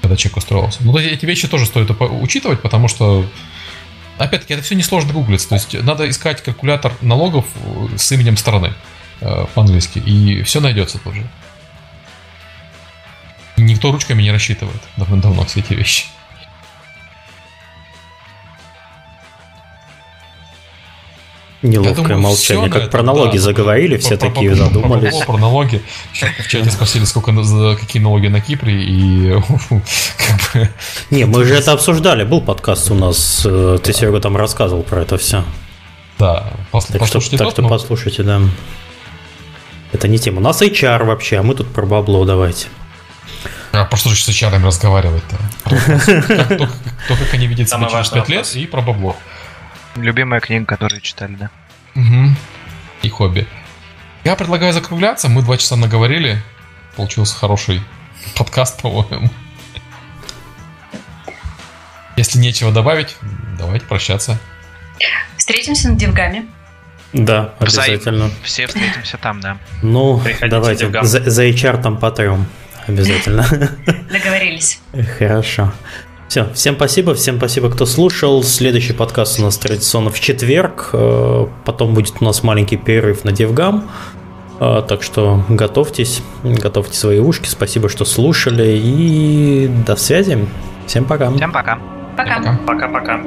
когда человек устроился. Ну, эти вещи тоже стоит учитывать, потому что Опять-таки, это все несложно гуглить. То есть надо искать калькулятор налогов э, с именем страны э, по-английски, и все найдется тоже. Никто ручками не рассчитывает давно-давно все эти вещи. Неловкое думаю, молчание. Как про налоги да, заговорили, все про, такие про, задумались. Про, про, про налоги. В чате спросили, сколько какие налоги на Кипре, и как бы... Не, мы же это обсуждали, был подкаст у нас, э, ты, Серега, там рассказывал про это все. Да, так послушайте. Что, так что послушайте, да. Это не тема. У нас HR вообще, а мы тут про бабло давайте. А про что же с HR разговаривать-то? То, как они видят себя через 5 лет, и про бабло. Любимая книга, которую читали, да. Угу. И хобби. Я предлагаю закругляться. Мы два часа наговорили. Получился хороший подкаст, по-моему. Если нечего добавить, давайте прощаться. Встретимся на DevGAMM е. Да, обязательно. Все встретимся там, да. Ну, Приходите давайте. За, за HR там потрем. Обязательно. Договорились. Хорошо. Все, всем спасибо, всем спасибо, кто слушал. Следующий подкаст у нас традиционно в четверг. Э, потом будет у нас маленький перерыв на DevGAMM. Э, так что готовьтесь, готовьте свои ушки. Спасибо, что слушали. И до связи. Всем пока. Всем пока. Пока. Пока-пока.